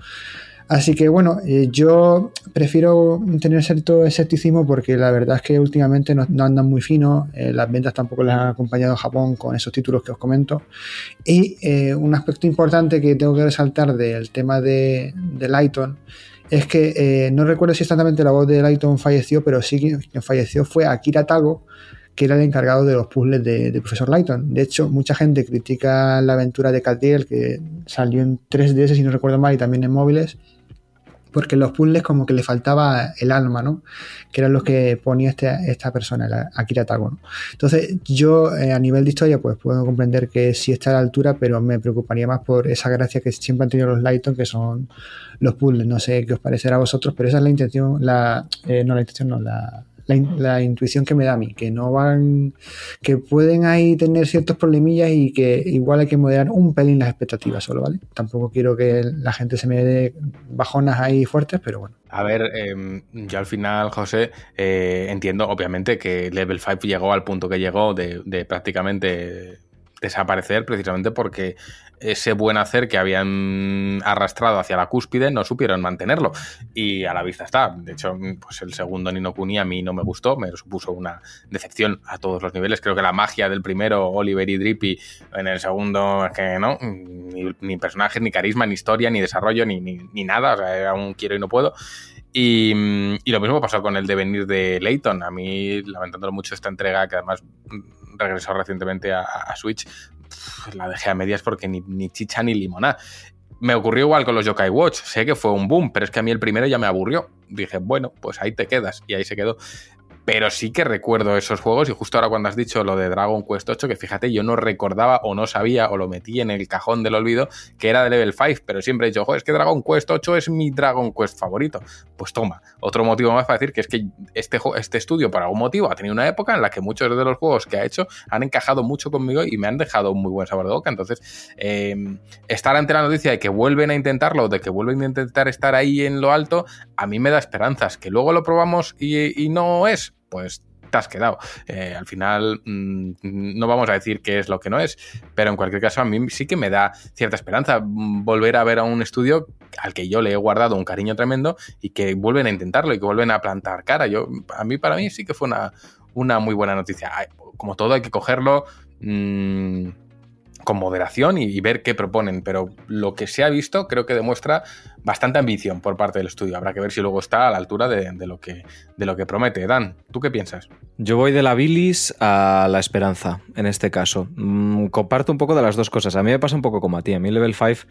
Así que bueno, eh, yo prefiero tener cierto escepticismo porque la verdad es que últimamente no, andan muy finos, eh, las ventas tampoco les han acompañado Japón con esos títulos que os comento. Y eh, un aspecto importante que tengo que resaltar del tema de, de Lighton es que no recuerdo si exactamente la voz de Lighton falleció, pero sí que falleció fue Akira Tago, que era el encargado de los puzzles de, Profesor Lighton. De hecho, mucha gente critica la aventura de Catiel, que salió en 3DS, si no recuerdo mal, y también en móviles, porque los puzzles como que le faltaba el alma, ¿no? Que eran los que ponía este, esta persona, Akira Tago, Entonces, yo eh, a nivel de historia, pues puedo comprender que sí está a la altura, pero me preocuparía más por esa gracia que siempre han tenido los Lighton, que son los puzzles. No sé qué os parecerá a vosotros, pero esa es la intención, la, eh, no la intención, no, la, la, intuición que me da a mí, que no van, que pueden ahí tener ciertos problemillas y que igual hay que moderar un pelín las expectativas solo, ¿vale? Tampoco quiero que la gente se me dé bajonas ahí fuertes, pero bueno. A ver, em, yo al final, José, eh, entiendo obviamente que Level 5 llegó al punto que llegó de, de prácticamente desaparecer precisamente porque ese buen hacer que habían arrastrado hacia la cúspide no supieron mantenerlo. Y a la vista está. De hecho, pues el segundo Nino Kuni a mí no me gustó, me supuso una decepción a todos los niveles. Creo que la magia del primero, Oliver y Drippy, en el segundo es que no, ni, personajes, ni carisma, ni historia, ni desarrollo, ni, ni, nada. O sea, aún quiero y no puedo. Y, lo mismo pasó con el devenir de Layton. A mí, lamentándolo mucho esta entrega, que además regresó recientemente a, Switch, la dejé a medias porque ni, chicha ni limonada. Me ocurrió igual con los Yokai Watch. Sé que fue un boom, pero es que a mí el primero ya me aburrió. Dije, bueno, pues ahí te quedas. Y ahí se quedó. Pero sí que recuerdo esos juegos y justo ahora cuando has dicho lo de Dragon Quest 8, que fíjate, yo no recordaba o no sabía o lo metí en el cajón del olvido que era de level 5, pero siempre he dicho, es que Dragon Quest 8 es mi Dragon Quest favorito. Pues toma, otro motivo más para decir que es que este, este estudio por algún motivo ha tenido una época en la que muchos de los juegos que ha hecho han encajado mucho conmigo y me han dejado un muy buen sabor de boca. Entonces, em, estar ante la noticia de que vuelven a intentarlo, de que vuelven a intentar estar ahí en lo alto, a mí me da esperanzas. Que luego lo probamos y no es, pues te has quedado. Eh, al final, mm, no vamos a decir qué es lo que no es, pero en cualquier caso, a mí sí que me da cierta esperanza volver a ver a un estudio al que yo le he guardado un cariño tremendo y que vuelven a intentarlo y que vuelven a plantar cara. Yo, a mí, para mí, sí que fue una, una muy buena noticia. Como todo, hay que cogerlo. Mm, con moderación y, ver qué proponen, pero lo que se ha visto creo que demuestra bastante ambición por parte del estudio. Habrá que ver si luego está a la altura de, lo, que, de lo que promete. Dan, ¿tú qué piensas? Yo voy de la bilis a la esperanza, en este caso. Mm, comparto un poco de las dos cosas. A mí me pasa un poco como a ti. A mí Level 5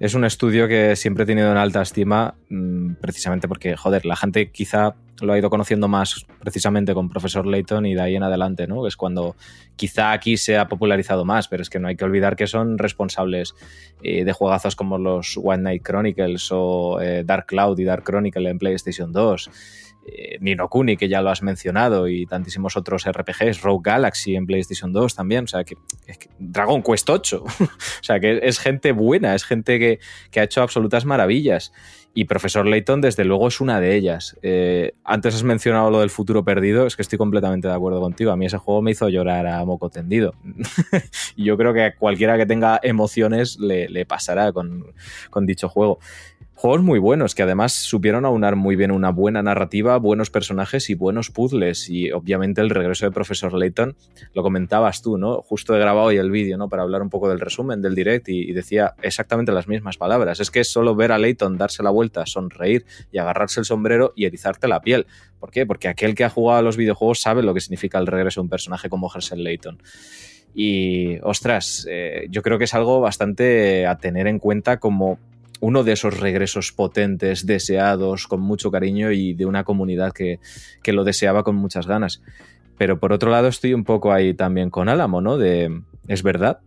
es un estudio que siempre he tenido en alta estima, mm, precisamente porque, joder, la gente quizá lo ha ido conociendo más precisamente con Profesor Layton y de ahí en adelante, ¿no? Es cuando quizá aquí se ha popularizado más, pero es que no hay que olvidar que son responsables eh, de juegazos como los One Night Chronicles o eh, Dark Cloud y Dark Chronicle en PlayStation 2 eh, Nino Kuni, que ya lo has mencionado, y tantísimos otros RPGs, Rogue Galaxy en PlayStation 2 también, o sea, que, Dragon Quest 8, o sea, que es gente buena, es gente que, que ha hecho absolutas maravillas. Y Profesor Layton, desde luego, es una de ellas. Eh, antes has mencionado lo del futuro perdido, es que estoy completamente de acuerdo contigo. A mí ese juego me hizo llorar a moco tendido. y yo creo que a cualquiera que tenga emociones le, le pasará con, con dicho juego. Juegos muy buenos que además supieron aunar muy bien una buena narrativa, buenos personajes y buenos puzzles. Y obviamente el regreso de Profesor Layton, lo comentabas tú, ¿no? Justo he grabado hoy el vídeo, ¿no? Para hablar un poco del resumen del direct y, decía exactamente las mismas palabras. Es que solo ver a Layton darse la vuelta, sonreír y agarrarse el sombrero y erizarte la piel. ¿Por qué? Porque aquel que ha jugado a los videojuegos sabe lo que significa el regreso de un personaje como Herschel Layton. Y, ostras, eh, yo creo que es algo bastante a tener en cuenta como uno de esos regresos potentes, deseados, con mucho cariño y de una comunidad que, lo deseaba con muchas ganas. Pero por otro lado estoy un poco ahí también con Álamo, ¿no? De, es verdad,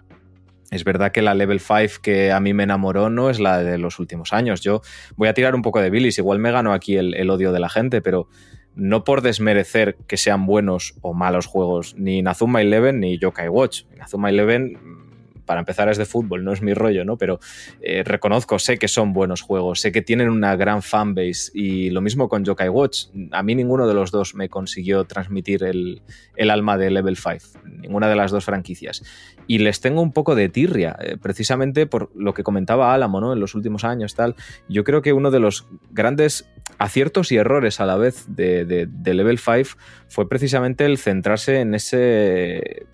Es verdad que la Level 5 que a mí me enamoró no es la de los últimos años. Yo voy a tirar un poco de bilis, igual me gano aquí el, el odio de la gente, pero no por desmerecer que sean buenos o malos juegos, ni Inazuma Eleven ni Yokai Watch. Inazuma Eleven para empezar es de fútbol, no es mi rollo, ¿no? Pero eh, reconozco, sé que son buenos juegos, sé que tienen una gran fanbase y lo mismo con Yokai Watch. A mí ninguno de los dos me consiguió transmitir el, alma de Level 5, ninguna de las dos franquicias. Y les tengo un poco de tirria, eh, precisamente por lo que comentaba Álamo, ¿no? En los últimos años, tal. Yo creo que uno de los grandes aciertos y errores a la vez de, de Level 5 fue precisamente el centrarse en ese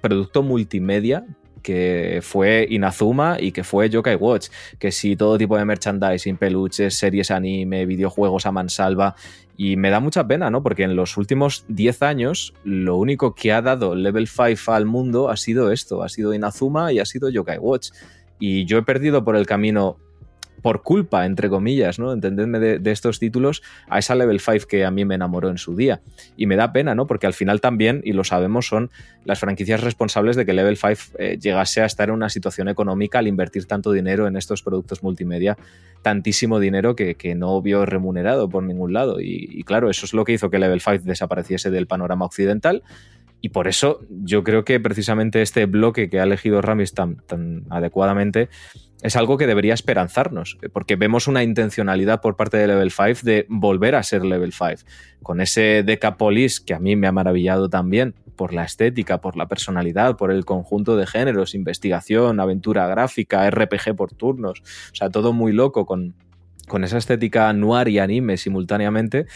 producto multimedia que fue Inazuma y que fue Yokai Watch, que si todo tipo de merchandising, peluches, series anime, videojuegos a mansalva, y me da mucha pena, ¿no? Porque en los últimos 10 años lo único que ha dado Level 5 al mundo ha sido esto, ha sido Inazuma y ha sido Yokai Watch. Y yo he perdido por el camino por culpa, entre comillas, ¿no? Entendedme de, estos títulos, a esa Level 5 que a mí me enamoró en su día. Y me da pena, ¿no? Porque al final también, y lo sabemos, son las franquicias responsables de que Level 5 eh, llegase a estar en una situación económica al invertir tanto dinero en estos productos multimedia, tantísimo dinero que, no vio remunerado por ningún lado. Y, y claro, eso es lo que hizo que Level 5 desapareciese del panorama occidental. Y por eso yo creo que precisamente este bloque que ha elegido Ramis tan, tan adecuadamente es algo que debería esperanzarnos, porque vemos una intencionalidad por parte de Level 5 de volver a ser Level 5, con ese Decapolis que a mí me ha maravillado también por la estética, por la personalidad, por el conjunto de géneros, investigación, aventura gráfica, RPG por turnos, o sea, todo muy loco con, con esa estética noir y anime simultáneamente.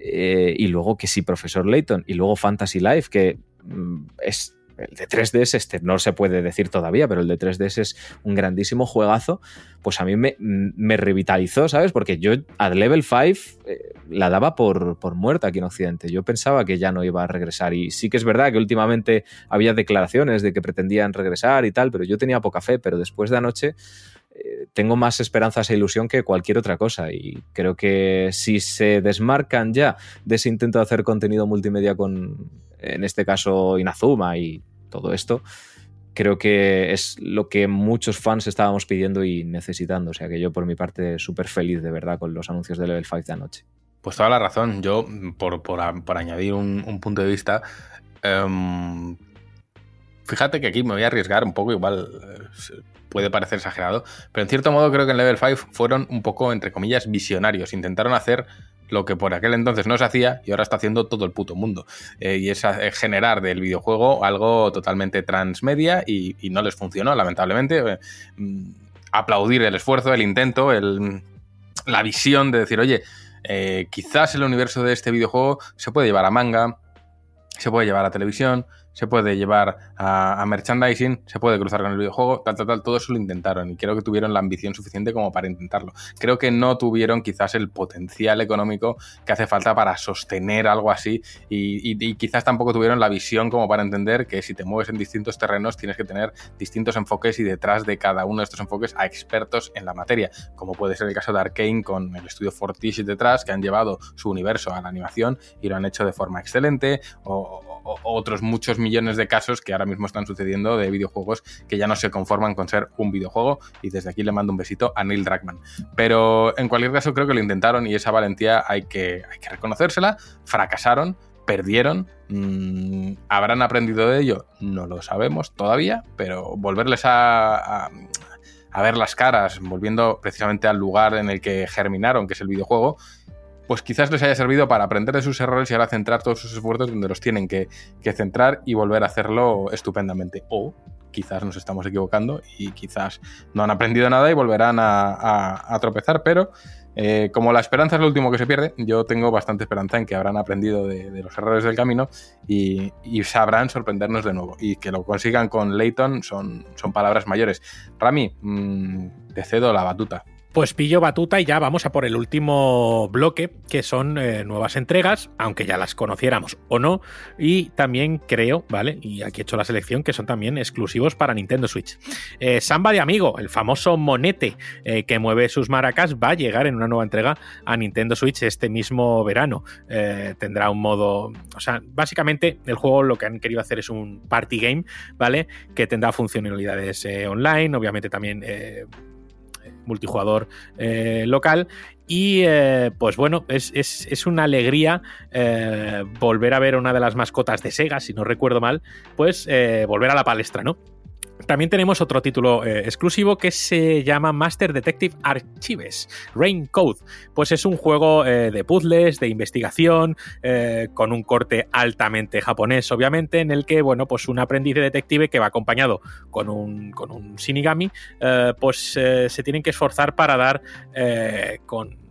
Eh, y luego que sí, Profesor Layton, y luego Fantasy Life, que mm, es el de 3DS, este no se puede decir todavía, pero el de 3DS es un grandísimo juegazo, pues a mí me, revitalizó, ¿sabes? Porque yo a Level 5 eh, la daba por, por, muerta aquí en Occidente. Yo pensaba que ya no iba a regresar y sí que es verdad que últimamente había declaraciones de que pretendían regresar y tal, pero yo tenía poca fe, pero después de anoche eh, tengo más esperanzas e ilusión que cualquier otra cosa y creo que si se desmarcan ya de ese intento de hacer contenido multimedia con, en este caso, Inazuma y todo esto, creo que es lo que muchos fans estábamos pidiendo y necesitando. O sea que yo por mi parte súper feliz de verdad con los anuncios de Level 5 de anoche. Pues toda la razón. Yo, por, añadir un, punto de vista, em, fíjate que aquí me voy a arriesgar un poco, igual eh, puede parecer exagerado, pero en cierto modo creo que en Level 5 fueron un poco, entre comillas, visionarios. Intentaron hacer lo que por aquel entonces no se hacía y ahora está haciendo todo el puto mundo. Eh, y es generar del videojuego algo totalmente transmedia y, no les funcionó, lamentablemente. Eh, mm, aplaudir el esfuerzo, el intento, el, la visión de decir, oye, eh, quizás el universo de este videojuego se puede llevar a manga, se puede llevar a televisión, se puede llevar a, merchandising, se puede cruzar con el videojuego, tal, tal, tal, todo eso lo intentaron y creo que tuvieron la ambición suficiente como para intentarlo. Creo que no tuvieron quizás el potencial económico que hace falta para sostener algo así y, quizás tampoco tuvieron la visión como para entender que si te mueves en distintos terrenos tienes que tener distintos enfoques y detrás de cada uno de estos enfoques a expertos en la materia, como puede ser el caso de Arkane con el estudio Fortiche detrás que han llevado su universo a la animación y lo han hecho de forma excelente o, otros muchos millones de casos que ahora mismo están sucediendo de videojuegos que ya no se conforman con ser un videojuego. Y desde aquí le mando un besito a Neil Druckmann. Pero en cualquier caso creo que lo intentaron y esa valentía hay que, hay que reconocérsela. Fracasaron, perdieron. Mm, ¿Habrán aprendido de ello? No lo sabemos todavía, pero volverles a, a, ver las caras, volviendo precisamente al lugar en el que germinaron, que es el videojuego, pues quizás les haya servido para aprender de sus errores y ahora centrar todos sus esfuerzos donde los tienen que, centrar y volver a hacerlo estupendamente. O quizás nos estamos equivocando y quizás no han aprendido nada y volverán a, tropezar, pero eh, como la esperanza es lo último que se pierde, yo tengo bastante esperanza en que habrán aprendido de, los errores del camino y, sabrán sorprendernos de nuevo. Y que lo consigan con Leighton son, son palabras mayores. Rami, mm, te cedo la batuta. Pues pillo batuta y ya vamos a por el último bloque, que son eh, nuevas entregas, aunque ya las conociéramos o no. Y también creo, ¿vale? Y aquí he hecho la selección, que son también exclusivos para Nintendo Switch. Eh, Samba de Amigo, el famoso monete eh, que mueve sus maracas, va a llegar en una nueva entrega a Nintendo Switch este mismo verano. Tendrá un modo. O sea, básicamente el juego lo que han querido hacer es un party game, ¿vale? Que tendrá funcionalidades online, obviamente también multijugador eh, local. Y eh, pues bueno, es, es- es una alegría eh, volver a ver una de las mascotas de Sega, si no recuerdo mal, pues volver a la palestra, ¿no? También tenemos otro título eh, exclusivo que se llama Master Detective Archives, Rain Code. Pues es un juego eh, de puzzles, de investigación, eh, con un corte altamente japonés, obviamente, en el que, bueno, pues un aprendiz de detective que va acompañado con un, con un Shinigami, pues se tienen que esforzar para dar con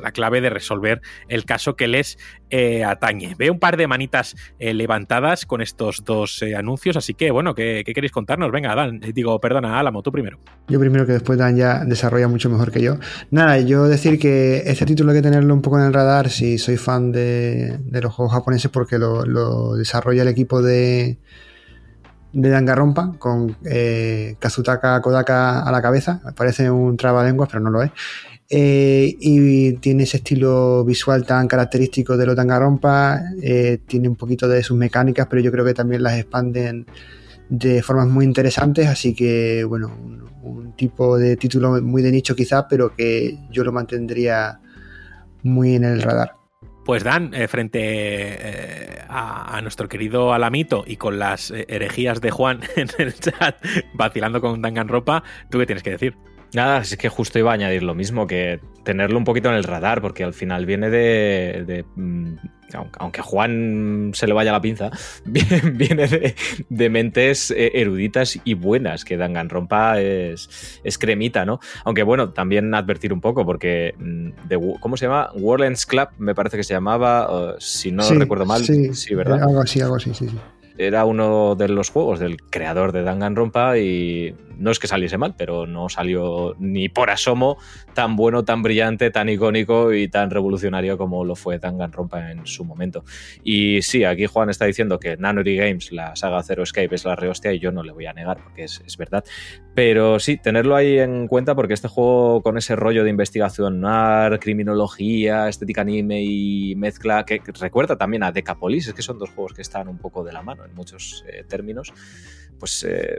la clave de resolver el caso que les eh, atañe. Veo un par de manitas eh, levantadas con estos dos eh, anuncios, así que bueno, ¿qué, queréis contarnos? Venga, Dan, digo, perdona, Álamo, tú primero. Yo primero que después Dan ya desarrolla mucho mejor que yo. Nada, yo decir que este título hay que tenerlo un poco en el radar si soy fan de, los juegos japoneses porque lo, desarrolla el equipo de, de Danganronpa con Kazutaka Kodaka a la cabeza. Parece un trabalenguas, pero no lo es. Eh, y tiene ese estilo visual tan característico de los Danganronpa. eh, tiene un poquito de sus mecánicas, pero yo creo que también las expanden de formas muy interesantes, así que bueno, un, tipo de título muy de nicho quizás, pero que yo lo mantendría muy en el radar. Pues Dan, eh, frente eh, a, nuestro querido Alamito y con las herejías de Juan en el chat, vacilando con Danganronpa, ¿tú qué tienes que decir? Nada, es que justo iba a añadir lo mismo, que tenerlo un poquito en el radar, porque al final viene de. de, mm, aunque- a Juan se le vaya la pinza, viene de, de mentes eh, eruditas y buenas, que Danganronpa es, es cremita, ¿no? Aunque bueno, también advertir un poco, porque. mm, de ¿Cómo se llama? Warlands Club, me parece que se llamaba, si no Sí, recuerdo mal, sí, ¿verdad? Algo así, algo así, sí, sí. era uno de los juegos del creador de Danganronpa y no es que saliese mal, pero no salió ni por asomo tan bueno, tan brillante, tan icónico y tan revolucionario como lo fue Danganronpa en su momento. Y sí, aquí Juan está diciendo que Nanori Games, la saga Zero Escape, es la rehostia y yo no le voy a negar porque es, verdad. Pero sí, tenerlo ahí en cuenta porque este juego con ese rollo de investigación noir, criminología, estética anime y mezcla que recuerda también a Decapolis, es que son dos juegos que están un poco de la mano en muchos eh, términos, pues eh,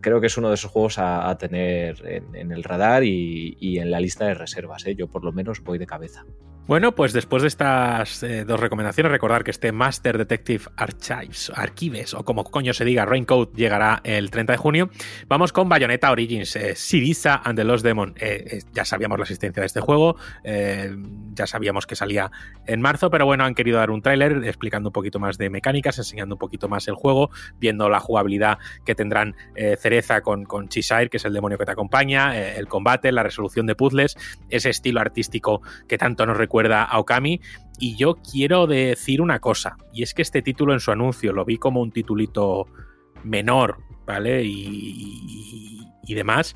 creo que es uno de esos juegos a, tener en, en, el radar y, y, en la lista de reservas. ¿eh? Yo por lo menos voy de cabeza. Bueno, pues después de estas eh, dos recomendaciones, recordar que este Master Detective Archives, Archives, o como coño se diga, Raincoat, llegará el 30 de junio. Vamos con Bayonetta Origins, eh, and the Lost Demon. Eh, ya sabíamos la existencia de este juego, eh, ya sabíamos que salía en marzo, pero bueno, han querido dar un tráiler explicando un poquito más de mecánicas, enseñando un poquito más el juego, viendo la jugabilidad que tendrán eh, Cereza con, con Chisire, que es el demonio que te acompaña, eh, el combate, la resolución de puzzles, ese estilo artístico que tanto nos recuerda a Okami. Y yo quiero decir una cosa, y es que este título en su anuncio lo vi como un titulito menor, ¿vale? Y, y, demás.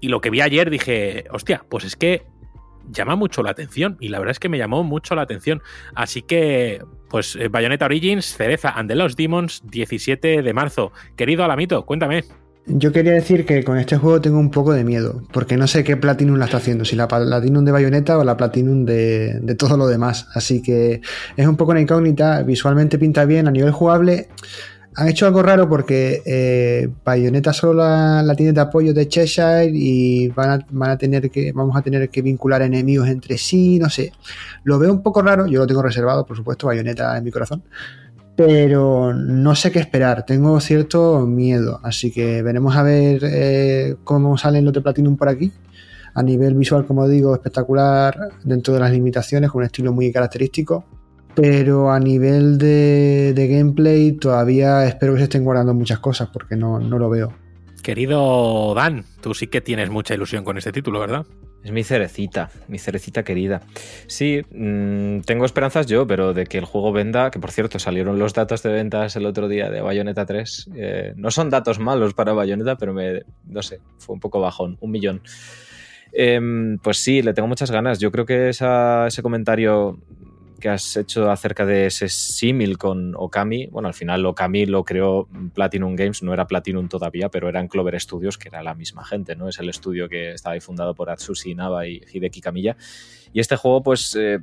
Y lo que vi ayer dije, hostia, pues es que llama mucho la atención y la verdad es que me llamó mucho la atención. Así que, pues Bayonetta Origins, Cereza and the Lost Demons, 17 de marzo. Querido Alamito, cuéntame. Yo quería decir que con este juego tengo un poco de miedo, porque no sé qué Platinum la está haciendo, si la Platinum de Bayonetta o la Platinum de, de todo lo demás. Así que es un poco una incógnita, visualmente pinta bien, a nivel jugable han hecho algo raro porque eh, Bayonetta solo la, tiene de apoyo de Cheshire y van a, van a, tener que vamos a tener que vincular enemigos entre sí, no sé. Lo veo un poco raro, yo lo tengo reservado, por supuesto, Bayonetta en mi corazón. Pero no sé qué esperar, tengo cierto miedo, así que veremos a ver eh, cómo salen los de Platinum por aquí. A nivel visual, como digo, espectacular dentro de las limitaciones, con un estilo muy característico pero a nivel de, de, gameplay todavía espero que se estén guardando muchas cosas porque no, no, lo veo. Querido Dan, tú sí que tienes mucha ilusión con este título, ¿verdad? Es mi cerecita, mi cerecita querida. Sí, mmm, tengo esperanzas yo, pero de que el juego venda, que por cierto salieron los datos de ventas el otro día de Bayonetta 3. Eh, no son datos malos para Bayonetta, pero me, no sé, fue un poco bajón, un millón. Em, pues sí, le tengo muchas ganas. Yo creo que ese comentario que has hecho acerca de ese símil con Okami. Bueno, al final Okami lo creó Platinum Games, no era Platinum todavía, pero era en Clover Studios, que era la misma gente, ¿no? Es el estudio que estaba ahí fundado por Atsushi Naba y Hideki Kamiya. Y este juego, pues, eh,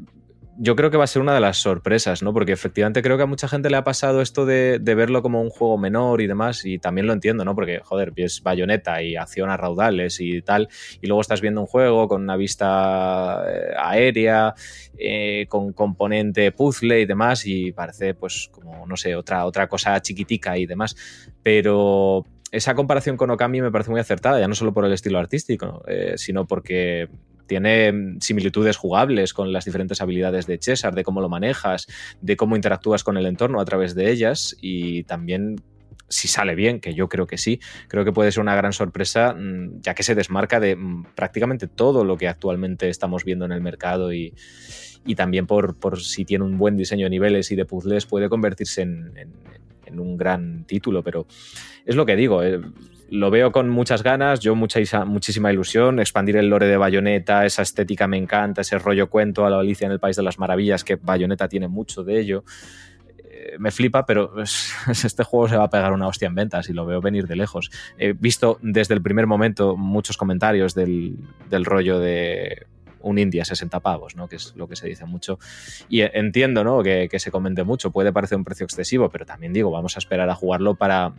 yo creo que va a ser una de las sorpresas, ¿no? Porque efectivamente creo que a mucha gente le ha pasado esto de, verlo como un juego menor y demás, y también lo entiendo, ¿no? Porque, joder, es bayoneta y acción a raudales y tal, y luego estás viendo un juego con una vista eh, aérea, eh, con componente puzzle y demás, y parece, pues, como, no sé, otra, otra cosa chiquitica y demás, pero esa comparación con Okami me parece muy acertada, ya no solo por el estilo artístico, eh, sino porque tiene similitudes jugables con las diferentes habilidades de César, de cómo lo manejas, de cómo interactúas con el entorno a través de ellas y también si sale bien, que yo creo que sí, creo que puede ser una gran sorpresa, mm, ya que se desmarca de mm, prácticamente todo lo que actualmente estamos viendo en el mercado y, también por, si tiene un buen diseño de niveles y de puzzles puede convertirse en, en un gran título, pero es lo que digo, eh, lo veo con muchas ganas, yo mucha, muchísima ilusión, expandir el lore de Bayonetta, esa estética me encanta, ese rollo cuento a la Alicia en el País de las Maravillas, que Bayonetta tiene mucho de ello. Eh, me flipa, pero este juego se va a pegar una hostia en ventas y lo veo venir de lejos. He visto desde el primer momento muchos comentarios del, rollo de un indie a 60 pavos, ¿no? que es lo que se dice mucho. Y entiendo ¿no? que, que, se comente mucho, puede parecer un precio excesivo, pero también digo, vamos a esperar a jugarlo para,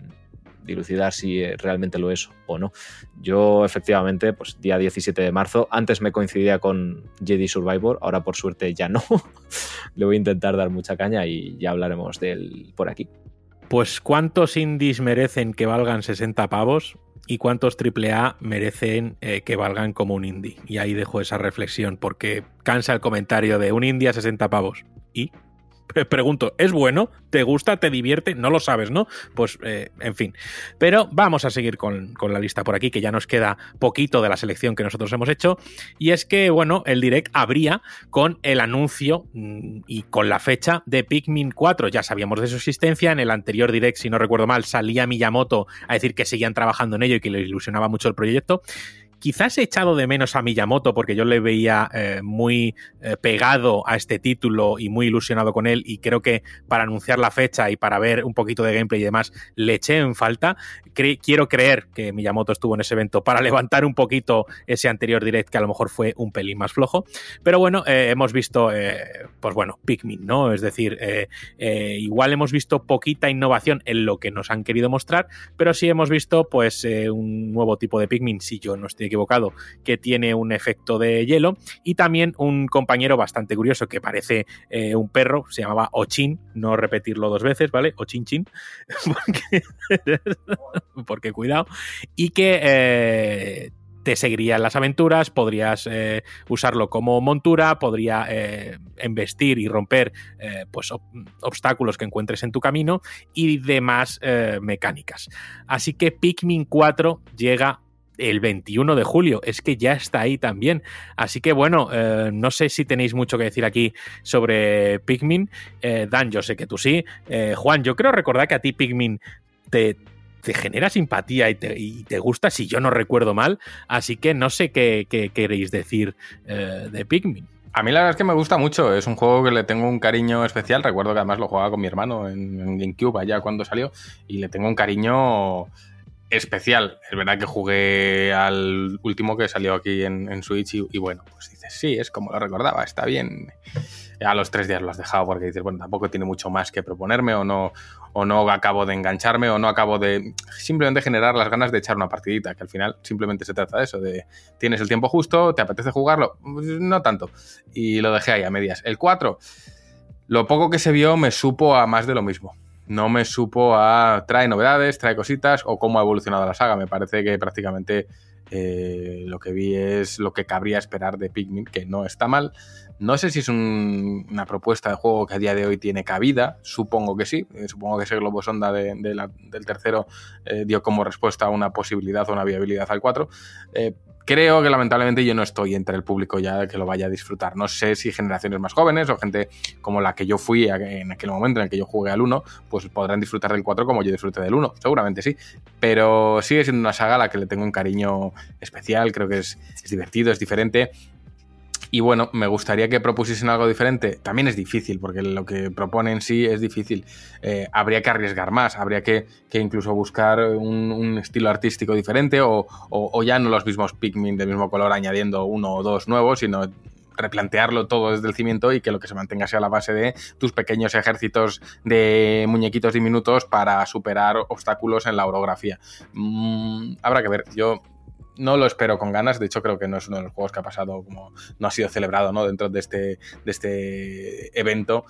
dilucidar si eh, realmente lo es o no. Yo efectivamente, pues día 17 de marzo, antes me coincidía con Jedi Survivor, ahora por suerte ya no. Le voy a intentar dar mucha caña y ya hablaremos de él por aquí. Pues ¿cuántos indies merecen que valgan 60 pavos? ¿Y cuántos AAA merecen eh, que valgan como un indie? Y ahí dejo esa reflexión, porque cansa el comentario de un indie a 60 pavos. ¿Y? Pregunto, ¿es bueno? ¿Te gusta? ¿Te divierte? No lo sabes, ¿no? Pues, eh, en fin. Pero vamos a seguir con, la lista por aquí, que ya nos queda poquito de la selección que nosotros hemos hecho. Y es que, bueno, el direct abría con el anuncio mm, y con la fecha de Pikmin 4. Ya sabíamos de su existencia. En el anterior direct, si no recuerdo mal, salía Miyamoto a decir que seguían trabajando en ello y que le ilusionaba mucho el proyecto. Quizás he echado de menos a Miyamoto porque yo le veía eh, muy eh, pegado a este título y muy ilusionado con él y creo que para anunciar la fecha y para ver un poquito de gameplay y demás le eché en falta. quiero creer que Miyamoto estuvo en ese evento para levantar un poquito ese anterior direct que a lo mejor fue un pelín más flojo. Pero bueno, eh, hemos visto, pues bueno, Pikmin, ¿no? Es decir, igual hemos visto poquita innovación en lo que nos han querido mostrar, pero sí hemos visto pues un nuevo tipo de Pikmin, si yo no estoy equivocado, que tiene un efecto de hielo, y también un compañero bastante curioso que parece eh, un perro, se llamaba Ochin, no repetirlo dos veces, ¿vale? Ochin Chin, porque, cuidado, y que... Eh, te seguiría en las aventuras, podrías eh, usarlo como montura, podría embestir y romper pues, obstáculos que encuentres en tu camino y demás mecánicas. Así que Pikmin 4 llega el 21 de julio. Es que ya está ahí también. Así que bueno, eh, no sé si tenéis mucho que decir aquí sobre Pikmin. Eh, Dan, yo sé que tú sí. Eh, Juan, yo creo recordar que a ti Pikmin te, genera simpatía y te, gusta, si yo no recuerdo mal. Así que no sé qué, queréis decir de Pikmin. A mí la verdad es que me gusta mucho, es un juego que le tengo un cariño especial, recuerdo que además lo jugaba con mi hermano en, en GameCube allá cuando salió y le tengo un cariño especial. Es verdad que jugué al último que salió aquí en, Switch y, bueno, pues dices, sí, es como lo recordaba, está bien. A los tres días lo has dejado porque dices, bueno, tampoco tiene mucho más que proponerme o no, o no acabo de engancharme o no acabo de simplemente generar las ganas de echar una partidita, que al final simplemente se trata de eso, de tienes el tiempo justo, te apetece jugarlo, pues no tanto. Y lo dejé ahí a medias. El 4, lo poco que se vio me supo a más de lo mismo no me supo a trae novedades, trae cositas o cómo ha evolucionado la saga. Me parece que prácticamente eh, lo que vi es lo que cabría esperar de Pikmin, que no está mal. No sé si es una propuesta de juego que a día de hoy tiene cabida, supongo que sí. Eh, supongo que ese globo sonda del tercero eh, dio como respuesta a una posibilidad o una viabilidad al 4 creo que lamentablemente yo no estoy entre el público ya que lo vaya a disfrutar. No sé si generaciones más jóvenes o gente como la que yo fui en aquel momento en el que yo jugué al 1, pues podrán disfrutar del 4 como yo disfruté del 1. Seguramente sí. Pero sigue siendo una saga a la que le tengo un cariño especial, creo que es divertido, es diferente. Y bueno, me gustaría que propusiesen algo diferente. También es difícil, porque lo que proponen sí es difícil. Eh, habría que arriesgar más, habría que, que incluso buscar un, estilo artístico diferente o, o, o, ya no los mismos Pikmin del mismo color añadiendo uno o dos nuevos, sino replantearlo todo desde el cimiento y que lo que se mantenga sea la base de tus pequeños ejércitos de muñequitos diminutos para superar obstáculos en la orografía. Mm, habrá que ver, yo no lo espero con ganas. De hecho, creo que no es uno de los juegos que ha pasado como no ha sido celebrado ¿no? dentro de este, de este evento.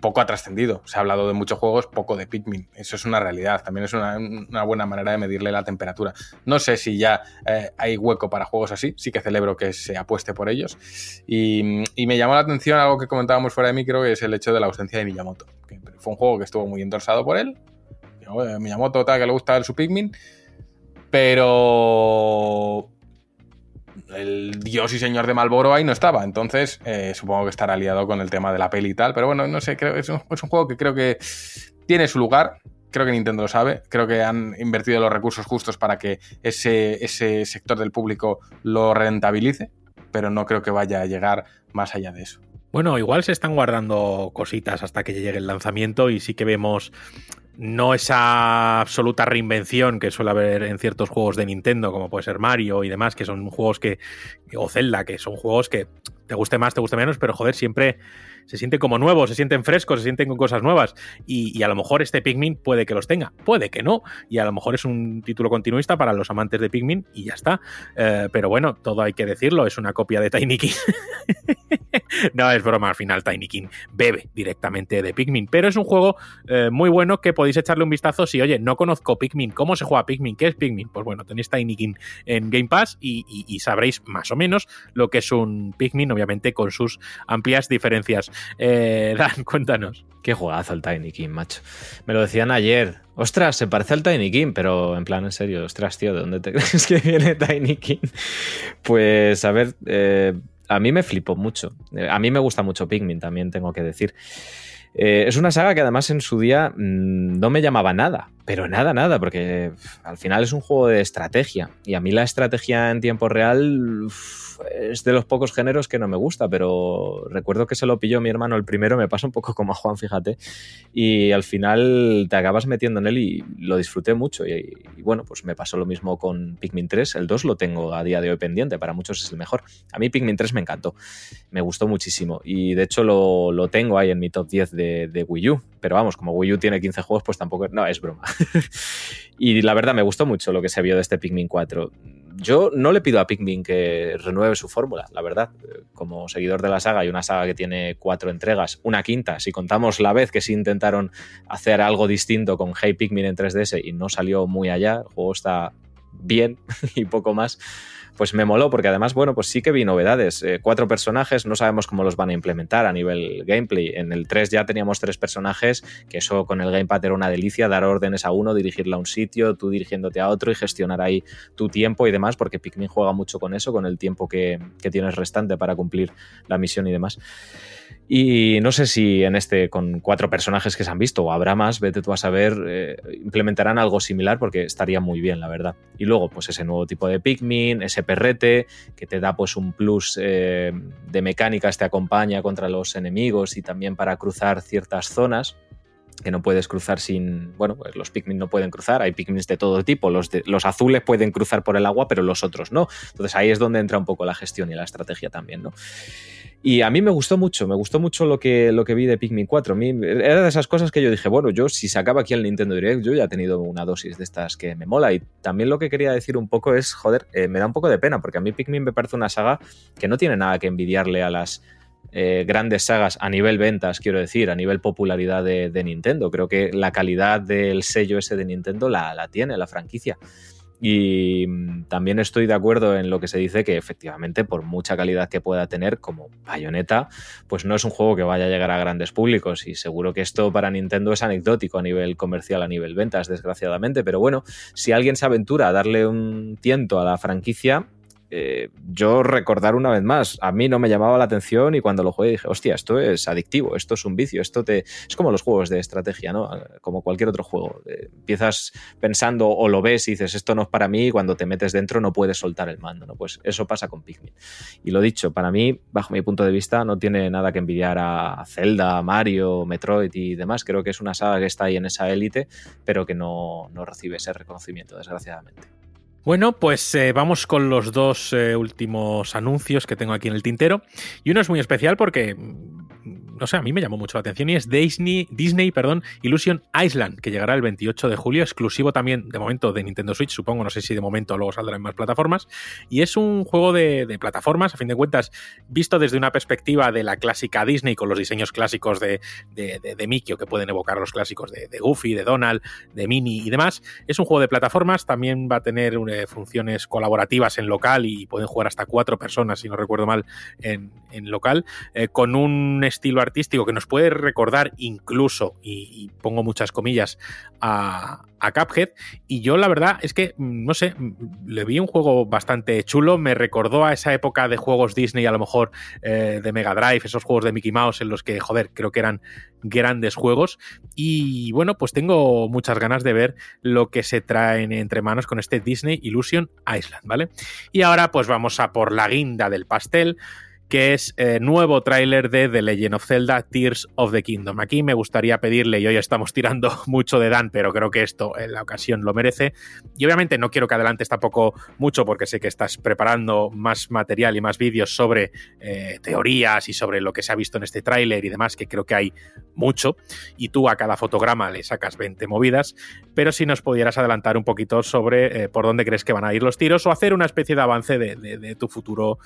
Poco ha trascendido. Se ha hablado de muchos juegos, poco de Pikmin. Eso es una realidad. También es una, una buena manera de medirle la temperatura. No sé si ya eh, hay hueco para juegos así. Sí que celebro que se apueste por ellos. Y, y, me llamó la atención algo que comentábamos fuera de micro, que es el hecho de la ausencia de Miyamoto. Fue un juego que estuvo muy endorsado por él. Miyamoto, tal, que le gusta el su Pikmin pero el dios y señor de Malboro ahí no estaba, entonces eh, supongo que estará aliado con el tema de la peli y tal, pero bueno, no sé, creo es un, es un juego que creo que tiene su lugar, creo que Nintendo lo sabe, creo que han invertido los recursos justos para que ese, ese sector del público lo rentabilice, pero no creo que vaya a llegar más allá de eso. Bueno, igual se están guardando cositas hasta que llegue el lanzamiento y sí que vemos no esa absoluta reinvención que suele haber en ciertos juegos de Nintendo, como puede ser Mario y demás, que son juegos que, o Zelda, que son juegos que te guste más, te guste menos, pero joder, siempre se sienten como nuevos, se sienten frescos, se sienten con cosas nuevas. Y, a lo mejor este Pikmin puede que los tenga, puede que no. Y a lo mejor es un título continuista para los amantes de Pikmin y ya está. Eh, pero bueno, todo hay que decirlo, es una copia de Tiny King. no, es broma, al final Tiny King bebe directamente de Pikmin. Pero es un juego eh, muy bueno que podéis echarle un vistazo si, oye, no conozco Pikmin, ¿cómo se juega Pikmin? ¿Qué es Pikmin? Pues bueno, tenéis Tiny King en Game Pass y, y sabréis más o menos lo que es un Pikmin, obviamente con sus amplias diferencias. Eh, Dan, cuéntanos. Qué juegazo el Tiny King, macho. Me lo decían ayer. Ostras, se parece al Tiny King, pero en plan, en serio, ostras, tío, ¿de dónde te crees que viene Tiny King? Pues, a ver, eh, a mí me flipó mucho. A mí me gusta mucho Pikmin, también tengo que decir. Eh, es una saga que además en su día mmm, no me llamaba nada, pero nada, nada, porque al final es un juego de estrategia. Y a mí la estrategia en tiempo real es de los pocos géneros que no me gusta, pero recuerdo que se lo pilló mi hermano el primero, me pasa un poco como a Juan, fíjate. Y al final te acabas metiendo en él y lo disfruté mucho. Y, y bueno, pues me pasó lo mismo con Pikmin 3. El 2 lo tengo a día de hoy pendiente, para muchos es el mejor. A mí Pikmin 3 me encantó, me gustó muchísimo. Y de hecho lo, lo tengo ahí en mi top 10 de, de Wii U. Pero vamos, como Wii U tiene 15 juegos, pues tampoco. No, es broma. y la verdad, me gustó mucho lo que se vio de este Pikmin 4. Yo no le pido a Pikmin que renueve su fórmula, la verdad. Como seguidor de la saga, hay una saga que tiene cuatro entregas, una quinta, si contamos la vez que sí intentaron hacer algo distinto con Hey Pikmin en 3DS y no salió muy allá, el juego está bien y poco más pues me moló porque además, bueno, pues sí que vi novedades. Eh, cuatro personajes, no sabemos cómo los van a implementar a nivel gameplay. En el 3 ya teníamos tres personajes, que eso con el gamepad era una delicia, dar órdenes a uno, dirigirla a un sitio, tú dirigiéndote a otro y gestionar ahí tu tiempo y demás, porque Pikmin juega mucho con eso, con el tiempo que, que tienes restante para cumplir la misión y demás. Y no sé si en este, con cuatro personajes que se han visto, o habrá más, vete tú a saber, eh, implementarán algo similar porque estaría muy bien, la verdad. Y luego, pues ese nuevo tipo de Pikmin, ese perrete, que te da pues un plus eh, de mecánicas, te acompaña contra los enemigos y también para cruzar ciertas zonas que no puedes cruzar sin. Bueno, pues los Pikmin no pueden cruzar, hay Pikmin de todo tipo, los, de, los azules pueden cruzar por el agua, pero los otros no. Entonces ahí es donde entra un poco la gestión y la estrategia también, ¿no? Y a mí me gustó mucho, me gustó mucho lo que, lo que vi de Pikmin 4. A mí era de esas cosas que yo dije, bueno, yo si sacaba aquí el Nintendo Direct, yo ya he tenido una dosis de estas que me mola. Y también lo que quería decir un poco es, joder, eh, me da un poco de pena, porque a mí Pikmin me parece una saga que no tiene nada que envidiarle a las eh, grandes sagas a nivel ventas, quiero decir, a nivel popularidad de, Nintendo. Creo que la calidad del sello ese de Nintendo la, tiene, la franquicia. Y también estoy de acuerdo en lo que se dice que efectivamente por mucha calidad que pueda tener como Bayonetta, pues no es un juego que vaya a llegar a grandes públicos y seguro que esto para Nintendo es anecdótico a nivel comercial, a nivel ventas, desgraciadamente, pero bueno, si alguien se aventura a darle un tiento a la franquicia, eh, yo recordar una vez más, a mí no me llamaba la atención y cuando lo jugué dije, hostia, esto es adictivo, esto es un vicio, esto te... Es como los juegos de estrategia, ¿no? Como cualquier otro juego. Eh, empiezas pensando o lo ves y dices, esto no es para mí y cuando te metes dentro no puedes soltar el mando, ¿no? Pues eso pasa con Pikmin. Y lo dicho, para mí, bajo mi punto de vista, no tiene nada que envidiar a Zelda, Mario, Metroid y demás. Creo que es una saga que está ahí en esa élite, pero que no, no recibe ese reconocimiento, desgraciadamente. Bueno, pues eh, vamos con los dos eh, últimos anuncios que tengo aquí en el tintero. Y uno es muy especial porque no sé, a mí me llamó mucho la atención y es Disney, Disney perdón, Illusion Island, que llegará el 28 de julio, exclusivo también de momento de Nintendo Switch, supongo, no sé si de momento luego saldrá en más plataformas. Y es un juego de, plataformas, a fin de cuentas, visto desde una perspectiva de la clásica Disney, con los diseños clásicos de, de, Mickey, o que pueden evocar los clásicos de, Goofy, de Donald, de Minnie y demás. Es un juego de plataformas, también va a tener eh, funciones colaborativas en local y pueden jugar hasta cuatro personas, si no recuerdo mal, en, local, eh, con un estilo artístico que nos puede recordar incluso, y, pongo muchas comillas, a, a, Cuphead. Y yo la verdad es que, mm, no sé, mm, le vi un juego bastante chulo, me recordó a esa época de juegos Disney, a lo mejor eh, de Mega Drive, esos juegos de Mickey Mouse en los que, joder, creo que eran grandes juegos. Y bueno, pues tengo muchas ganas de ver lo que se traen entre manos con este Disney Illusion Island, ¿vale? Y ahora pues vamos a por la guinda del pastel que es eh, nuevo tráiler de The Legend of Zelda Tears of the Kingdom. Aquí me gustaría pedirle, y hoy estamos tirando mucho de Dan, pero creo que esto en la ocasión lo merece. Y obviamente no quiero que adelantes tampoco mucho porque sé que estás preparando más material y más vídeos sobre eh, teorías y sobre lo que se ha visto en este tráiler y demás, que creo que hay mucho. Y tú a cada fotograma le sacas 20 movidas, pero si nos pudieras adelantar un poquito sobre eh, por dónde crees que van a ir los tiros o hacer una especie de avance de tu futuro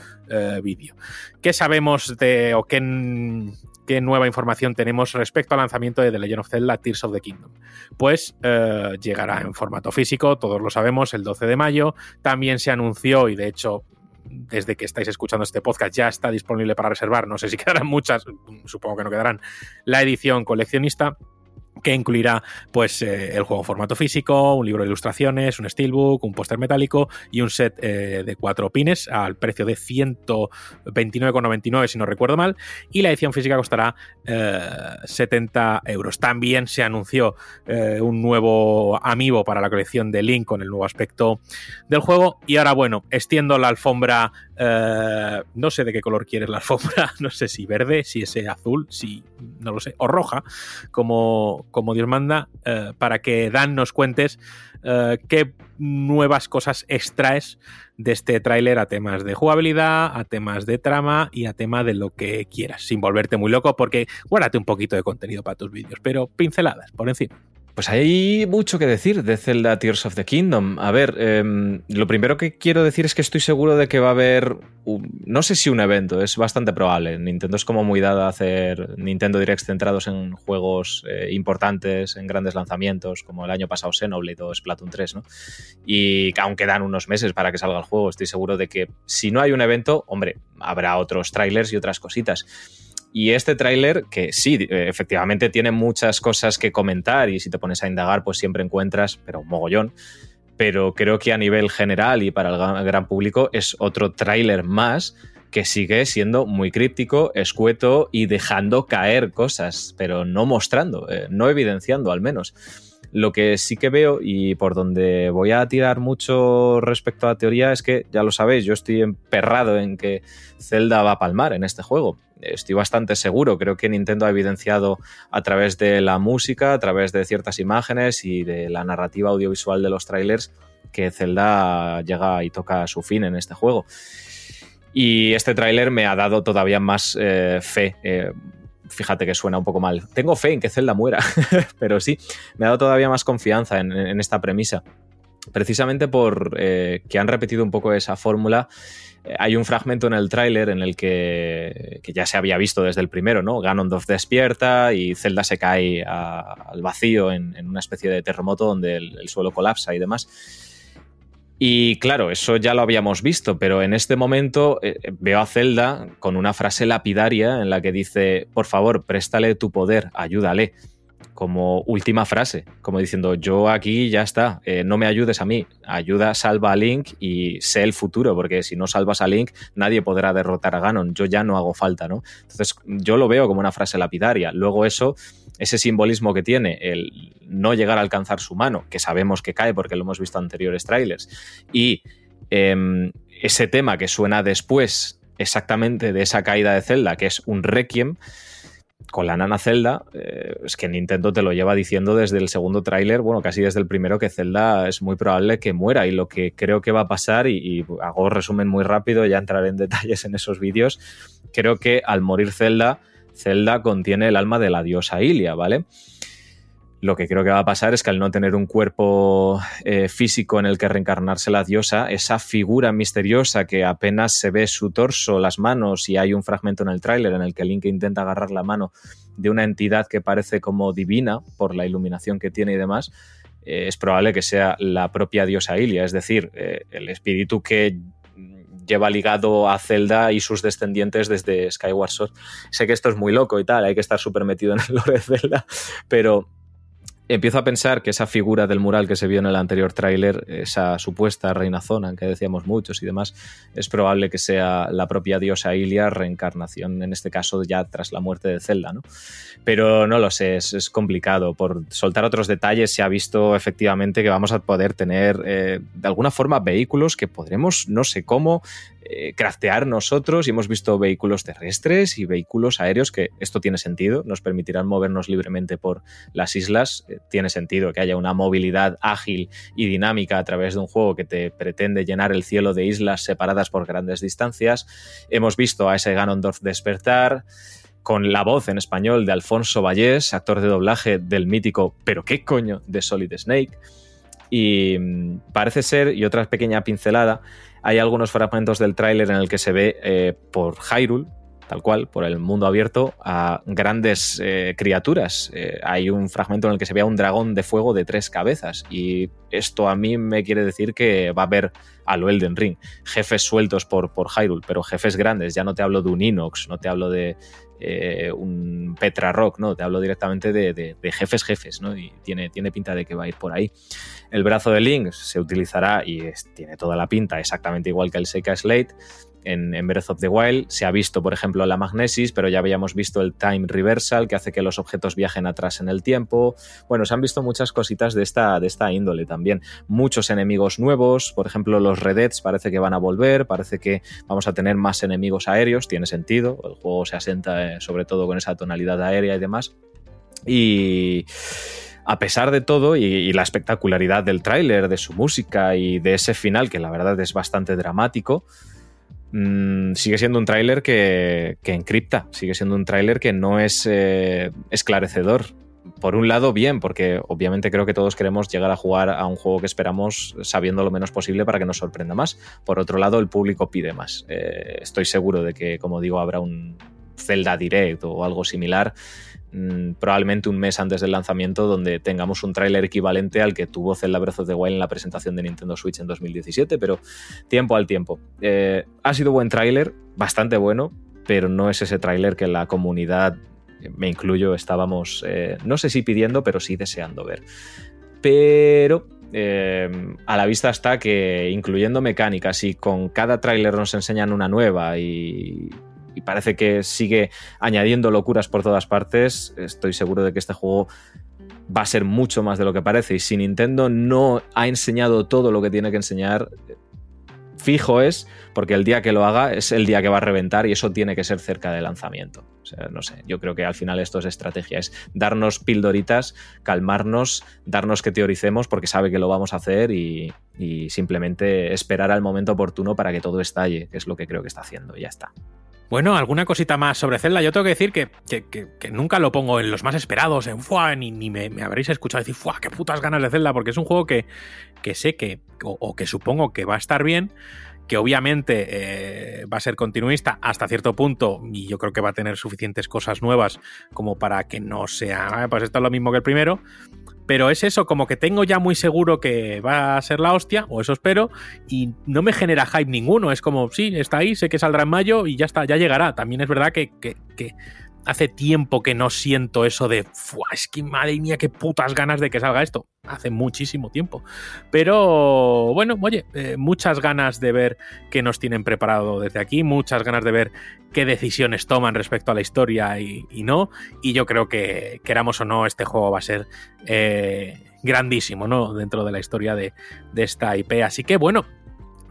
vídeo. ¿Qué sabemos de o qué, nueva información tenemos respecto al lanzamiento de The Legend of Zelda Tears of the Kingdom? Pues eh, llegará en formato físico, todos lo sabemos, el 12 de mayo. También se anunció, y de hecho desde que estáis escuchando este podcast ya está disponible para reservar, no sé si quedarán muchas, supongo que no quedarán, la edición coleccionista que incluirá pues eh, el juego en formato físico, un libro de ilustraciones, un steelbook, un póster metálico y un set eh, de cuatro pines al precio de 129,99 si no recuerdo mal y la edición física costará 70 eh, euros. También se anunció un nuevo amiibo para la colección de Link con el nuevo aspecto del juego y ahora bueno, extiendo la alfombra eh, no sé de qué color quieres la alfombra, no sé si verde, si es azul, si no lo sé, o roja, como, como Dios manda, eh, para que Dan nos cuentes eh, qué nuevas cosas extraes de este tráiler a temas de jugabilidad, a temas de trama y a tema de lo que quieras, sin volverte muy loco, porque guárdate un poquito de contenido para tus vídeos, pero pinceladas por encima. Pues hay mucho que decir de Zelda Tears of the Kingdom. A ver, em, lo primero que quiero decir es que estoy seguro de que va a haber, no sé si un evento, es bastante probable. Nintendo es como muy dada a hacer Nintendo Directs centrados en juegos eh, importantes, en grandes lanzamientos, como el año pasado Xenoblade o Splatoon 3, ¿no? Y aunque dan unos meses para que salga el juego, estoy seguro de que si no hay un evento, hombre, habrá otros trailers y otras cositas. Y este tráiler, que sí, eh, efectivamente tiene muchas cosas que comentar y si te pones a indagar, pues siempre encuentras, pero un mogollón. Pero creo que a nivel general y para el gran público es otro tráiler más que sigue siendo muy críptico, escueto y dejando caer cosas, pero no mostrando, eh, no evidenciando al menos. Lo que sí que veo y por donde voy a tirar mucho respecto a la teoría es que, ya lo sabéis, yo estoy emperrado en que Zelda va a palmar en este juego estoy bastante seguro. Creo que Nintendo ha evidenciado a través de la música, a través de ciertas imágenes y de la narrativa audiovisual de los trailers que Zelda llega y toca su fin en este juego. Y este tráiler me ha dado todavía más eh, fe. Eh, fíjate que suena un poco mal. Tengo fe en que Zelda muera, pero sí, me ha dado todavía más confianza en, esta premisa. Precisamente por eh, que han repetido un poco esa fórmula eh, hay un fragmento en el tráiler en el que, ya se había visto desde el primero, ¿no? Ganondorf despierta y Zelda se cae al vacío en, una especie de terremoto donde el, suelo colapsa y demás. Y claro, eso ya lo habíamos visto, pero en este momento eh, veo a Zelda con una frase lapidaria en la que dice, por favor, préstale tu poder, ayúdale. como última frase, como diciendo, yo aquí ya está, eh, no me ayudes a mí, ayuda, salva a Link y sé el futuro, porque si no salvas a Link, nadie podrá derrotar a Ganon, yo ya no hago falta, ¿no? Entonces yo lo veo como una frase lapidaria. Luego eso, ese simbolismo que tiene, el no llegar a alcanzar su mano, que sabemos que cae porque lo hemos visto en anteriores trailers, y em, ese tema que suena después exactamente de esa caída de Zelda, que es un requiem, con la nana Zelda, eh, es que Nintendo te lo lleva diciendo desde el segundo tráiler, bueno, casi desde el primero, que Zelda es muy probable que muera. Y lo que creo que va a pasar, y, y hago resumen muy rápido, ya entraré en detalles en esos vídeos, creo que al morir Zelda, Zelda contiene el alma de la diosa Ilia, ¿vale? Lo que creo que va a pasar es que al no tener un cuerpo eh, físico en el que reencarnarse la diosa, esa figura misteriosa que apenas se ve su torso, las manos, y hay un fragmento en el tráiler en el que Link intenta agarrar la mano de una entidad que parece como divina por la iluminación que tiene y demás, eh, es probable que sea la propia diosa Ilia, es decir, eh, el espíritu que lleva ligado a Zelda y sus descendientes desde Skyward Sword. Sé que esto es muy loco y tal, hay que estar súper metido en el lore de Zelda, pero empiezo a pensar que esa figura del mural que se vio en el anterior tráiler, esa supuesta reina zona, que decíamos muchos y demás, es probable que sea la propia diosa Ilia, reencarnación, en este caso ya tras la muerte de Zelda, ¿no? Pero no lo sé, es, complicado. Por soltar otros detalles, se ha visto efectivamente que vamos a poder tener eh, de alguna forma vehículos que podremos, no sé cómo, eh, craftear nosotros y hemos visto vehículos terrestres y vehículos aéreos que esto tiene sentido, nos permitirán movernos libremente por las islas, eh, tiene sentido que haya una movilidad ágil y dinámica a través de un juego que te pretende llenar el cielo de islas separadas por grandes distancias. Hemos visto a ese Ganondorf despertar con la voz en español de Alfonso Vallés, actor de doblaje del mítico Pero qué coño de Solid Snake. Y mm, parece ser, y otra pequeña pincelada, hay algunos fragmentos del tráiler en el que se ve eh, por Hyrule, tal cual, por el mundo abierto, a grandes eh, criaturas. Eh, hay un fragmento en el que se ve a un dragón de fuego de tres cabezas y esto a mí me quiere decir que va a haber a lo Elden Ring, jefes sueltos por, por Hyrule, pero jefes grandes, ya no te hablo de un Inox, no te hablo de un Petra Rock, no, te hablo directamente de, jefes jefes, ¿no? Y tiene, tiene pinta de que va a ir por ahí. El brazo de Link se utilizará y tiene toda la pinta exactamente igual que el Seika Slate. En, Breath of the Wild se ha visto, por ejemplo, la magnesis, pero ya habíamos visto el time reversal, que hace que los objetos viajen atrás en el tiempo. Bueno, se han visto muchas cositas de esta, de esta índole también. Muchos enemigos nuevos, por ejemplo, los Redets parece que van a volver, parece que vamos a tener más enemigos aéreos, tiene sentido. El juego se asenta eh, sobre todo con esa tonalidad aérea y demás. Y a pesar de todo y, la espectacularidad del tráiler, de su música y de ese final que la verdad es bastante dramático, mmm, sigue siendo un tráiler que, que, encripta, sigue siendo un tráiler que no es eh, esclarecedor. Por un lado, bien, porque obviamente creo que todos queremos llegar a jugar a un juego que esperamos sabiendo lo menos posible para que nos sorprenda más. Por otro lado, el público pide más. Eh, estoy seguro de que, como digo, habrá un Zelda Direct o algo similar Mm, probablemente un mes antes del lanzamiento donde tengamos un tráiler equivalente al que tuvo Zelda Breath of the Wild en la presentación de Nintendo Switch en 2017, pero tiempo al tiempo. Eh, ha sido buen tráiler, bastante bueno, pero no es ese tráiler que la comunidad, me incluyo, estábamos, eh, no sé si pidiendo, pero sí deseando ver. Pero eh, a la vista está que incluyendo mecánicas y con cada tráiler nos enseñan una nueva y y parece que sigue añadiendo locuras por todas partes, estoy seguro de que este juego va a ser mucho más de lo que parece. Y si Nintendo no ha enseñado todo lo que tiene que enseñar, fijo es, porque el día que lo haga es el día que va a reventar y eso tiene que ser cerca del lanzamiento. No sé, yo creo que al final esto es estrategia, es darnos pildoritas, calmarnos, darnos que teoricemos porque sabe que lo vamos a hacer y, y simplemente esperar al momento oportuno para que todo estalle, que es lo que creo que está haciendo y ya está. Bueno, alguna cosita más sobre Zelda. Yo tengo que decir que, nunca lo pongo en los más esperados, en Fua, ni, ni me, habréis escuchado decir, Fua, qué putas ganas de Zelda, porque es un juego que, sé que, o, que supongo que va a estar bien, que obviamente eh, va a ser continuista hasta cierto punto, y yo creo que va a tener suficientes cosas nuevas como para que no sea, ah, pues esto es lo mismo que el primero, pero es eso, como que tengo ya muy seguro que va a ser la hostia, o eso espero, y no me genera hype ninguno. Es como, sí, está ahí, sé que saldrá en mayo y ya está, ya llegará. También es verdad que, hace tiempo que no siento eso de, es que madre mía, qué putas ganas de que salga esto. Hace muchísimo tiempo. Pero bueno, oye, eh, muchas ganas de ver qué nos tienen preparado desde aquí, muchas ganas de ver qué decisiones toman respecto a la historia y, no. Y yo creo que, queramos o no, este juego va a ser eh, grandísimo, ¿no? Dentro de la historia de, de esta IP. Así que bueno,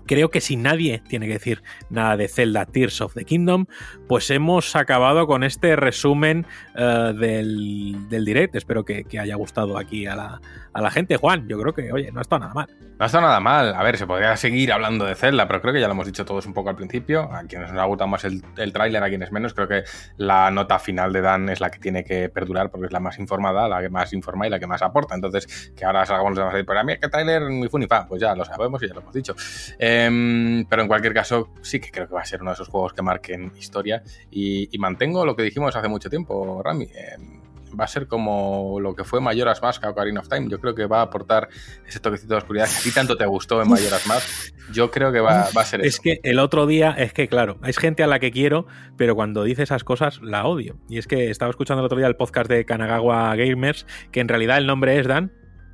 creo que si nadie tiene que decir nada de Zelda Tears of the Kingdom, pues hemos acabado con este resumen eh, del, del, direct. Espero que, haya gustado aquí a la, a la, gente. Juan, yo creo que, oye, no ha estado nada mal. No ha estado nada mal. A ver, se podría seguir hablando de Zelda, pero creo que ya lo hemos dicho todos un poco al principio. A quienes nos ha gustado más el, el tráiler, a quienes menos, creo que la nota final de Dan es la que tiene que perdurar porque es la más informada, la que más informa y la que más aporta. Entonces, que ahora salgamos los demás ahí, pero a mí, ¿qué tráiler? Muy funifa. Pues ya lo sabemos y ya lo hemos dicho. Em, pero en cualquier caso, sí que creo que va a ser uno de esos juegos que marquen historia. Y, mantengo lo que dijimos hace mucho tiempo, Rami. Em, va a ser como lo que fue Mayoras Mask a Ocarina of Time. Yo creo que va a aportar ese toquecito de oscuridad que a ti tanto te gustó en Mayoras Mask. Yo creo que va, a ser eso. Es que el otro día, es que claro, hay gente a la que quiero, pero cuando dice esas cosas la odio. Y es que estaba escuchando el otro día el podcast de Kanagawa Gamers, que en realidad el nombre es Dan,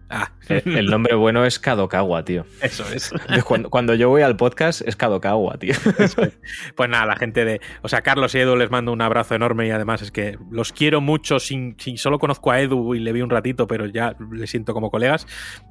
Ah. El, nombre bueno es Kadokawa, tío. Eso es. Cuando, yo voy al podcast es Kadokawa, tío. Pues nada, la gente de. O sea, Carlos y Edu les mando un abrazo enorme y además es que los quiero mucho. Sin, solo conozco a Edu y le vi un ratito, pero ya le siento como colegas.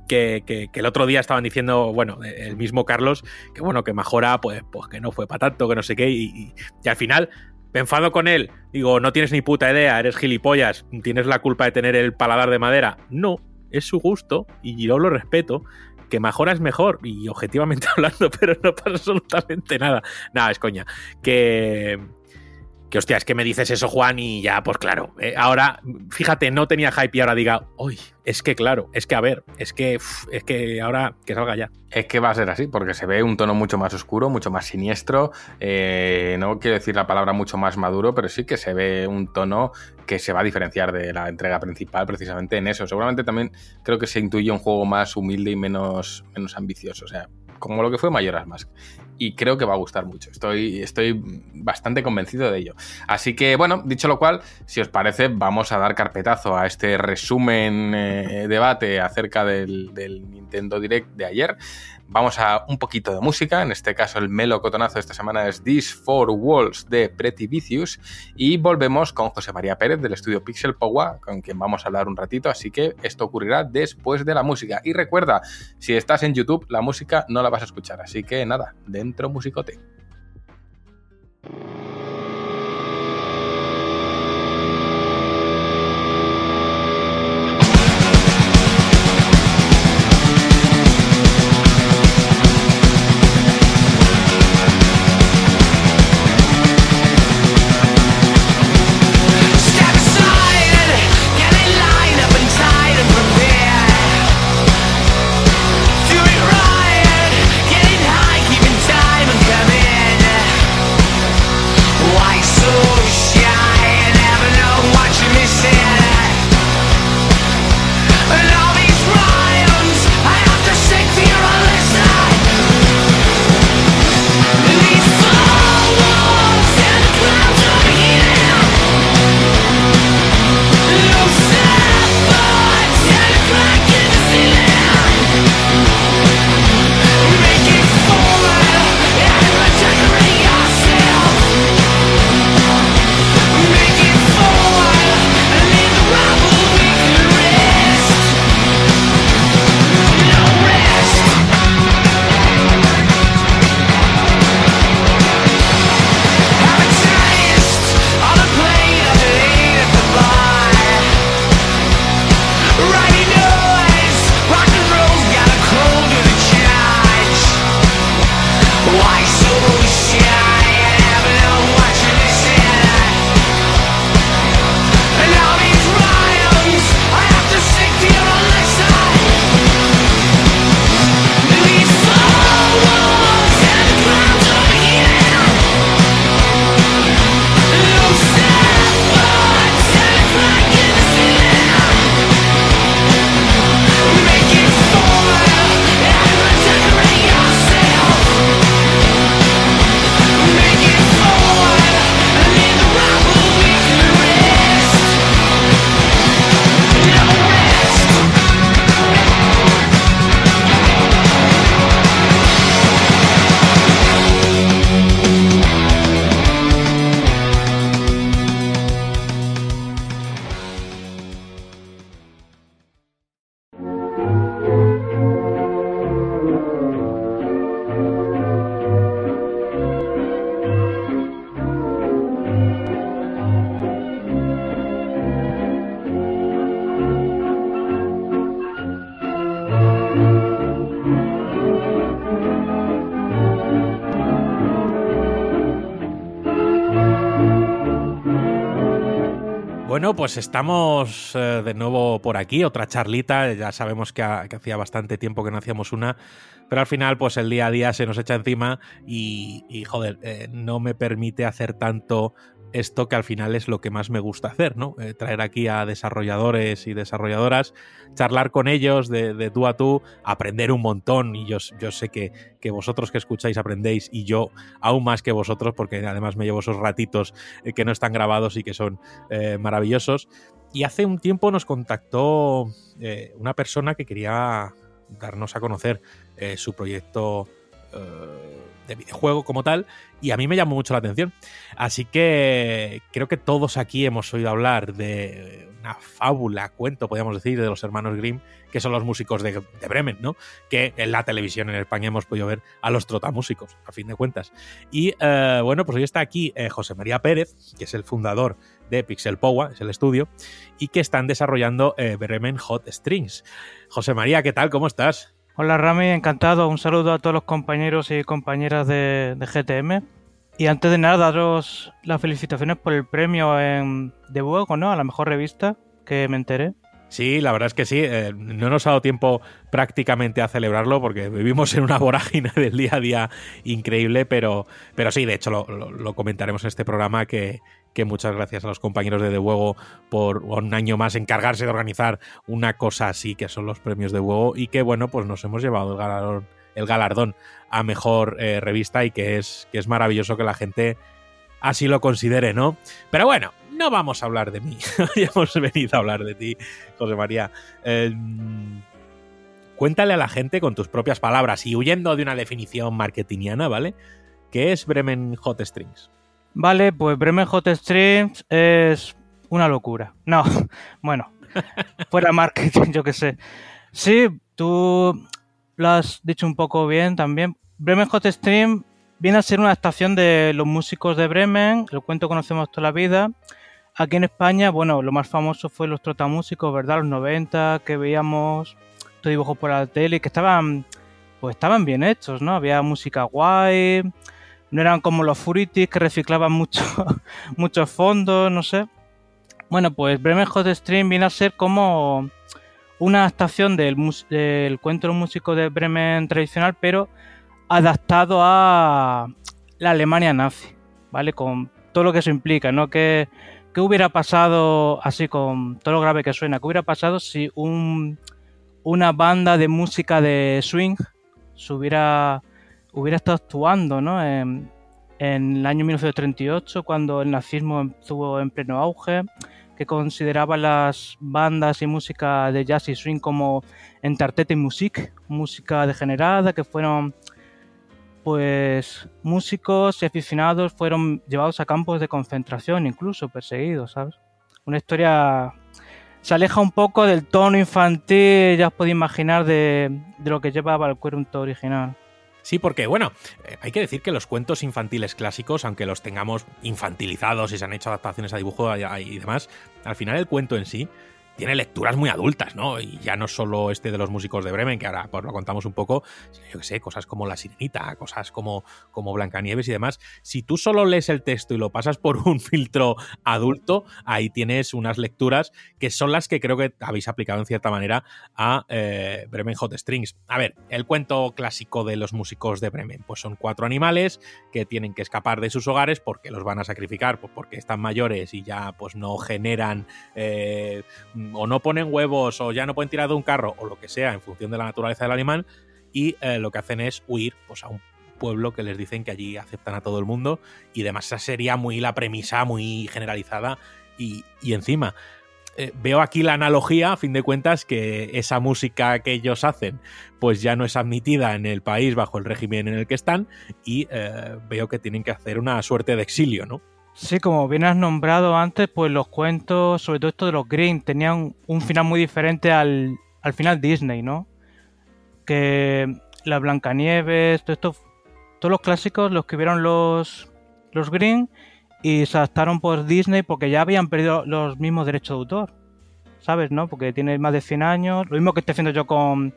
Que, el otro día estaban diciendo, bueno, el mismo Carlos, que bueno, que Majora, pues, pues que no fue para tanto, que no sé qué. Y, y al final me enfado con él. Digo, no tienes ni puta idea, eres gilipollas, tienes la culpa de tener el paladar de madera. No, es su gusto y yo lo respeto. Que mejora es mejor, y objetivamente hablando, pero no pasa absolutamente nada. Nada, es coña. Que, que hostia, es que me dices eso, Juan, y ya, pues claro. Eh, ahora, fíjate, no tenía hype y ahora diga, uy, es que claro, es que a ver, es que, es que ahora que salga ya. Es que va a ser así, porque se ve un tono mucho más oscuro, mucho más siniestro. Eh, no quiero decir la palabra mucho más maduro, pero sí que se ve un tono que se va a diferenciar de la entrega principal precisamente en eso. Seguramente también creo que se intuye un juego más humilde y menos, menos ambicioso. O sea, como lo que fue Mayoras Mask. Y creo que va a gustar mucho. Estoy, estoy bastante convencido de ello. Así que, bueno, dicho lo cual, si os parece, vamos a dar carpetazo a este resumen eh, debate acerca del, del Nintendo Direct de ayer. Vamos a un poquito de música, en este caso el melo cotonazo de esta semana es These Four Walls de Pretty Vicious y volvemos con José María Pérez del estudio Pixel Power, con quien vamos a hablar un ratito, así que esto ocurrirá después de la música. Y recuerda, si estás en YouTube, la música no la vas a escuchar, así que nada, dentro musicote. Pues estamos eh, de nuevo por aquí, otra charlita. Ya sabemos que, ha- hacía bastante tiempo que no hacíamos una, pero al final, pues el día a día se nos echa encima y, y, joder, eh, no me permite hacer tanto esto que al final es lo que más me gusta hacer, ¿no? Eh, traer aquí a desarrolladores y desarrolladoras, charlar con ellos de, tú a tú, aprender un montón. Y yo, sé que, que vosotros que escucháis aprendéis y yo aún más que vosotros, porque además me llevo esos ratitos eh, que no están grabados y que son eh, maravillosos. Y hace un tiempo nos contactó una persona que quería darnos a conocer su proyecto de videojuego como tal, y a mí me llamó mucho la atención. Así que creo que todos aquí hemos oído hablar de una fábula, cuento, podríamos decir, de los hermanos Grimm, que son los músicos de, Bremen, ¿no? Que en la televisión en España hemos podido ver a los trotamúsicos, a fin de cuentas. Y eh, bueno, pues hoy está aquí eh, José María Pérez, que es el fundador de Pixel Powa, es el estudio, y que están desarrollando eh, Bremen Hot Strings. José María, ¿qué tal? ¿Cómo estás? Hola Rami, encantado. Un saludo a todos los compañeros y compañeras de, GTM. Y antes de nada, daros las felicitaciones por el premio en, de Buego, ¿no? A la mejor revista, que me enteré. Sí, la verdad es que sí. Eh, no nos ha dado tiempo prácticamente a celebrarlo porque vivimos en una vorágine del día a día increíble, pero, pero sí, de hecho lo- lo comentaremos en este programa que, que muchas gracias a los compañeros de De Huevo por un año más encargarse de organizar una cosa así que son los premios de Huevo y que bueno, pues nos hemos llevado el galardón, a mejor eh, revista y que es, que es maravilloso que la gente así lo considere, ¿no? Pero bueno, no vamos a hablar de mí. Hoy hemos venido a hablar de ti, José María. Eh, cuéntale a la gente con tus propias palabras y huyendo de una definición marketingiana, ¿vale? ¿Qué es Bremen Hot Strings? Vale, pues Bremen Hot Streams es una locura. No, bueno, fuera marketing, yo qué sé. Sí, tú lo has dicho un poco bien también. Bremen Hot Stream viene a ser una adaptación de los músicos de Bremen, el cuento conocemos toda la vida. Aquí en España, bueno, lo más famoso fue los trotamúsicos, ¿verdad? Los 90, que veíamos estos dibujos por la tele, que estaban, pues estaban bien hechos, ¿no? Había música guay, no eran como los Furitis que reciclaban mucho, muchos fondos, no sé. Bueno, pues Bremen Hot Stream viene a ser como una adaptación del, del cuento músico de Bremen tradicional, pero adaptado a la Alemania nazi, ¿vale? Con todo lo que eso implica, ¿no? Que, ¿Qué hubiera pasado, así con todo lo grave que suena, qué hubiera pasado si un, una banda de música de swing se hubiera, hubiera estado actuando, ¿no? En, el año 1938, cuando el nazismo estuvo en pleno auge, que consideraba las bandas y música de jazz y swing como Entartete Musik, música degenerada, que fueron pues músicos y aficionados fueron llevados a campos de concentración, incluso perseguidos, ¿sabes? Una historia se aleja un poco del tono infantil, ya os podéis imaginar, de, de lo que llevaba el cuento original. Sí, porque, bueno, eh, hay que decir que los cuentos infantiles clásicos, aunque los tengamos infantilizados y se han hecho adaptaciones a dibujo y, y demás, al final el cuento en sí tiene lecturas muy adultas, ¿no? Y ya no solo este de los músicos de Bremen, que ahora pues lo contamos un poco, sino yo que sé, cosas como La Sirenita, cosas como, como Blancanieves y demás. Si tú solo lees el texto y lo pasas por un filtro adulto, ahí tienes unas lecturas que son las que creo que habéis aplicado en cierta manera a eh, Bremen Hot Strings. A ver, el cuento clásico de los músicos de Bremen, pues son cuatro animales que tienen que escapar de sus hogares porque los van a sacrificar, pues porque están mayores y ya pues no generan eh, o no ponen huevos o ya no pueden tirar de un carro o lo que sea en función de la naturaleza del animal y eh, lo que hacen es huir pues a un pueblo que les dicen que allí aceptan a todo el mundo y demás esa sería muy la premisa muy generalizada y, y encima eh, veo aquí la analogía a fin de cuentas que esa música que ellos hacen pues ya no es admitida en el país bajo el régimen en el que están y eh, veo que tienen que hacer una suerte de exilio, ¿no? Sí, como bien has nombrado antes, pues los cuentos, sobre todo esto de los Green, tenían un final muy diferente al, al final Disney, ¿no? Que la Blancanieves, todo esto, todos los clásicos los escribieron los, los Green y se adaptaron por Disney porque ya habían perdido los mismos derechos de autor, ¿sabes? ¿No? Porque tiene más de 100 años, lo mismo que estoy haciendo yo con,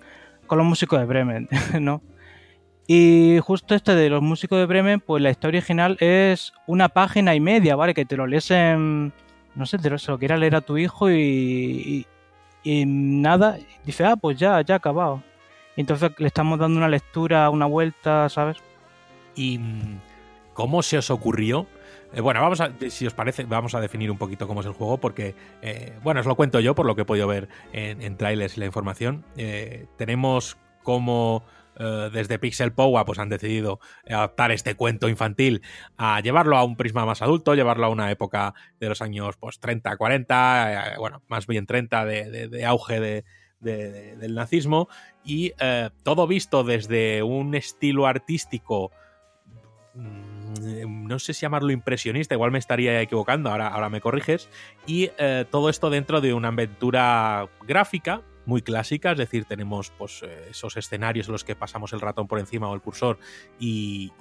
con los músicos de Bremen, ¿no? Y justo este de los músicos de Bremen, pues la historia original es una página y media, ¿vale? Que te lo lees en, no sé, te lo- se lo quiera leer a tu hijo y, y, nada, dice, ah, pues ya, ya ha acabado. Y entonces le estamos dando una lectura, una vuelta, ¿sabes? ¿Y cómo se os ocurrió? Eh, bueno, vamos a, si os parece, vamos a definir un poquito cómo es el juego, porque, eh, bueno, os lo cuento yo por lo que he podido ver en, en trailers y la información. Eh, tenemos como eh, desde Pixel Power pues han decidido adaptar este cuento infantil a llevarlo a un prisma más adulto, llevarlo a una época de los años pues 30, 40, eh, bueno, más bien 30 de, de- auge de- de- de- del nazismo. Y eh, todo visto desde un estilo artístico mm, no sé si llamarlo impresionista, igual me estaría equivocando, ahora, ahora me corriges, y todo esto dentro de una aventura gráfica muy clásica, es decir, tenemos pues, eh, esos escenarios en los que pasamos el ratón por encima o el cursor y,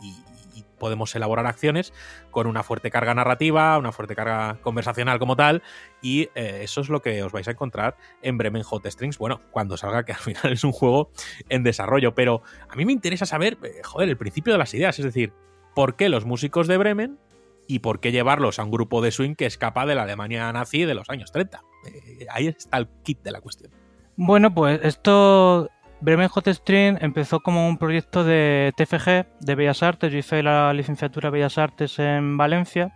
podemos elaborar acciones con una fuerte carga narrativa, una fuerte carga conversacional como tal, y eh, eso es lo que os vais a encontrar en Bremen Hot Strings, bueno, cuando salga, que al final es un juego en desarrollo, pero a mí me interesa saber, eh, joder, el principio de las ideas, es decir, ¿por qué los músicos de Bremen y por qué llevarlos a un grupo de swing que escapa de la Alemania nazi de los años 30? Eh, ahí está el kit de la cuestión. Bueno, pues esto, Bremen Hot String empezó como un proyecto de TFG, de Bellas Artes. Yo hice la licenciatura Bellas Artes en Valencia,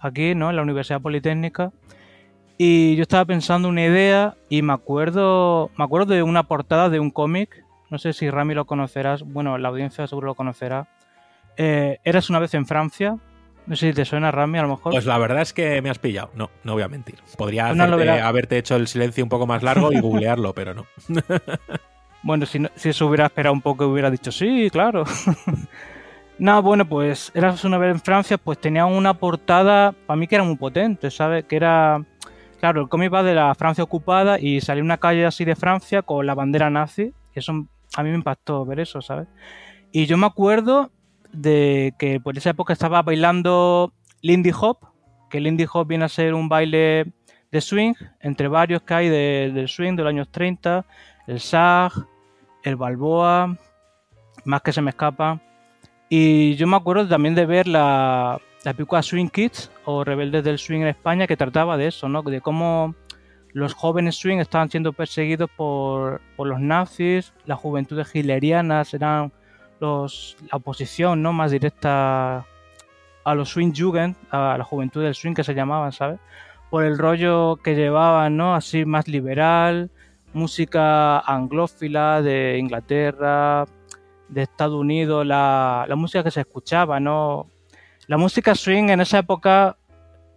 aquí, ¿no? En la Universidad Politécnica. Y yo estaba pensando una idea y me acuerdo, me acuerdo de una portada de un cómic. No sé si Rami lo conocerás. Bueno, la audiencia seguro lo conocerá. Eh, una vez en Francia. No sé si te suena Rami, a lo mejor. Pues la verdad es que me has pillado. No, no voy a mentir. Podría hacerte- haberte hecho el silencio un poco más largo y googlearlo, pero no. Bueno, si, no- si eso hubiera esperado un poco, hubiera dicho sí, claro. no, bueno, pues Eras una vez en Francia, pues tenía una portada, para mí que era muy potente, ¿sabes? Que era, claro, el cómic va de la Francia ocupada y salía una calle así de Francia con la bandera nazi. Y eso a mí me impactó ver eso, ¿sabes? Y yo me acuerdo de que por esa época estaba bailando Lindy Hop, que Lindy Hop viene a ser un baile de swing, entre varios que hay de- del swing de los años 30, el SAG, el Balboa, más que se me escapa. Y yo me acuerdo también de ver la, la película Swing Kids o Rebeldes del Swing en España que trataba de eso, ¿no? De cómo los jóvenes swing estaban siendo perseguidos por, por los nazis, las juventudes hitlerianas eran la oposición ¿no? más directa a los swing jugend, a la juventud del swing que se llamaban, ¿sabes? Por el rollo que llevaban, ¿no? Así más liberal, música anglófila de Inglaterra, de Estados Unidos, la, la música que se escuchaba, ¿no? La música swing en esa época,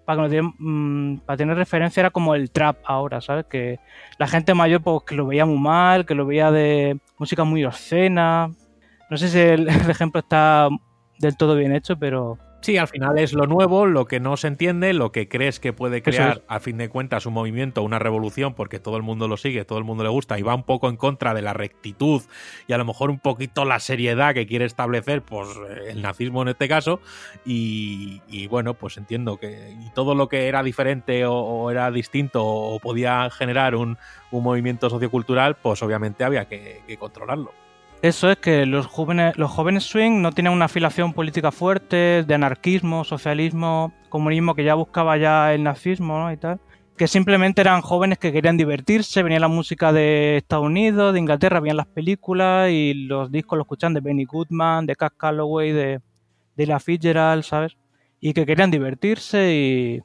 para, mm, para tener referencia, era como el trap ahora, ¿sabes? Que la gente mayor pues, que lo veía muy mal, que lo veía de música muy obscena. No sé si el, el ejemplo está del todo bien hecho, pero Sí, al final es lo nuevo, lo que no se entiende, lo que crees que puede crear, es. a fin de cuentas, un movimiento, una revolución, porque todo el mundo lo sigue, todo el mundo le gusta y va un poco en contra de la rectitud y a lo mejor un poquito la seriedad que quiere establecer, pues eh, el nazismo en este caso. Y, y bueno, pues entiendo que y todo lo que era diferente o, o era distinto o podía generar un, un movimiento sociocultural, pues obviamente había que- que controlarlo. Eso es que los jóvenes, los jóvenes swing no tienen una afiliación política fuerte de anarquismo, socialismo, comunismo que ya buscaba ya el nazismo ¿no? y tal. Que simplemente eran jóvenes que querían divertirse, venía la música de Estados Unidos, de Inglaterra, venían las películas y los discos los escuchaban de Benny Goodman, de Cass Calloway, de, de La Fitzgerald, ¿sabes? Y que querían divertirse y,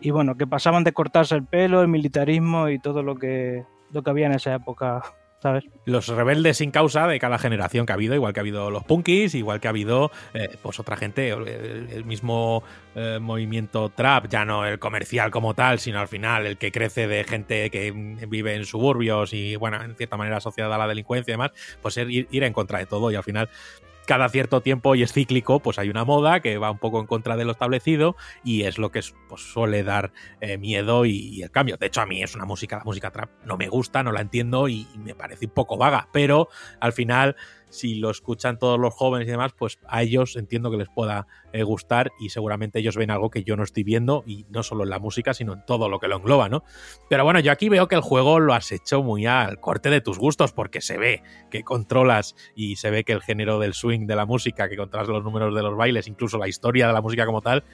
y bueno, que pasaban de cortarse el pelo, el militarismo y todo lo que, lo que había en esa época, los rebeldes sin causa de cada generación que ha habido, igual que ha habido los punkis, igual que ha habido eh, pues otra gente, el, mismo eh, movimiento trap, ya no el comercial como tal, sino al final el que crece de gente que vive en suburbios y bueno, en cierta manera asociada a la delincuencia y demás, pues er- ir, ir en contra de todo y al final cada cierto tiempo y es cíclico, pues hay una moda que va un poco en contra de lo establecido y es lo que es- pues, suele dar eh, miedo y, el cambio. De hecho, a mí es una música, la música trap no me gusta, no la entiendo y me parece un poco vaga, pero al final, si lo escuchan todos los jóvenes y demás, pues a ellos entiendo que les pueda eh, gustar y seguramente ellos ven algo que yo no estoy viendo y no solo en la música, sino en todo lo que lo engloba, ¿no? Pero bueno, yo aquí veo que el juego lo has hecho muy al corte de tus gustos porque se ve que controlas y se ve que el género del swing de la música, que controlas los números de los bailes, incluso la historia de la música como tal,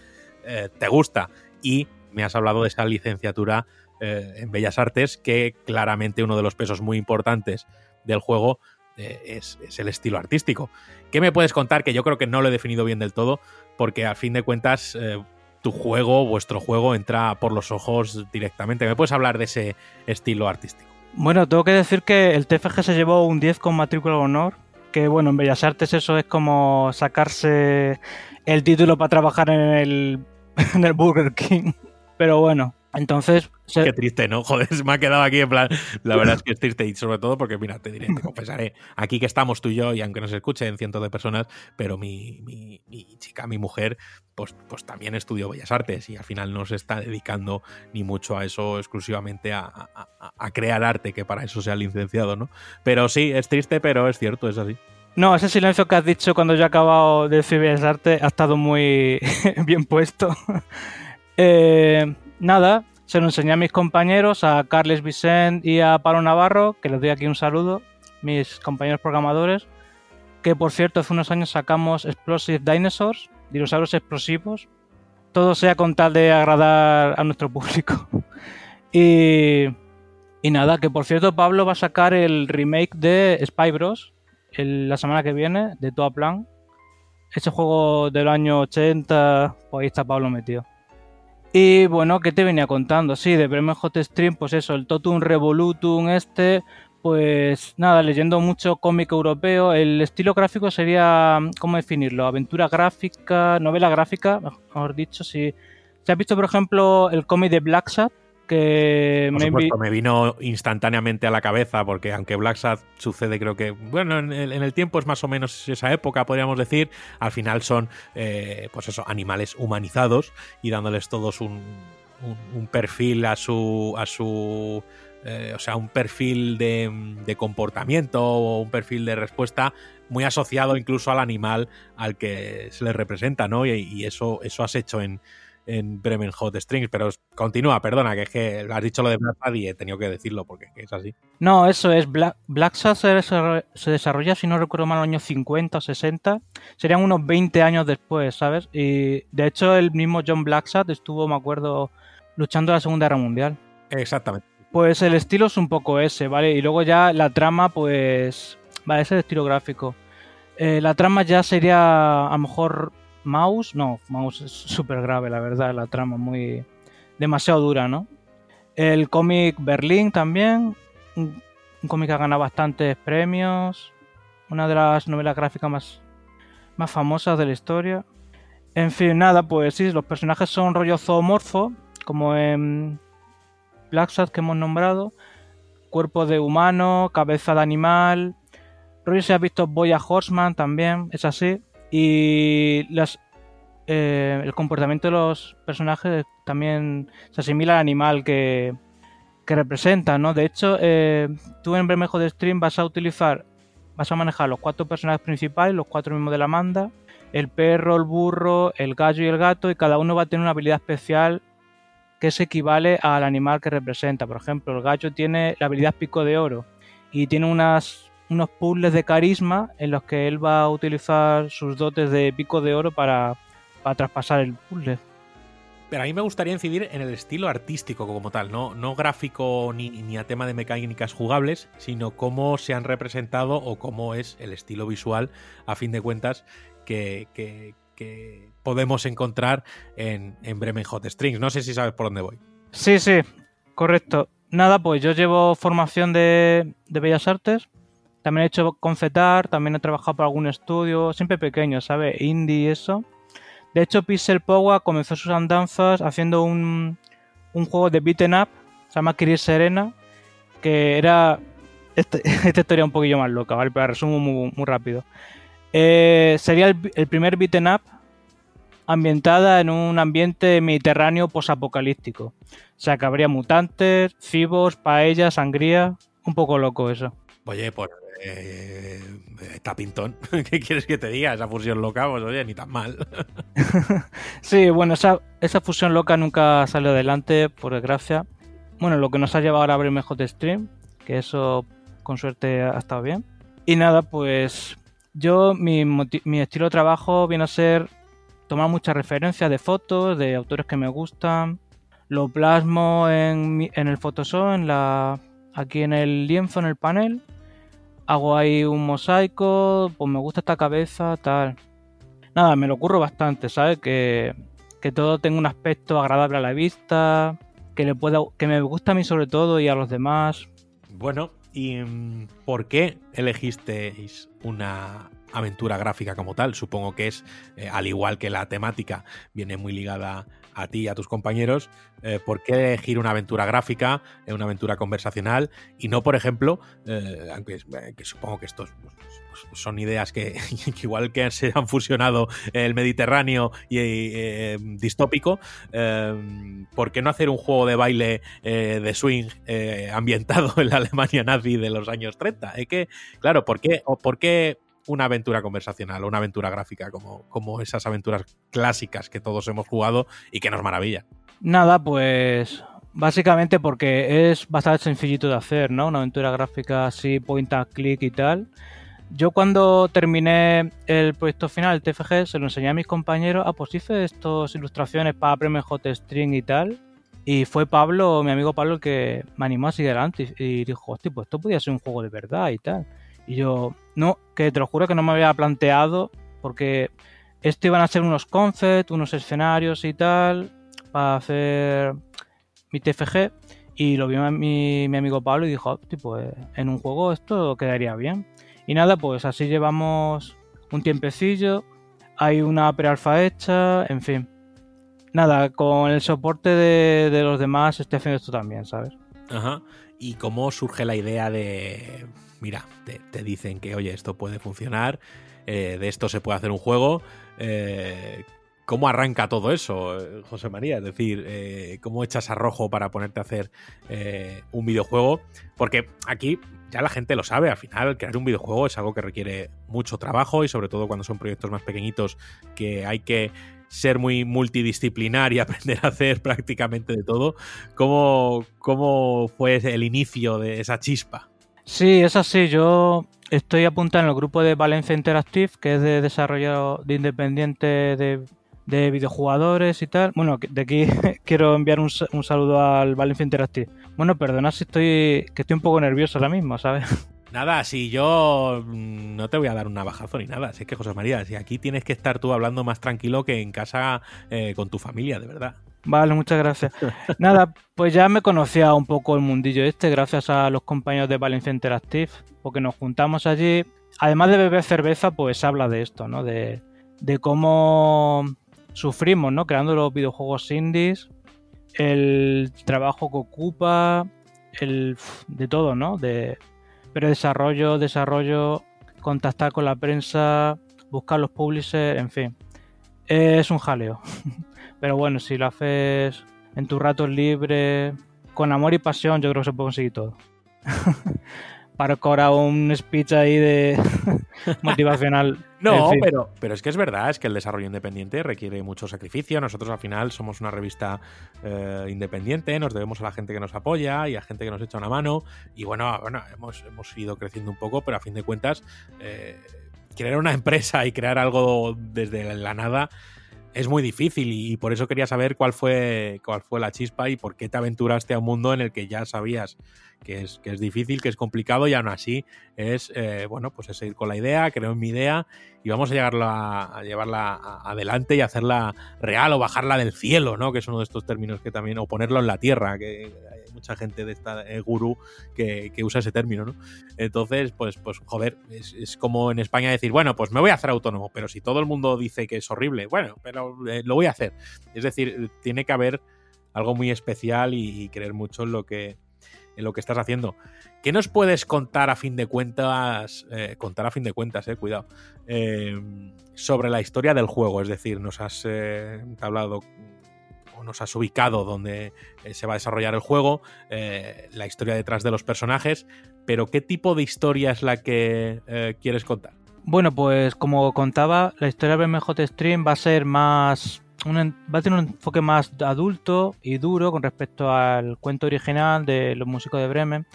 eh, te gusta. Y me has hablado de esa licenciatura eh, en Bellas Artes, que claramente uno de los pesos muy importantes del juego es, es, el estilo artístico. ¿Qué me puedes contar? Que yo creo que no lo he definido bien del todo, porque a fin de cuentas eh, tu juego, vuestro juego, entra por los ojos directamente. ¿Me puedes hablar de ese estilo artístico? Bueno, tengo que decir que el TFG se llevó un 10 con matrícula de honor, que bueno, en Bellas Artes eso es como sacarse el título para trabajar en el, en el Burger King. Pero bueno, entonces. Se... Qué triste, ¿no? Joder, me ha quedado aquí en plan. La verdad es que es triste y sobre todo porque, mira, te diré, te confesaré, aquí que estamos tú y yo, y aunque nos escuchen cientos de personas, pero mi, mi, mi chica, mi mujer, pues, pues también estudió Bellas Artes y al final no se está dedicando ni mucho a eso exclusivamente a, a, a crear arte, que para eso sea licenciado, ¿no? Pero sí, es triste, pero es cierto, es así. No, ese silencio que has dicho cuando yo he acabado de decir Bellas Artes ha estado muy bien puesto. eh nada, se lo enseñé a mis compañeros, a Carles Vicent y a Pablo Navarro, que les doy aquí un saludo, mis compañeros programadores, que por cierto hace unos años sacamos Explosive Dinosaurs, dinosaurios explosivos, todo sea con tal de agradar a nuestro público. y, y nada, que por cierto Pablo va a sacar el remake de Spy Bros. La semana que viene, de Toa Plan. Ese juego del año 80, pues ahí está Pablo metido. Y bueno, ¿qué te venía contando? Sí, de Bremen Hot Stream, pues eso, el Totum Revolutum este, pues nada, leyendo mucho cómic europeo, el estilo gráfico sería, ¿cómo definirlo? Aventura gráfica, novela gráfica, mejor dicho, si... ¿Se has visto, por ejemplo, el cómic de Black Sad? Que por supuesto, me vino instantáneamente a la cabeza, porque aunque Black Sad sucede, creo que, bueno, en el, en el, tiempo es más o menos esa época, podríamos decir, al final son, eh, pues eso, animales humanizados y dándoles todos un, un, un perfil a su, a su eh, o sea, un perfil de, de, comportamiento o un perfil de respuesta muy asociado incluso al animal al que se le representa, ¿no? Y, y eso, eso has hecho en, en Bremen Hot Strings, pero continúa, perdona, que es que has dicho lo de Black Sad y he tenido que decirlo porque es así. No, eso es, Black, Black Sad se, se, desarrolla, si no recuerdo mal, en los años 50 o 60, serían unos 20 años después, ¿sabes? Y de hecho el mismo John Blacksad estuvo, me acuerdo, luchando en la Segunda Guerra Mundial. Exactamente. Pues el estilo es un poco ese, ¿vale? Y luego ya la trama, pues, vale, ese es el estilo gráfico. Eh, la trama ya sería a lo mejor Mouse, no, Mouse es súper grave, la verdad, la trama muy demasiado dura, ¿no? El cómic Berlín también, un, cómic que ha ganado bastantes premios, una de las novelas gráficas más, más famosas de la historia. En fin, nada, pues sí, los personajes son rollo zoomorfo, como en Black Sad que hemos nombrado, cuerpo de humano, cabeza de animal. Rollo si has visto Boya Horseman también, es así y las, eh, el comportamiento de los personajes también se asimila al animal que, que representan, ¿no? De hecho, eh, tú en Bermejo de Stream vas a utilizar, vas a manejar los cuatro personajes principales, los cuatro mismos de la manda, el perro, el burro, el gallo y el gato, y cada uno va a tener una habilidad especial que se equivale al animal que representa. Por ejemplo, el gallo tiene la habilidad pico de oro y tiene unas unos puzzles de carisma en los que él va a utilizar sus dotes de pico de oro para, para traspasar el puzzle. Pero a mí me gustaría incidir en el estilo artístico como tal, no, no gráfico ni, ni, a tema de mecánicas jugables, sino cómo se han representado o cómo es el estilo visual, a fin de cuentas, que, que, que podemos encontrar en, en Bremen Hot Strings. No sé si sabes por dónde voy. Sí, sí, correcto. Nada, pues yo llevo formación de, de Bellas Artes también he hecho concetar, también he trabajado para algún estudio, siempre pequeño, ¿sabes? Indie y eso. De hecho, Pixel Power comenzó sus andanzas haciendo un, un juego de beaten up, se llama Kiris Serena, que era... Este, esta historia un poquillo más loca, ¿vale? Pero resumo muy, muy rápido. Eh, sería el, el, primer beaten up ambientada en un ambiente mediterráneo posapocalíptico. O sea, que habría mutantes, cibos, paella, sangría... Un poco loco eso. Oye, pues eh. ¿Qué quieres que te diga? Esa fusión loca, pues oye, ni tan mal. sí, bueno, esa, esa, fusión loca nunca salió adelante, por desgracia. Bueno, lo que nos ha llevado ahora a abrir mejor de stream, que eso con suerte ha estado bien. Y nada, pues yo, mi, mi estilo de trabajo viene a ser tomar muchas referencias de fotos, de autores que me gustan, lo plasmo en, en el Photoshop, en la, aquí en el lienzo, en el panel. Hago ahí un mosaico, pues me gusta esta cabeza, tal. Nada, me lo ocurro bastante, ¿sabes? Que, que todo tenga un aspecto agradable a la vista, que, le pueda, que me gusta a mí sobre todo y a los demás. Bueno, ¿y mm, por qué elegisteis una aventura gráfica como tal? Supongo que es, eh, al igual que la temática viene muy ligada a ti y a tus compañeros, eh, ¿por qué elegir una aventura gráfica, eh, una aventura conversacional y no, por ejemplo, eh, aunque que supongo que estos pues, pues, son ideas que, igual que se han fusionado el Mediterráneo y eh, distópico, eh, ¿por qué no hacer un juego de baile de swing ambientado en la Alemania nazi de los años 30? Es que, claro, ¿por qué, o ¿por qué una aventura conversacional o una aventura gráfica como, como esas aventuras clásicas que todos hemos jugado y que nos maravillan? Nada, pues básicamente porque es bastante sencillito de hacer, ¿no? Una aventura gráfica así, point and click y tal. Yo cuando terminé el proyecto final, el TFG, se lo enseñé a mis compañeros. Ah, pues hice estas ilustraciones para Premio Hot String y tal. Y fue Pablo, mi amigo Pablo, el que me animó a seguir adelante. Y dijo, hostia, pues esto podía ser un juego de verdad y tal. Y yo, no, que te lo juro que no me había planteado, porque esto iban a ser unos concepts, unos escenarios y tal, para hacer mi TFG. Y lo vio mi, mi amigo Pablo y dijo, "Hostia, pues en un juego esto quedaría bien. Y nada, pues así llevamos un tiempecillo. Hay una prealfa hecha, en fin. Nada, con el soporte de, de los demás estoy haciendo esto también, ¿sabes? Ajá. ¿Y cómo surge la idea de, mira, te, dicen que, oye, esto puede funcionar, eh, de esto se puede hacer un juego? eh, ¿Cómo arranca todo eso, eh, José María? Es decir, ¿cómo echas arrojo para ponerte a hacer un videojuego? Porque aquí ya la gente lo sabe, al final crear un videojuego es algo que requiere mucho trabajo y sobre todo cuando son proyectos más pequeñitos que hay que ser muy multidisciplinar y aprender a hacer prácticamente de todo. ¿Cómo, cómo fue el inicio de esa chispa? Sí, es así. Yo estoy apuntado en el grupo de Valencia Interactive, que es de desarrollo de independiente de, de videojugadores y tal. Bueno, de aquí quiero enviar un, un saludo al Valencia Interactive. Bueno, perdona si estoy que estoy un poco nervioso ahora mismo, ¿sabes? Nada, si yo mm, no te voy a dar un navajazo ni nada. Si es que, José María, si aquí tienes que estar tú hablando más tranquilo que en casa eh, con tu familia, de verdad. Vale, muchas gracias. Nada, pues ya me conocía un poco el mundillo este gracias a los compañeros de Valencia Interactive, porque nos juntamos allí. Además de beber cerveza, pues habla de esto, ¿no? De, de cómo sufrimos, ¿no? Creando los videojuegos indies, el trabajo que ocupa, el de todo, ¿no? De predesarrollo, desarrollo, contactar con la prensa, buscar los publishers, en fin. Es un jaleo. Pero bueno, si lo haces en tus ratos libres, con amor y pasión, yo creo que se puede conseguir todo. Para ahora un speech ahí de motivacional. No, En fin. pero, pero es que es verdad, es que el desarrollo independiente requiere mucho sacrificio. Nosotros al final somos una revista eh, independiente, nos debemos a la gente que nos apoya y a gente que nos echa una mano. Y bueno, bueno hemos, hemos ido creciendo un poco, pero a fin de cuentas, eh, crear una empresa y crear algo desde la nada es muy difícil y, por eso quería saber cuál fue, cuál fue la chispa y por qué te aventuraste a un mundo en el que ya sabías que es, que es difícil, que es complicado y aún así es, eh, bueno, pues es seguir con la idea, creo en mi idea y vamos a, llevarla, a llevarla adelante y hacerla real o bajarla del cielo, ¿no? Que es uno de estos términos que también, o ponerlo en la tierra, que mucha gente de esta eh, gurú que, usa ese término, ¿no? Entonces, pues, pues joder, es, como en España decir, bueno, pues me voy a hacer autónomo, pero si todo el mundo dice que es horrible, bueno, pero eh, lo voy a hacer. Es decir, tiene que haber algo muy especial y, creer mucho en lo que en lo que estás haciendo. ¿Qué nos puedes contar a fin de cuentas? eh, contar a fin de cuentas, eh, cuidado. eh, sobre la historia del juego. Es decir, nos has hablado nos has ubicado donde eh, se va a desarrollar el juego, eh, la historia detrás de los personajes, pero ¿qué tipo de historia es la que eh, quieres contar? Bueno, pues como contaba, la historia de BMJ Stream va a ser más. un va a tener un enfoque más adulto y duro con respecto al cuento original de los músicos de Bremen.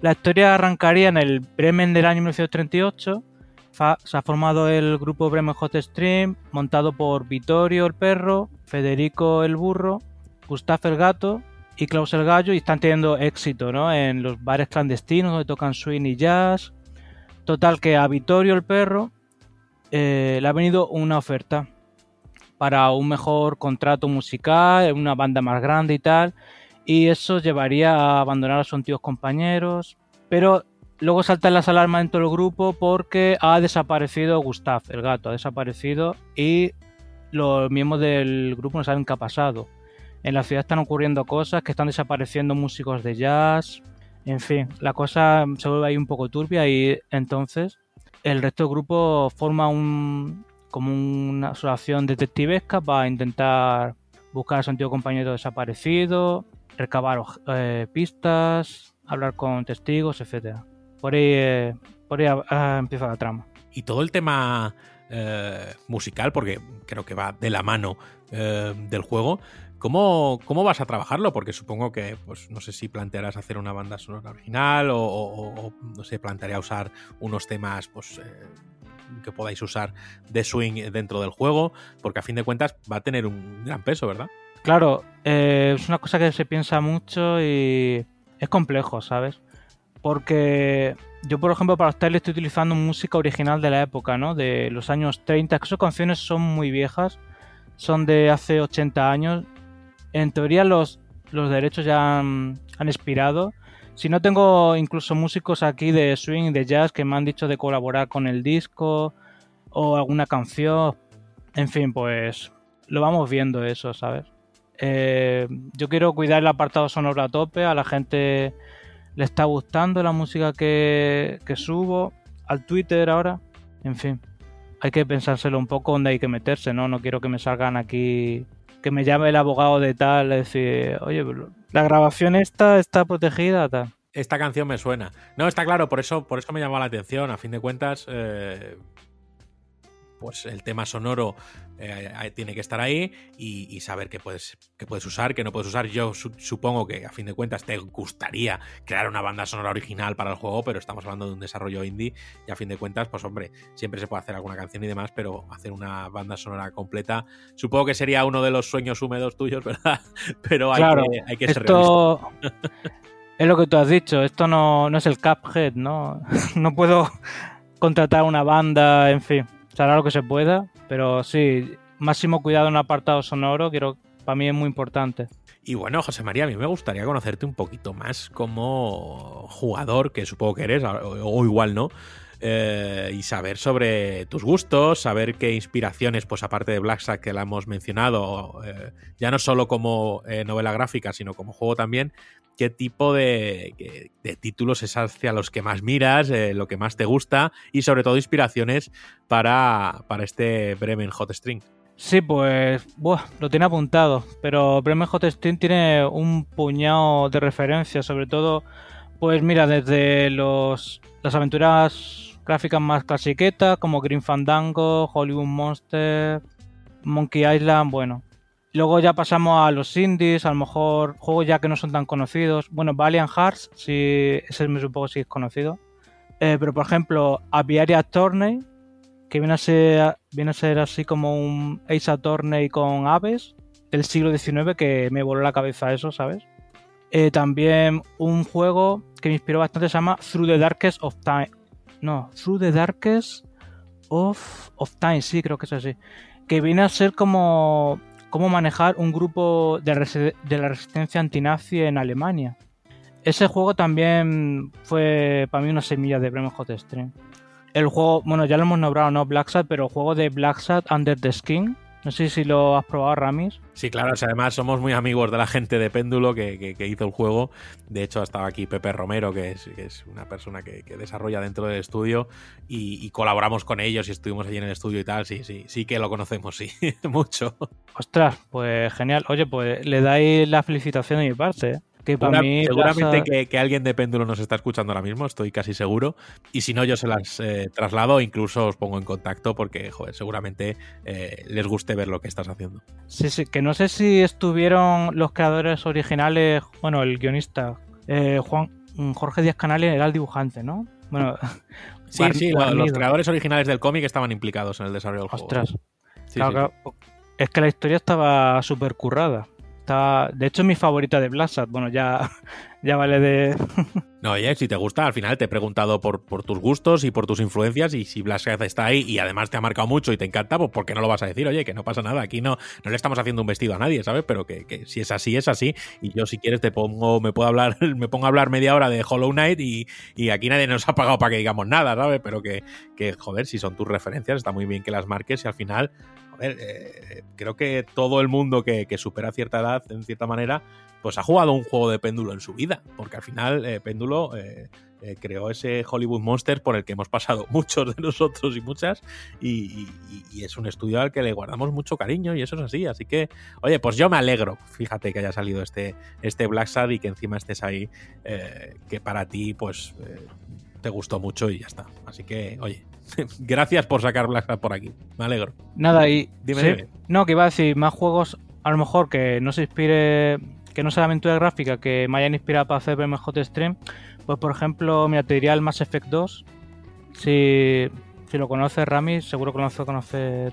La historia arrancaría en el Bremen del año 1938. Se ha formado el grupo Bremen Hot Stream, montado por Vittorio el perro, Federico el burro Gustav el gato y Klaus el gallo y están teniendo éxito, ¿no? En los bares clandestinos donde tocan swing y jazz. Total que a Vittorio el perro eh, le ha venido una oferta para un mejor contrato musical, una banda más grande y tal. Y eso llevaría a abandonar a sus antiguos compañeros. Pero luego saltan las alarmas en todo el grupo porque ha desaparecido Gustav, el gato, ha desaparecido y los miembros del grupo no saben qué ha pasado. En la ciudad están ocurriendo cosas, que están desapareciendo músicos de jazz. En fin, la cosa se vuelve ahí un poco turbia y entonces el resto del grupo forma un como una asociación detectivesca para intentar buscar a su antiguo compañero desaparecido, recabar eh, pistas, hablar con testigos, etcétera. Por ahí, eh, por ahí ah, empieza la trama. Y todo el tema eh, musical, porque creo que va de la mano eh, del juego, ¿Cómo, ¿Cómo, vas a trabajarlo? Porque supongo que, pues, no sé si plantearás hacer una banda sonora original o, o, o no sé, plantearía usar unos temas, pues, eh, que podáis usar de swing dentro del juego, porque a fin de cuentas va a tener un gran peso, ¿verdad? Claro, eh, es una cosa que se piensa mucho y es complejo, ¿sabes? Porque yo, por ejemplo, para ustedes estoy utilizando música original de la época, ¿no? De los años 30, que esas canciones son muy viejas, son de hace 80 años en teoría los, los derechos ya han, expirado. Si no tengo incluso músicos aquí de swing, de jazz, que me han dicho de colaborar con el disco o alguna canción. En fin, pues lo vamos viendo eso, ¿sabes? Eh, yo quiero cuidar el apartado sonoro a tope, a la gente le está gustando la música que, que subo al Twitter ahora. En fin, hay que pensárselo un poco dónde hay que meterse, ¿no? No quiero que me salgan aquí que me llame el abogado de tal, decir, oye, la grabación esta está protegida, tal. Esta canción me suena. No, está claro, por eso, por eso me llamó la atención. A fin de cuentas, eh, pues el tema sonoro eh, tiene que estar ahí y, y, saber qué puedes, qué puedes usar, qué no puedes usar. Yo su supongo que a fin de cuentas te gustaría crear una banda sonora original para el juego, pero estamos hablando de un desarrollo indie y a fin de cuentas, pues hombre, siempre se puede hacer alguna canción y demás, pero hacer una banda sonora completa, supongo que sería uno de los sueños húmedos tuyos, ¿verdad? Pero hay, claro, que, hay que ser esto... Es lo que tú has dicho, esto no, no es el Cuphead, ¿no? no puedo contratar una banda, en fin se hará lo que se pueda, pero sí, máximo cuidado en el apartado sonoro, quiero, para mí es muy importante. Y bueno, José María, a mí me gustaría conocerte un poquito más como jugador, que supongo que eres, o igual no, eh, y saber sobre tus gustos, saber qué inspiraciones, pues aparte de Black Sack que la hemos mencionado, eh, ya no solo como eh, novela gráfica, sino como juego también, qué tipo de, de, títulos es hacia los que más miras, lo que más te gusta y sobre todo inspiraciones para, para este Bremen Hot String. Sí, pues buah, lo tiene apuntado, pero Bremen Hot String tiene un puñado de referencias, sobre todo, pues mira, desde los, las aventuras gráficas más clasiquetas como Green Fandango, Hollywood Monster, Monkey Island, bueno, Luego ya pasamos a los indies, a lo mejor juegos ya que no son tan conocidos. Bueno, Valiant Hearts, sí, ese me supongo sí es conocido. Eh, pero por ejemplo, Aviaria Tourney, que viene a, ser, viene a ser así como un Ace Attorney con aves del siglo XIX, que me voló la cabeza eso, ¿sabes? Eh, también un juego que me inspiró bastante se llama Through the Darkest of Time. No, Through the Darkest of, of Time, sí, creo que es así. Que viene a ser como cómo manejar un grupo de, de, la resistencia antinazi en Alemania. Ese juego también fue para mí una semilla de Bremen Hot Stream. El juego, bueno, ya lo hemos nombrado, ¿no? Black Sat, pero el juego de Black Sat Under the Skin. No sé si lo has probado, Ramis. Sí, claro, o sea, además somos muy amigos de la gente de Péndulo que, que, que hizo el juego. De hecho, ha estado aquí Pepe Romero, que es, que es una persona que, que, desarrolla dentro del estudio, y, y, colaboramos con ellos y estuvimos allí en el estudio y tal. Sí, sí, sí que lo conocemos, sí, mucho. Ostras, pues genial. Oye, pues le dais la felicitación de mi parte, ¿eh? Que para mí seguramente pasa... que, que, alguien de Péndulo nos está escuchando ahora mismo, estoy casi seguro. Y si no, yo se las eh, traslado, incluso os pongo en contacto porque, joder, seguramente eh, les guste ver lo que estás haciendo. Sí, sí, que no sé si estuvieron los creadores originales, bueno, el guionista, eh, Juan Jorge Díaz Canales era el dibujante, ¿no? Bueno, sí, sí, los creadores originales del cómic estaban implicados en el desarrollo del Ostras. juego. Sí, claro, sí. Claro. Es que la historia estaba súper currada. De hecho, es mi favorita de Blasat. Bueno, ya, ya vale de. No, oye, si te gusta, al final te he preguntado por, por tus gustos y por tus influencias y si Blascat está ahí y además te ha marcado mucho y te encanta, pues ¿por qué no lo vas a decir? Oye, que no pasa nada, aquí no, no le estamos haciendo un vestido a nadie, ¿sabes? Pero que, que si es así, es así. Y yo si quieres te pongo, me puedo hablar, me pongo a hablar media hora de Hollow Knight y, y aquí nadie nos ha pagado para que digamos nada, ¿sabes? Pero que, que, joder, si son tus referencias, está muy bien que las marques y al final, joder, eh, creo que todo el mundo que, supera cierta edad, en cierta manera, pues ha jugado un juego de péndulo en su vida, porque al final eh, Péndulo eh, eh, creó ese Hollywood Monster por el que hemos pasado muchos de nosotros y muchas, y, y- es un estudio al que le guardamos mucho cariño y eso es así, así que, oye, pues yo me alegro, fíjate que haya salido este, este Black Sad y que encima estés ahí, que para ti, pues... te gustó mucho y ya está. Así que, oye, gracias por sacar Black Sad por aquí. Me alegro. Nada, y. Dime, sí, dime. No, que iba a decir, más juegos, a lo mejor que no se inspire. Que no sea aventura gráfica, que me hayan inspirado para hacer BMJ Stream. Pues, por ejemplo, mira, te diría el Mass Effect 2. Si, si lo conoce Rami, seguro que lo conoce, conoce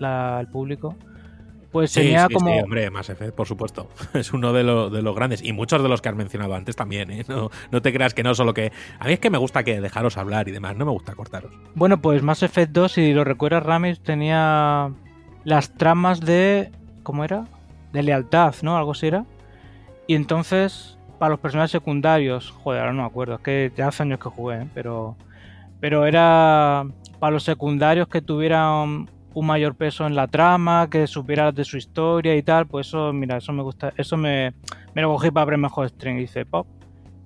la- el público. Pues Sí, tenía sí, como. sí, hombre, Mass Effect, por supuesto. Es uno de, lo- de los grandes. Y muchos de los que has mencionado antes también, ¿eh? No, no te creas que no, solo que. A mí es que me gusta que dejaros hablar y demás, no me gusta cortaros. Bueno, pues Mass Effect 2, si lo recuerdas, Ramis tenía las tramas de. ¿Cómo era? De lealtad, ¿no? Algo así era. Y entonces, para los personajes secundarios, joder, ahora no me acuerdo, es que ya hace años que jugué, ¿eh? pero. Pero era para los secundarios que tuvieran un mayor peso en la trama, que supieran de su historia y tal, pues eso, mira, eso me gusta, eso me, me lo cogí para ver mejor string y dice, pop,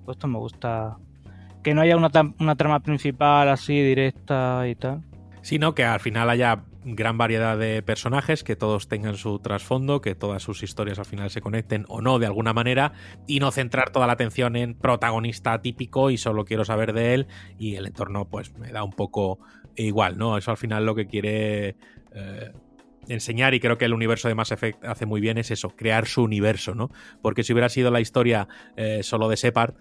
pues esto me gusta que no haya una, una trama principal así directa y tal. Sino que al final haya gran variedad de personajes, que todos tengan su trasfondo, que todas sus historias al final se conecten o no de alguna manera, y no centrar toda la atención en protagonista típico y solo quiero saber de él, y el entorno pues me da un poco igual, ¿no? Eso al final lo que quiere eh, enseñar, y creo que el universo de Mass Effect hace muy bien, es eso, crear su universo, ¿no? Porque si hubiera sido la historia eh, solo de Separ,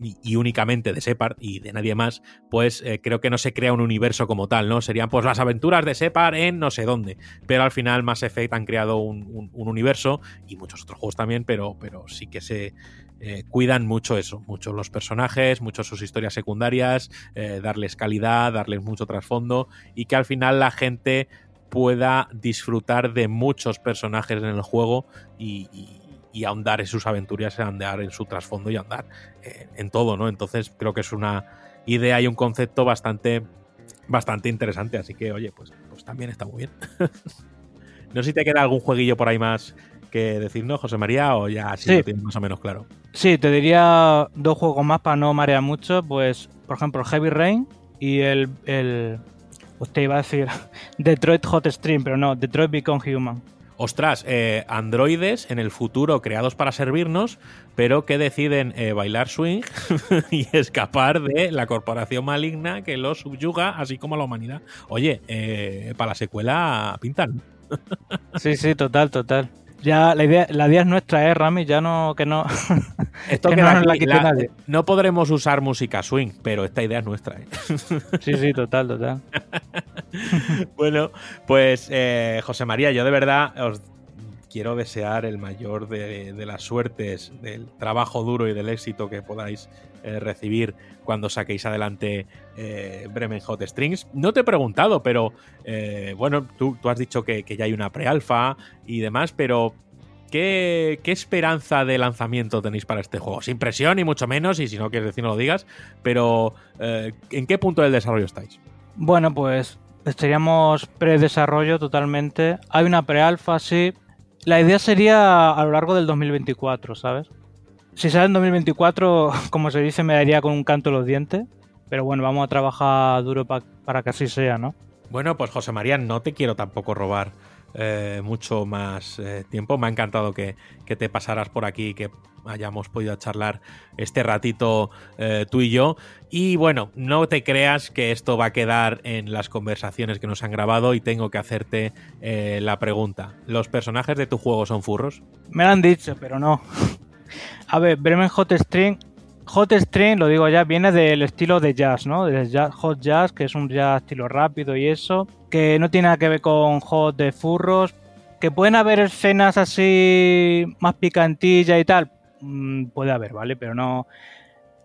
y, únicamente de Separ y de nadie más, pues eh, creo que no se crea un universo como tal, ¿no? Serían pues las aventuras de Separ en no sé dónde. Pero al final Mass Effect han creado un, un- un universo y muchos otros juegos también, pero, pero sí que se eh, cuidan mucho eso, mucho los personajes, mucho sus historias secundarias, eh, darles calidad, darles mucho trasfondo y que al final la gente pueda disfrutar de muchos personajes en el juego y, ahondar en sus aventuras, ahondar en su trasfondo y ahondar en todo, ¿no? Entonces creo que es una idea y un concepto bastante, bastante interesante, así que oye, pues, pues también está muy bien. no sé si te queda algún jueguillo por ahí más que decirnos, José María, o ya así Sí. lo tienes más o menos claro. Sí, te diría dos juegos más para no marear mucho. Pues, por ejemplo, Heavy Rain y el. el te iba a decir Detroit Hot Stream, pero no, Detroit Become Human. Ostras, eh, androides en el futuro creados para servirnos, pero que deciden eh, bailar swing y escapar de la corporación maligna que los subyuga, así como a la humanidad. Oye, eh, para la secuela pintan. Sí, sí, total, total. Ya la idea, la idea es nuestra, ¿eh, Rami? Ya no, que no. Esto Que no nos la quite la- nadie. no podremos usar música swing, pero esta idea es nuestra. ¿eh? Sí, sí, total, total. bueno, pues eh, José María, yo de verdad os quiero desear el mayor de, las suertes, del trabajo duro y del éxito que podáis eh, recibir cuando saquéis adelante eh, Bremen Hot Strings. No te he preguntado, pero eh, bueno, tú, has dicho que, ya hay una pre-alfa y demás, pero ¿qué, ¿qué esperanza de lanzamiento tenéis para este juego? Sin presión, ni mucho menos, y si no quieres decir no lo digas, pero ¿en qué punto del desarrollo estáis? Bueno, pues estaríamos predesarrollo totalmente. Hay una pre-alfa, sí. La idea sería a lo largo del 2024, ¿sabes? Si sale en 2024, como se dice, me daría con un canto los dientes. Pero bueno, vamos a trabajar duro pa- para que así sea, ¿no? Bueno, pues José María, no te quiero tampoco robar eh, mucho más eh, tiempo. Me ha encantado que, que te pasaras por aquí, que hayamos podido charlar este ratito eh, tú y yo. Y bueno, no te creas que esto va a quedar en las conversaciones que nos han grabado y tengo que hacerte la pregunta. ¿Los personajes de tu juego son furros? Me lo han dicho, pero no. A ver, Bremen Hot String. Hot String, lo digo ya, viene del estilo de jazz, ¿no? Del jazz- hot jazz, que es un jazz estilo rápido y eso. Que no tiene nada que ver con hot de furros. que pueden haber escenas así más picantillas y tal, mm, puede haber, ¿vale? Pero no,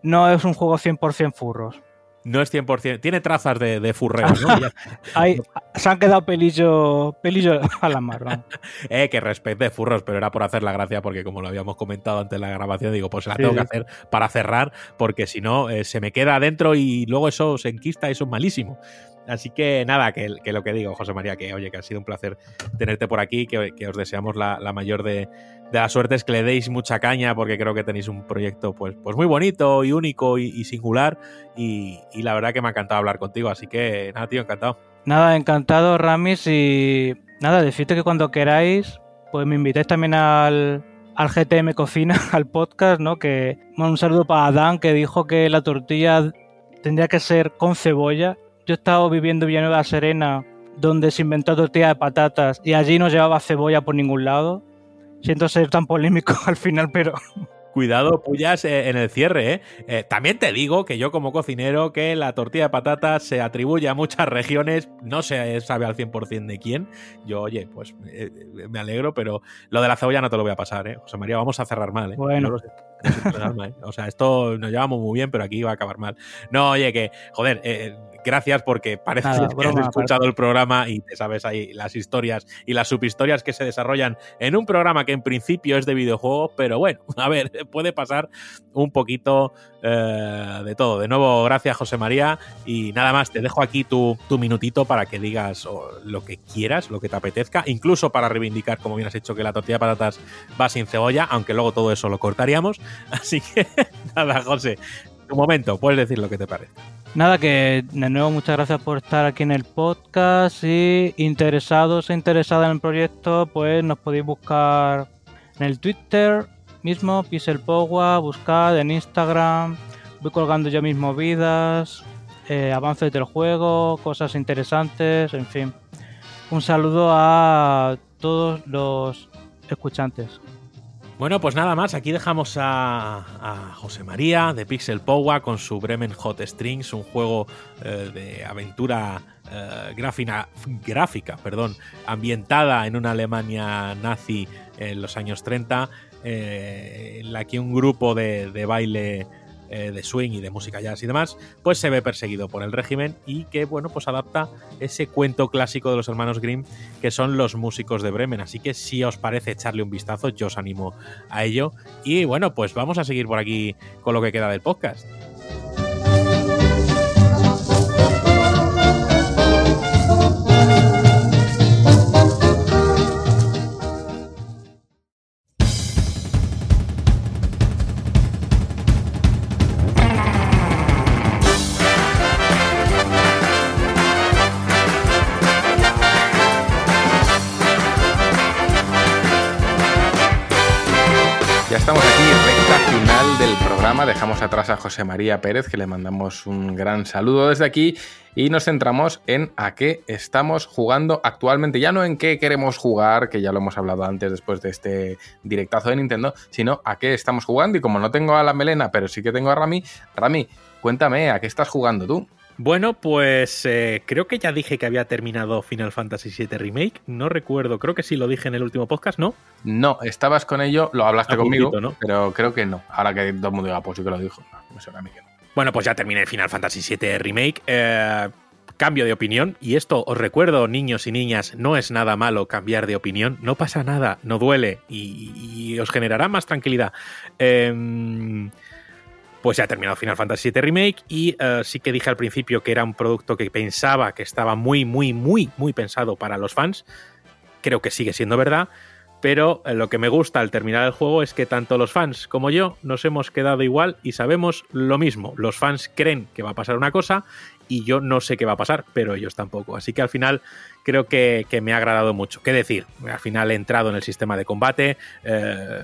no es un juego 100% furros. No es 100%. Tiene trazas de, de furreo, ¿no? Ya- se han quedado pelillos pelillo a la mar. eh, que respete furros, pero era por hacer la gracia porque como lo habíamos comentado antes de la grabación, digo, pues se la Sí, tengo que hacer para cerrar porque si no eh, se me queda adentro y luego eso se enquista y eso es malísimo. Así que nada, que, lo que digo, José María, que oye, que ha sido un placer tenerte por aquí, que, os deseamos la, mayor de, las suertes, que le deis mucha caña, porque creo que tenéis un proyecto pues, pues muy bonito y único y, singular. Y, la verdad que me ha encantado hablar contigo, así que nada, tío, encantado. Nada, encantado, Ramis. Y nada, decirte que cuando queráis, pues me invitéis también al, GTM Cocina, al podcast, ¿no? Que un saludo para Adán, que dijo que la tortilla tendría que ser con cebolla. Yo he estado viviendo en Villanueva Serena, donde se inventó tortilla de patatas, y allí no llevaba cebolla por ningún lado. Siento ser tan polémico al final, pero Cuidado, pullas eh, en el cierre, ¿eh? Eh, También te digo que yo como cocinero que la tortilla de patatas se atribuye a muchas regiones, no se sabe al 100% de quién. Yo, oye, pues eh, me alegro, pero lo de la cebolla no te lo voy a pasar, ¿eh? José María, vamos a cerrar mal, ¿eh? Bueno. Lo en el alma, ¿eh? O sea, esto nos llevamos muy bien, pero aquí va a acabar mal. No, oye, que, joder, eh, gracias porque parece Nada, que broma, has escuchado el programa y te sabes ahí las historias y las subhistorias que se desarrollan en un programa que en principio es de videojuegos, pero bueno, a ver, puede pasar un poquito eh, de todo. De nuevo, gracias José María y nada más, te dejo aquí tu, tu minutito para que digas oh, lo que quieras, lo que te apetezca, incluso para reivindicar, como bien has hecho, que la tortilla de patatas va sin cebolla, aunque luego todo eso lo cortaríamos. Así que nada, José, tu momento, puedes decir lo que te parece. Nada, que de nuevo muchas gracias por estar aquí en el podcast y interesados e interesadas en el proyecto, pues nos podéis buscar en el Twitter mismo, Pixel Power, buscad en Instagram, voy colgando yo mismo vidas, eh, avances del juego, cosas interesantes, en fin. Un saludo a todos los escuchantes. Bueno, pues nada más, aquí dejamos a, a José María de Pixel Power con su Bremen Hot Strings, un juego eh, de aventura eh, gráfica, gráfica perdón, ambientada en una Alemania nazi en los años 30, eh, en la que un grupo de baile eh, de swing y de música jazz y demás, pues se ve perseguido por el régimen y que, bueno, pues adapta ese cuento clásico de los hermanos Grimm que son los músicos de Bremen. Así que si os parece echarle un vistazo, yo os animo a ello. Y bueno, pues vamos a seguir por aquí con lo que queda del podcast. Atrás a José María Pérez, que le mandamos un gran saludo desde aquí. Y nos centramos en a qué estamos jugando actualmente. Ya no en qué queremos jugar, que ya lo hemos hablado antes después de este directazo de Nintendo, sino a qué estamos jugando. Y como no tengo a la melena, pero sí que tengo a Rami, Rami, cuéntame, ¿a qué estás jugando tú? Bueno, pues eh, creo que ya dije que había terminado Final Fantasy VII Remake. No recuerdo, creo que sí lo dije en el último podcast, ¿no? No, estabas con ello, lo hablaste A conmigo, ¿no? pero creo que no. Ahora que todo el mundo diga, pues sí que lo dijo. No, me suena a mí que no. Bueno, pues ya terminé Final Fantasy VII Remake. Eh, cambio de opinión. Y esto os recuerdo, niños y niñas, no es nada malo cambiar de opinión. No pasa nada, no duele y, y os generará más tranquilidad. Eh, pues ya ha terminado Final Fantasy VII Remake y eh, sí que dije al principio que era un producto que pensaba que estaba muy, muy, muy, muy pensado para los fans. Creo que sigue siendo verdad. Pero eh, lo que me gusta al terminar el juego es que tanto los fans como yo nos hemos quedado igual y sabemos lo mismo. Los fans creen que va a pasar una cosa y yo no sé qué va a pasar, pero ellos tampoco. Así que al final creo que, que me ha agradado mucho. ¿Qué decir? Al final he entrado en el sistema de combate. eh,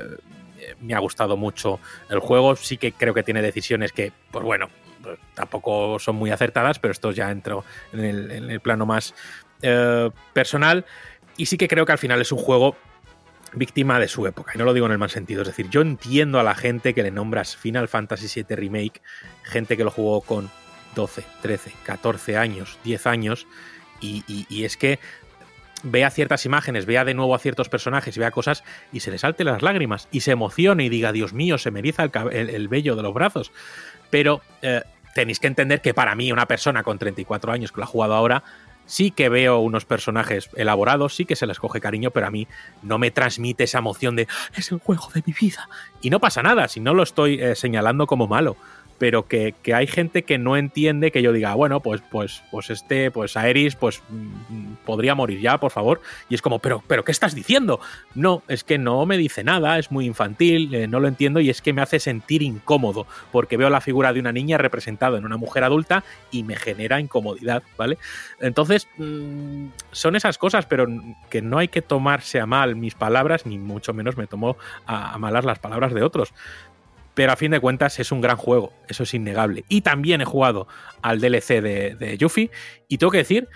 me ha gustado mucho el juego. Sí que creo que tiene decisiones que, pues bueno, pues tampoco son muy acertadas, pero esto ya entro en el, plano más eh, personal. Y sí que creo que al final es un juego víctima de su época. Y no lo digo en el mal sentido. Es decir, yo entiendo a la gente que le nombras Final Fantasy VII Remake, gente que lo jugó con 12, 13, 14 años, 10 años, y es que vea ciertas imágenes, vea de nuevo a ciertos personajes y vea cosas y se le salte las lágrimas y se emocione y diga, Dios mío, se me el, el- el vello de los brazos. Pero eh, tenéis que entender que para mí, una persona con 34 años que lo ha jugado ahora, sí que veo unos personajes elaborados, sí que se les coge cariño, pero a mí no me transmite esa emoción de es el juego de mi vida. Y no pasa nada, si no lo estoy eh, señalando como malo. Pero que, que hay gente que no entiende que yo diga, bueno, pues, pues, pues este, pues Aeris, pues mm, podría morir ya, por favor. Y es como, pero, pero, ¿qué estás diciendo? No, es que no me dice nada, es muy infantil, eh, no lo entiendo y es que me hace sentir incómodo, porque veo la figura de una niña representada en una mujer adulta y me genera incomodidad, ¿vale? Entonces, mm, son esas cosas, pero que no hay que tomarse a mal mis palabras, ni mucho menos me tomo a, a malas las palabras de otros. Pero a fin de cuentas es un gran juego, eso es innegable. Y también he jugado al DLC de, de Yuffie y tengo que decir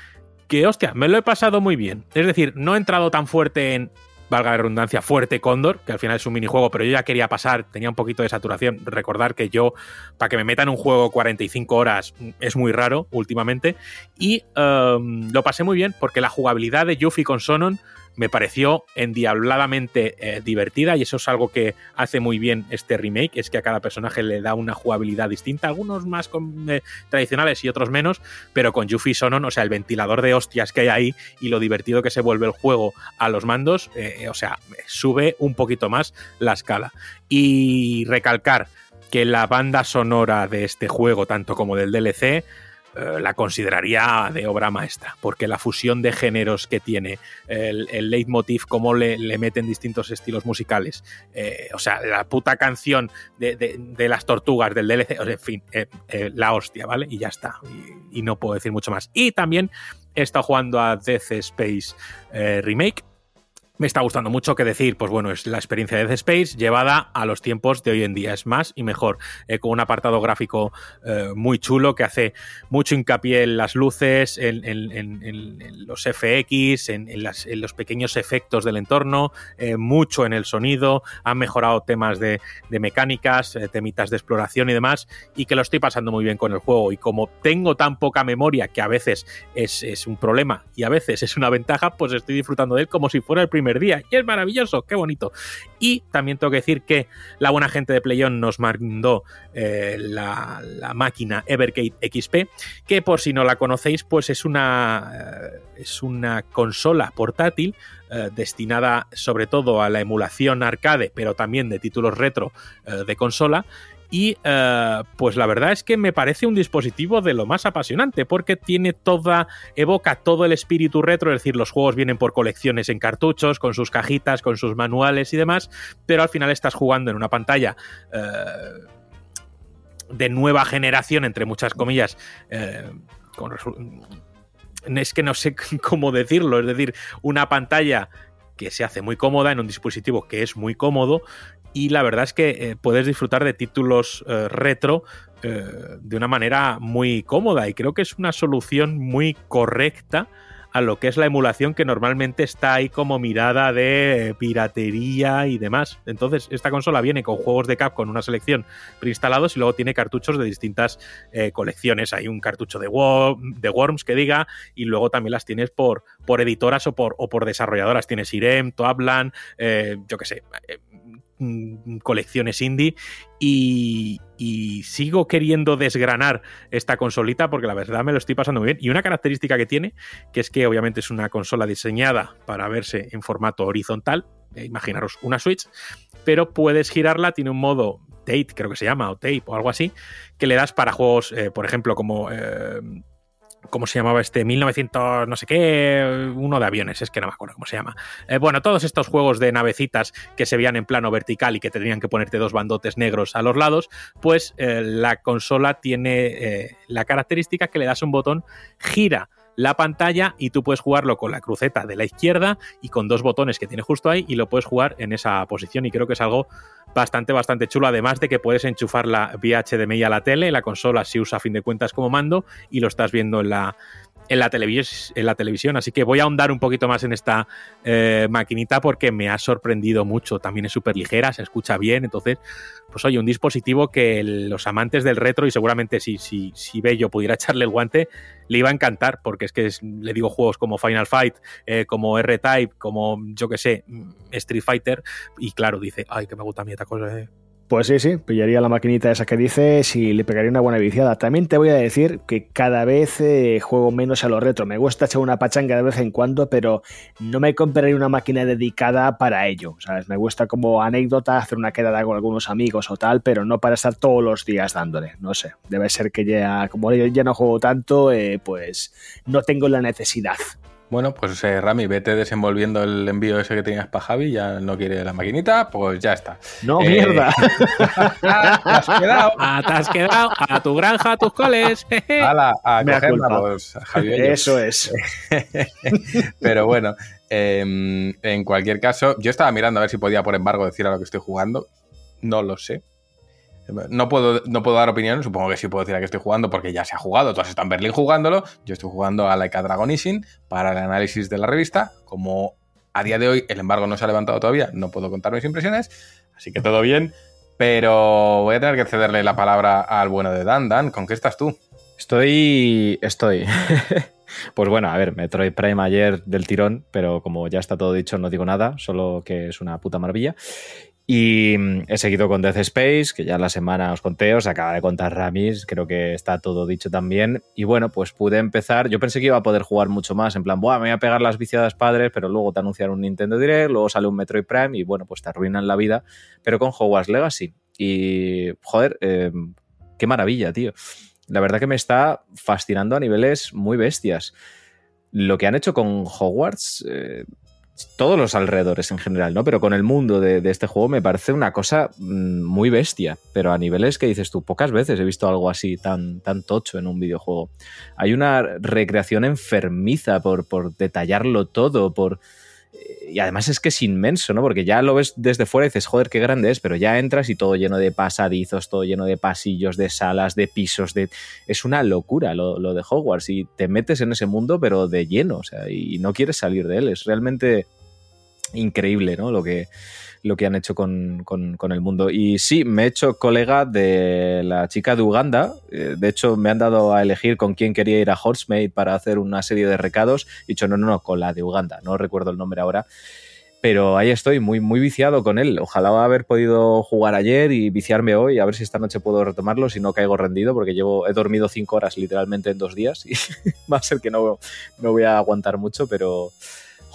que, hostia, me lo he pasado muy bien. Es decir, no he entrado tan fuerte en, valga la redundancia, fuerte Cóndor, que al final es un minijuego, pero yo ya quería pasar, tenía un poquito de saturación. Recordar que yo, para que me metan un juego 45 horas, es muy raro últimamente. Y um, lo pasé muy bien porque la jugabilidad de Yuffie con Sonon me pareció endiabladamente eh, divertida y eso es algo que hace muy bien este remake, es que a cada personaje le da una jugabilidad distinta, algunos más con, eh, tradicionales y otros menos, pero con Yuffie Sonon, o sea, el ventilador de hostias que hay ahí y lo divertido que se vuelve el juego a los mandos, eh, o sea, sube un poquito más la escala. Y recalcar que la banda sonora de este juego, tanto como del DLC, eh, la consideraría de obra maestra, porque la fusión de géneros que tiene, el, leitmotiv, cómo le, le, meten distintos estilos musicales, eh, o sea, la puta canción de, de, las tortugas del DLC, en fin, eh, la hostia, ¿vale? Y ya está, y, y, no puedo decir mucho más. Y también he estado jugando a Death Space Remake, me está gustando mucho que decir, pues bueno, es la experiencia de Dead Space llevada a los tiempos de hoy en día. Es más y mejor, eh, con un apartado gráfico eh, muy chulo que hace mucho hincapié en las luces, en, los FX, en, los pequeños efectos del entorno, eh, mucho en el sonido. Han mejorado temas de, mecánicas, temitas de exploración y demás, y que lo estoy pasando muy bien con el juego. Y como tengo tan poca memoria que a veces es, es un problema y a veces es una ventaja, pues estoy disfrutando de él como si fuera el primer día. Y es maravilloso, qué bonito. Y también tengo que decir que la buena gente de PlayOn nos mandó eh, la, la, máquina Evergate XP, que por si no la conocéis, pues es una, eh, es una consola portátil eh, destinada sobre todo a la emulación arcade, pero también de títulos retro de consola. Y uh, pues la verdad es que me parece un dispositivo de lo más apasionante porque tiene toda, evoca todo el espíritu retro, es decir, los juegos vienen por colecciones en cartuchos, con sus cajitas, con sus manuales y demás, pero al final estás jugando en una pantalla uh, de nueva generación, entre muchas comillas, uh, es que no sé cómo decirlo, es decir, una pantalla que se hace muy cómoda en un dispositivo que es muy cómodo y la verdad es que eh, puedes disfrutar de títulos eh, retro eh, de una manera muy cómoda y creo que es una solución muy correcta a lo que es la emulación que normalmente está ahí como mirada de piratería y demás. Entonces, esta consola viene con juegos de Cap con una selección preinstalados y luego tiene cartuchos de distintas colecciones. Hay un cartucho de, de, Worms que diga y luego también las tienes por, por editoras o por, o por desarrolladoras. Tienes Irem, Toaplan, eh, yo qué sé, colecciones indie y, y, sigo queriendo desgranar esta consolita porque la verdad me lo estoy pasando muy bien. Y una característica que tiene, que es que obviamente es una consola diseñada para verse en formato horizontal, eh, imaginaros una Switch, pero puedes girarla, tiene un modo Tate, creo que se llama, o Tape o algo así, que le das para juegos, eh, por ejemplo, como... Eh, ¿Cómo se llamaba este? 1900, no sé qué, uno de aviones, es que no me acuerdo cómo se llama. Eh, bueno, todos estos juegos de navecitas que se veían en plano vertical y que tenían que ponerte dos bandotes negros a los lados, pues eh, la consola tiene eh, la característica que le das un botón, gira la pantalla y tú puedes jugarlo con la cruceta de la izquierda y con dos botones que tiene justo ahí y lo puedes jugar en esa posición y creo que es algo bastante, bastante chulo, además de que puedes enchufar la vía HDMI a la tele, la consola si usa a fin de cuentas como mando y lo estás viendo en la, en la, en la televisión. Así que voy a ahondar un poquito más en esta eh, maquinita porque me ha sorprendido mucho. También es súper ligera, se escucha bien. Entonces, pues oye, un dispositivo que los amantes del retro y seguramente si, si, si Bello pudiera echarle el guante, le iba a encantar porque es que le digo juegos como Final Fight, eh, como R-Type, como yo que sé, Street Fighter y claro, dice, ay, que me gusta a mí esta cosa. Eh". Pues sí, sí, pillaría la maquinita esa que dices y le pegaría una buena viciada. También te voy a decir que cada vez eh, juego menos a los retro. Me gusta echar una pachanga de vez en cuando, pero no me compraría una máquina dedicada para ello. ¿sabes? Me gusta como anécdota hacer una quedada con algunos amigos o tal, pero no para estar todos los días dándole. No sé, debe ser que ya, como yo ya no juego tanto, eh, pues no tengo la necesidad. Bueno, pues eh, Rami, vete desenvolviendo el envío ese que tenías para Javi, ya no quiere la maquinita, pues ya está. No, eh, mierda. te has quedado. Ah, te has quedado a tu granja, a tus coles. Hala, a Me pues, Javi. Eso es. Pero bueno, em, en cualquier caso, yo estaba mirando a ver si podía, por embargo, decir a lo que estoy jugando. No lo sé. No puedo, no puedo dar opinión, supongo que sí puedo decir a qué estoy jugando porque ya se ha jugado, todos están en Berlín jugándolo, yo estoy jugando a Laika Dragonishin para el análisis de la revista, como a día de hoy el embargo no se ha levantado todavía, no puedo contar mis impresiones, así que todo bien, pero voy a tener que cederle la palabra al bueno de Dan. Dan, ¿con qué estás tú? Estoy... estoy... Pues bueno, a ver, Metroid Prime ayer del tirón, pero como ya está todo dicho, no digo nada, solo que es una puta maravilla. Y mm, he seguido con Death Space, que ya la semana os conté, os acaba de contar Ramis, creo que está todo dicho también. Y bueno, pues pude empezar. Yo pensé que iba a poder jugar mucho más, en plan, Buah, me voy a pegar las viciadas padres, pero luego te anuncian un Nintendo Direct, luego sale un Metroid Prime y bueno, pues te arruinan la vida, pero con Hogwarts Legacy. Y joder, em, qué maravilla, tío. La verdad que me está fascinando a niveles muy bestias. Lo que han hecho con Hogwarts, eh, todos los alrededores en general, ¿no? Pero con el mundo de, este juego me parece una cosa mm, muy bestia, pero a niveles que dices tú, pocas veces he visto algo así tan, tan tocho en un videojuego. Hay una recreación enfermiza por, por detallarlo todo, por... Y además es que es inmenso, ¿no? Porque ya lo ves desde fuera y dices, joder, qué grande es, pero ya entras y todo lleno de pasadizos, todo lleno de pasillos, de salas, de pisos, de... Es una locura lo, lo de Hogwarts y te metes en ese mundo, pero de lleno, o sea, y no quieres salir de él. Es realmente increíble, ¿no? Lo que, lo que han hecho con, el mundo. Y sí, me he hecho colega de la chica de Uganda. Eh, de hecho, me han dado a elegir con quién quería ir a Horsemade para hacer una serie de recados. He dicho, no, no, no, con la de Uganda. No recuerdo el nombre ahora. Pero ahí estoy, muy, muy viciado con él. Ojalá haber podido jugar ayer y viciarme hoy, a ver si esta noche puedo retomarlo, si no caigo rendido, porque llevo, he dormido cinco horas literalmente en dos días y va a ser que no me voy a aguantar mucho, pero,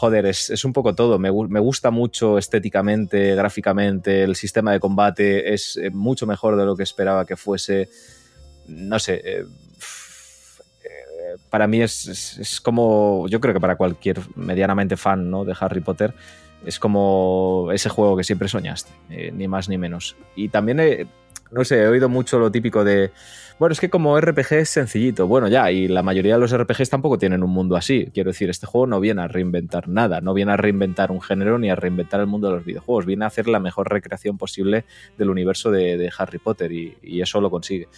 joder, es, un poco todo. Me, gusta mucho estéticamente, gráficamente, el sistema de combate es eh, mucho mejor de lo que esperaba que fuese. No sé. Eh, eh, para mí es, como. Yo creo que para cualquier medianamente fan ¿no? de Harry Potter. Es como ese juego que siempre soñaste, ni más ni menos. Y también, no sé, he oído mucho lo típico de bueno, es que como RPG es sencillito. Bueno, ya, y la mayoría de los RPGs tampoco tienen un mundo así. Quiero decir, este juego no viene a reinventar nada, no viene a reinventar un género ni a reinventar el mundo de los videojuegos. Viene a hacer la mejor recreación posible del universo de, Harry Potter y eso lo consigue.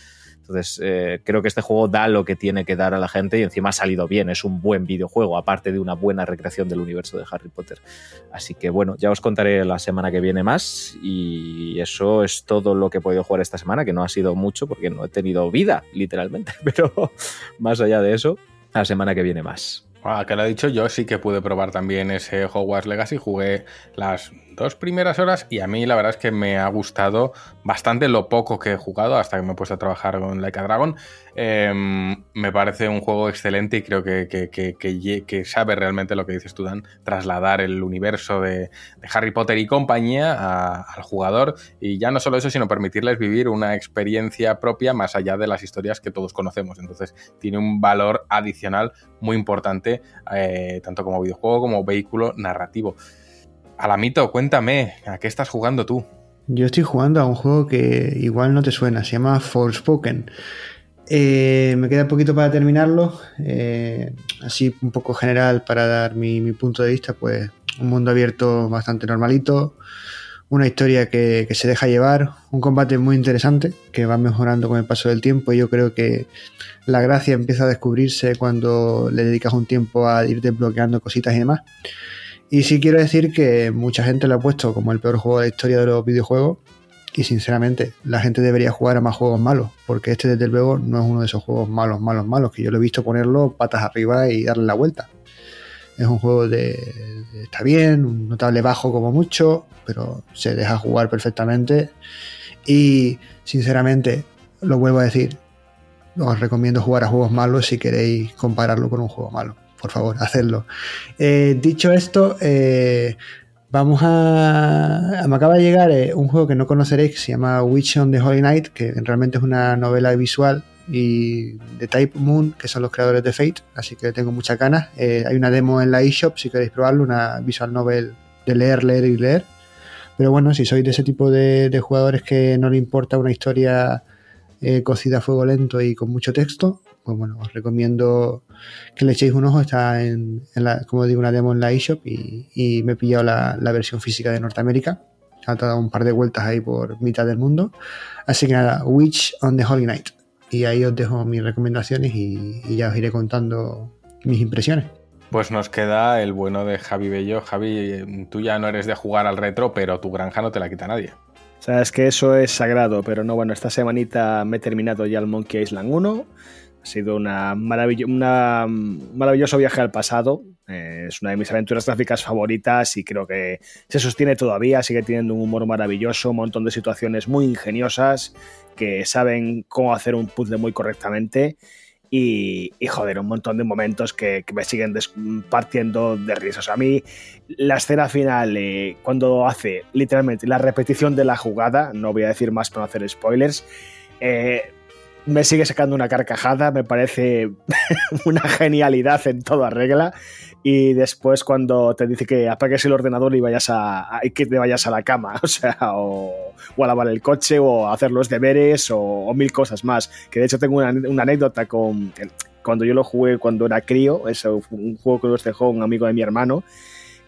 Entonces, eh, creo que este juego da lo que tiene que dar a la gente y encima ha salido bien. Es un buen videojuego, aparte de una buena recreación del universo de Harry Potter. Así que bueno, ya os contaré la semana que viene más y eso es todo lo que he podido jugar esta semana, que no ha sido mucho porque no he tenido vida, literalmente. Pero más allá de eso, la semana que viene más. Ah, que lo he dicho, yo sí que pude probar también ese Hogwarts Legacy. Jugué las dos primeras horas y a mí la verdad es que me ha gustado bastante lo poco que he jugado hasta que me he puesto a trabajar con Like a Dragon. Em, me parece un juego excelente y creo que, que, sabe realmente lo que dices tú, Dan, trasladar el universo de, Harry Potter y compañía al jugador y ya no solo eso, sino permitirles vivir una experiencia propia más allá de las historias que todos conocemos. Entonces tiene un valor adicional muy importante, eh, tanto como videojuego como vehículo narrativo. Alamito, cuéntame, ¿a qué estás jugando tú? Yo estoy jugando a un juego que igual no te suena, se llama Forspoken. Eh, me queda poquito para terminarlo, eh, así un poco general para dar mi, punto de vista, pues un mundo abierto bastante normalito, una historia que, que, se deja llevar, un combate muy interesante que va mejorando con el paso del tiempo y yo creo que la gracia empieza a descubrirse cuando le dedicas un tiempo a ir desbloqueando cositas y demás. Y sí quiero decir que mucha gente lo ha puesto como el peor juego de la historia de los videojuegos y sinceramente la gente debería jugar a más juegos malos porque este desde luego no es uno de esos juegos malos, malos, malos que yo lo he visto ponerlo patas arriba y darle la vuelta. Es un juego de, está bien, un notable bajo como mucho, pero se deja jugar perfectamente. Y sinceramente, lo vuelvo a decir, os recomiendo jugar a juegos malos si queréis compararlo con un juego malo. Por favor, hacedlo. Eh, dicho esto, eh, vamos a. Me acaba de llegar eh, un juego que no conoceréis que se llama Witch on the Holy Night, que realmente es una novela visual y de Type Moon, que son los creadores de Fate, así que tengo muchas ganas. Eh, hay una demo en la eShop si queréis probarlo, una visual novel de leer, leer y leer. Pero bueno, si sois de ese tipo de, jugadores que no le importa una historia cocida a fuego lento y con mucho texto, pues bueno, os recomiendo que le echéis un ojo. Está en, en la, como digo, una demo en la eShop y, y me he pillado la, la versión física de Norteamérica. Ha dado un par de vueltas ahí por mitad del mundo. Así que nada, Witch on the Holy Night y ahí os dejo mis recomendaciones y, y, ya os iré contando mis impresiones. Pues nos queda el bueno de Javi Bello. Javi, tú ya no eres de jugar al retro, pero tu granja no te la quita nadie. Sabes que eso es sagrado, pero no, bueno, esta semanita me he terminado ya el Monkey Island 1. Ha sido una maravillo una maravilloso viaje al pasado. Eh, es una de mis aventuras gráficas favoritas y creo que se sostiene todavía. Sigue teniendo un humor maravilloso, un montón de situaciones muy ingeniosas que saben cómo hacer un puzzle muy correctamente. Y, joder, un montón de momentos que, que me siguen partiendo de risas. A mí, la escena final, eh, cuando hace literalmente la repetición de la jugada, no voy a decir más para no hacer spoilers, eh, me sigue sacando una carcajada, me parece una genialidad en toda regla. Y después cuando te dice que apagues el ordenador y vayas a, que te vayas a la cama, o sea, o, a lavar el coche, o a hacer los deberes, o, mil cosas más. Que de hecho tengo una, una, anécdota con cuando yo lo jugué cuando era crío, es un juego que nos dejó un amigo de mi hermano.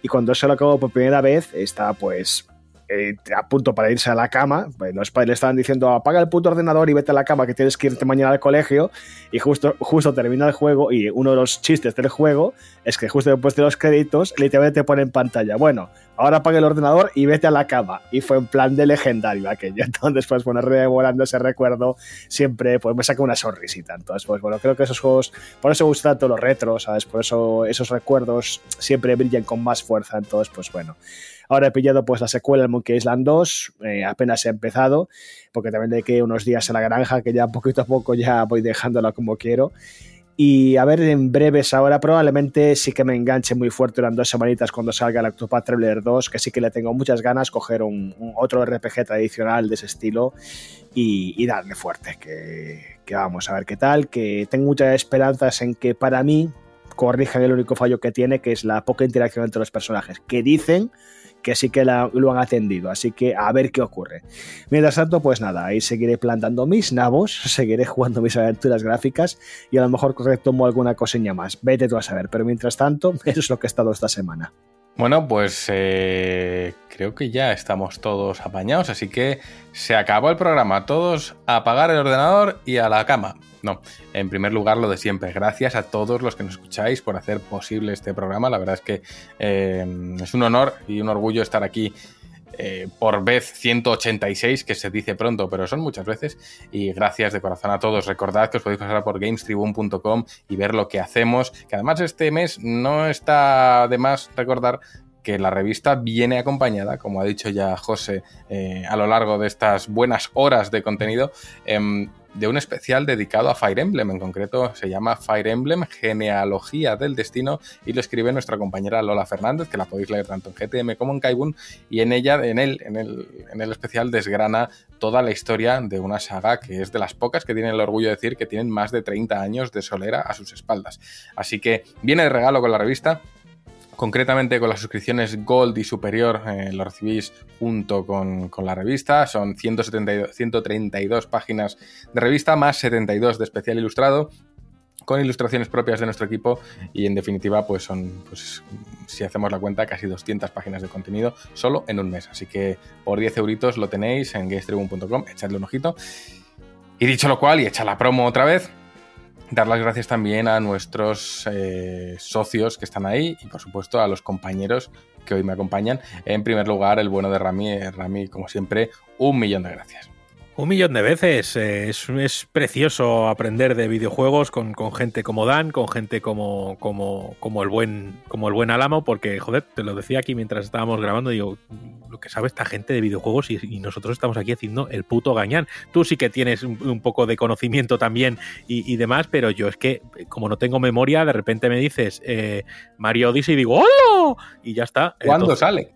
Y cuando eso lo acabo por primera vez, estaba pues eh, a punto para irse a la cama, los padres le estaban diciendo apaga el puto ordenador y vete a la cama que tienes que irte mañana al colegio y justo, justo termina el juego y uno de los chistes del juego es que justo después de los créditos literalmente te pone en pantalla, bueno, ahora apaga el ordenador y vete a la cama y fue en plan de legendario aquello, entonces pues bueno, revolando ese recuerdo siempre pues me saca una sonrisita, entonces pues bueno, creo que esos juegos, por eso gustan tanto los retros, ¿sabes? Por eso esos recuerdos siempre brillan con más fuerza, entonces pues bueno. Ahora he pillado pues la secuela del Monkey Island 2, eh, apenas he empezado, porque también de que unos días en la granja, que ya poquito a poco ya voy dejándola como quiero. Y a ver, en breves ahora probablemente sí que me enganche muy fuerte durante dos semanitas cuando salga el Octopath Traveler 2, que sí que le tengo muchas ganas coger un, un otro RPG tradicional de ese estilo y, y darle fuerte, que, que vamos a ver qué tal, que tengo muchas esperanzas en que para mí corrijan el único fallo que tiene, que es la poca interacción entre los personajes, que dicen que sí que la, lo han atendido, así que a ver qué ocurre. Mientras tanto, pues nada, ahí seguiré plantando mis nabos, seguiré jugando mis aventuras gráficas y a lo mejor retomo alguna coseña más, vete tú a saber, pero mientras tanto, eso es lo que he estado esta semana. Bueno, pues eh, creo que ya estamos todos apañados, así que se acabó el programa. Todos a apagar el ordenador y a la cama. No, en primer lugar lo de siempre. Gracias a todos los que nos escucháis por hacer posible este programa. La verdad es que eh, es un honor y un orgullo estar aquí eh, por vez 186, que se dice pronto, pero son muchas veces. Y gracias de corazón a todos. Recordad que os podéis pasar por gamestribune.com y ver lo que hacemos. Que además este mes no está de más recordar que la revista viene acompañada, como ha dicho ya José, eh, a lo largo de estas buenas horas de contenido, eh, de un especial dedicado a Fire Emblem. En concreto se llama Fire Emblem Genealogía del Destino y lo escribe nuestra compañera Lola Fernández, que la podéis leer tanto en GTM como en Kaibun. Y en ella, en él, en el, en el especial desgrana toda la historia de una saga que es de las pocas que tienen el orgullo de decir que tienen más de 30 años de solera a sus espaldas. Así que viene de regalo con la revista concretamente con las suscripciones Gold y superior eh, lo recibís junto con, con, la revista. Son 172, 132 páginas de revista más 72 de especial ilustrado con ilustraciones propias de nuestro equipo y en definitiva pues son, pues, si hacemos la cuenta, casi 200 páginas de contenido solo en un mes. Así que por 10 euritos lo tenéis en gamestribune.com, echadle un ojito. Y dicho lo cual, y echa la promo otra vez, dar las gracias también a nuestros eh, socios que están ahí y por supuesto a los compañeros que hoy me acompañan. En primer lugar, el bueno de Rami. Eh, Rami, como siempre, un millón de gracias. Un millón de veces. Eh, es, precioso aprender de videojuegos con, gente como Dan, con gente como, como, como, el buen, como el buen Álamo, porque, joder, te lo decía aquí mientras estábamos grabando, digo, lo que sabe esta gente de videojuegos y, nosotros estamos aquí haciendo el puto gañán. Tú sí que tienes un, poco de conocimiento también y, demás, pero yo es que, como no tengo memoria, de repente me dices eh, Mario Odyssey y digo, ¡Hola! Y ya está. ¿Cuándo sale?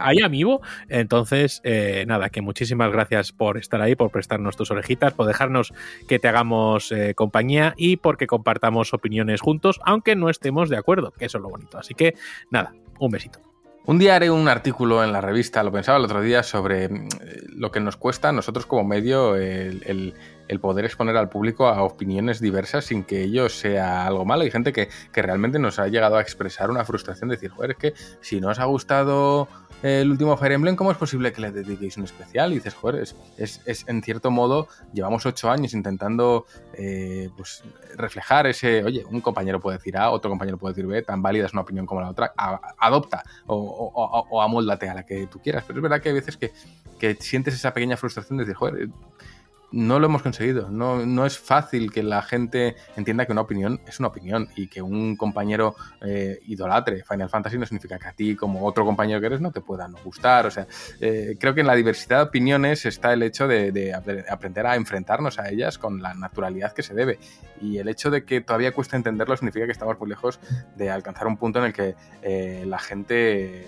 Hay amigo. Entonces, eh, nada, que muchísimas gracias por estar ahí por prestarnos tus orejitas, por dejarnos que te hagamos eh, compañía y porque compartamos opiniones juntos, aunque no estemos de acuerdo, que eso es lo bonito. Así que nada, un besito. Un día haré un artículo en la revista, lo pensaba el otro día, sobre mm, lo que nos cuesta a nosotros como medio el, poder exponer al público a opiniones diversas sin que ello sea algo malo. Hay gente que, que realmente nos ha llegado a expresar una frustración de decir, joder, es que si no os ha gustado el último Fire Emblem, ¿cómo es posible que le dediquéis un especial? Y dices, joder, es, es, en cierto modo, llevamos ocho años intentando eh, pues, reflejar ese, oye, un compañero puede decir A, otro compañero puede decir B, tan válida es una opinión como la otra, adopta o, o, o, amóldate a la que tú quieras. Pero es verdad que hay veces que, que sientes esa pequeña frustración de decir, joder, no lo hemos conseguido. No, no, es fácil que la gente entienda que una opinión es una opinión y que un compañero eh, idolatre Final Fantasy no significa que a ti, como otro compañero que eres, no te pueda no gustar. O sea, eh, creo que en la diversidad de opiniones está el hecho de, aprender a enfrentarnos a ellas con la naturalidad que se debe. Y el hecho de que todavía cuesta entenderlo significa que estamos muy lejos de alcanzar un punto en el que eh, la gente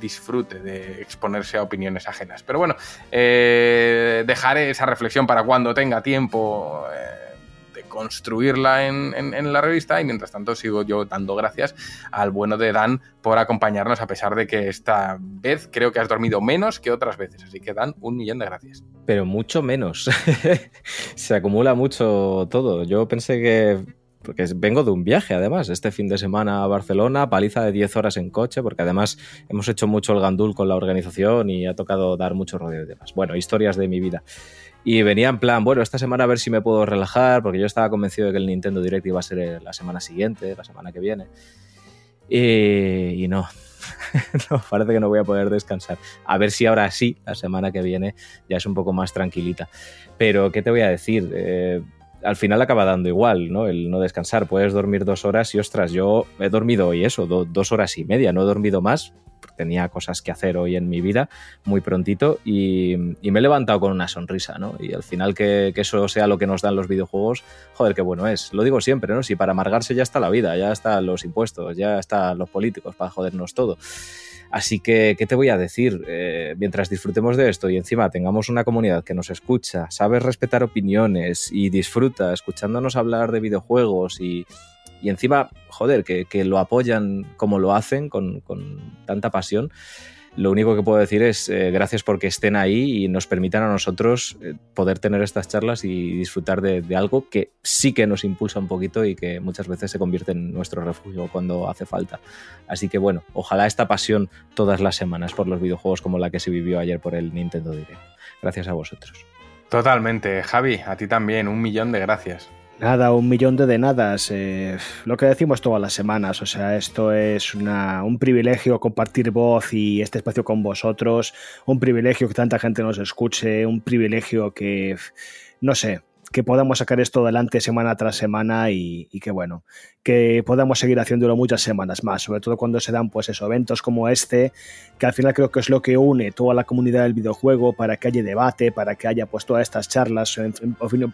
disfrute de exponerse a opiniones ajenas. Pero bueno, eh, dejaré esa reflexión para cuando tenga tiempo eh, de construirla en, la revista y mientras tanto sigo yo dando gracias al bueno de Dan por acompañarnos a pesar de que esta vez creo que has dormido menos que otras veces. Así que Dan, un millón de gracias. Pero mucho menos. Se acumula mucho todo. Yo pensé que porque vengo de un viaje además, este fin de semana a Barcelona, paliza de 10 horas en coche, porque además hemos hecho mucho el gandul con la organización y ha tocado dar mucho rodeo y demás. Bueno, historias de mi vida. Y venía en plan, bueno, esta semana a ver si me puedo relajar, porque yo estaba convencido de que el Nintendo Direct iba a ser la semana siguiente, la semana que viene. Y, no, no, parece que no voy a poder descansar. A ver si ahora sí, la semana que viene, ya es un poco más tranquilita. Pero, ¿qué te voy a decir? Eh, al final acaba dando igual, ¿no? El no descansar. Puedes dormir dos horas y ostras, yo he dormido hoy eso, dos horas y media, no he dormido más. Tenía cosas que hacer hoy en mi vida muy prontito y, me he levantado con una sonrisa, ¿no? Y al final que, que, eso sea lo que nos dan los videojuegos, joder, qué bueno es. Lo digo siempre, ¿no? Si para amargarse ya está la vida, ya están los impuestos, ya están los políticos para jodernos todo. Así que, ¿qué te voy a decir? Eh, mientras disfrutemos de esto y encima tengamos una comunidad que nos escucha, sabe respetar opiniones y disfruta escuchándonos hablar de videojuegos y, encima, joder, que, lo apoyan como lo hacen, con, con tanta pasión, lo único que puedo decir es eh, gracias porque estén ahí y nos permitan a nosotros eh, poder tener estas charlas y disfrutar de, algo que sí que nos impulsa un poquito y que muchas veces se convierte en nuestro refugio cuando hace falta. Así que bueno, ojalá esta pasión todas las semanas por los videojuegos como la que se vivió ayer por el Nintendo Direct. Gracias a vosotros. Totalmente, Javi, a ti también, un millón de gracias. Nada, un millón de denadas. Eh, lo que decimos todas las semanas. O sea, esto es un privilegio compartir voz y este espacio con vosotros. Un privilegio que tanta gente nos escuche. Un privilegio que, no sé, que podamos sacar esto adelante semana tras semana y, y, que bueno, que podamos seguir haciéndolo muchas semanas más, sobre todo cuando se dan pues eso, eventos como este, que al final creo que es lo que une toda la comunidad del videojuego para que haya debate, para que haya pues todas estas charlas,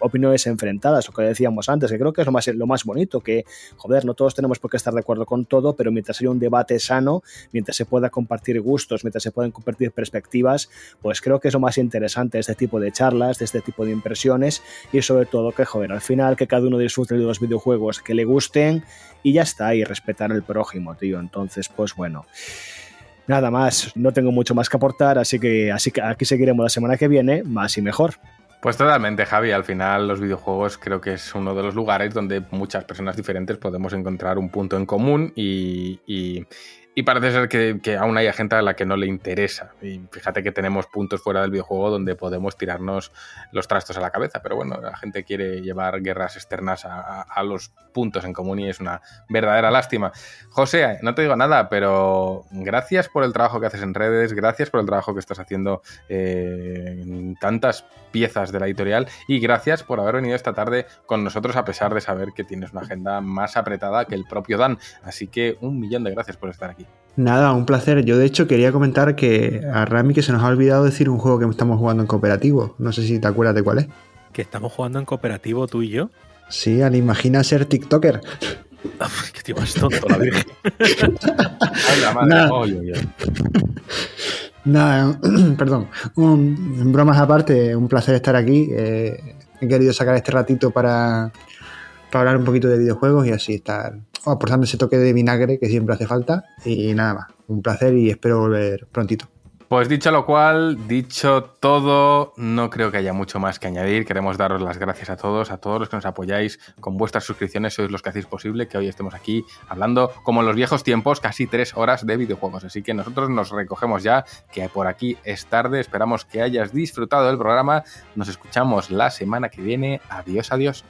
opiniones enfrentadas, lo que decíamos antes, que creo que es lo más, lo más bonito, que joder, no todos tenemos por qué estar de acuerdo con todo, pero mientras haya un debate sano, mientras se pueda compartir gustos, mientras se puedan compartir perspectivas, pues creo que es lo más interesante este tipo de charlas, de este tipo de impresiones y sobre todo que joder, al final que cada uno disfrute de los videojuegos que le gusten, y ya está, y respetar el prójimo, tío. Entonces, pues bueno. Nada más, no tengo mucho más que aportar, así que, así que aquí seguiremos la semana que viene, más y mejor. Pues totalmente, Javi. Al final los videojuegos creo que es uno de los lugares donde muchas personas diferentes podemos encontrar un punto en común y, y, y parece ser que, aún hay gente a la que no le interesa. Y fíjate que tenemos puntos fuera del videojuego donde podemos tirarnos los trastos a la cabeza. Pero bueno, la gente quiere llevar guerras externas a, a los puntos en común y es una verdadera lástima. José, no te digo nada, pero gracias por el trabajo que haces en redes, gracias por el trabajo que estás haciendo eh, en tantas piezas de la editorial y gracias por haber venido esta tarde con nosotros a pesar de saber que tienes una agenda más apretada que el propio Dan. Así que un millón de gracias por estar aquí. Nada, un placer. Yo de hecho quería comentar que a Rami que se nos ha olvidado decir un juego que estamos jugando en cooperativo. No sé si te acuerdas de cuál es. ¿Que estamos jugando en cooperativo tú y yo? Sí, al imagina ser TikToker. Qué tío más tonto, la virgen. Ay, la madre. Nada. Nada, perdón. Un- bromas aparte, un placer estar aquí. Eh, he querido sacar este ratito para, para hablar un poquito de videojuegos y así estar aportando ese toque de vinagre que siempre hace falta. Y nada más, un placer y espero volver prontito. Pues dicho lo cual, dicho todo, no creo que haya mucho más que añadir. Queremos daros las gracias a todos, a todos los que nos apoyáis con vuestras suscripciones, sois los que hacéis posible que hoy estemos aquí hablando, como en los viejos tiempos, casi tres horas de videojuegos. Así que nosotros nos recogemos ya, que por aquí es tarde. Esperamos que hayas disfrutado del programa. Nos escuchamos la semana que viene. Adiós, adiós.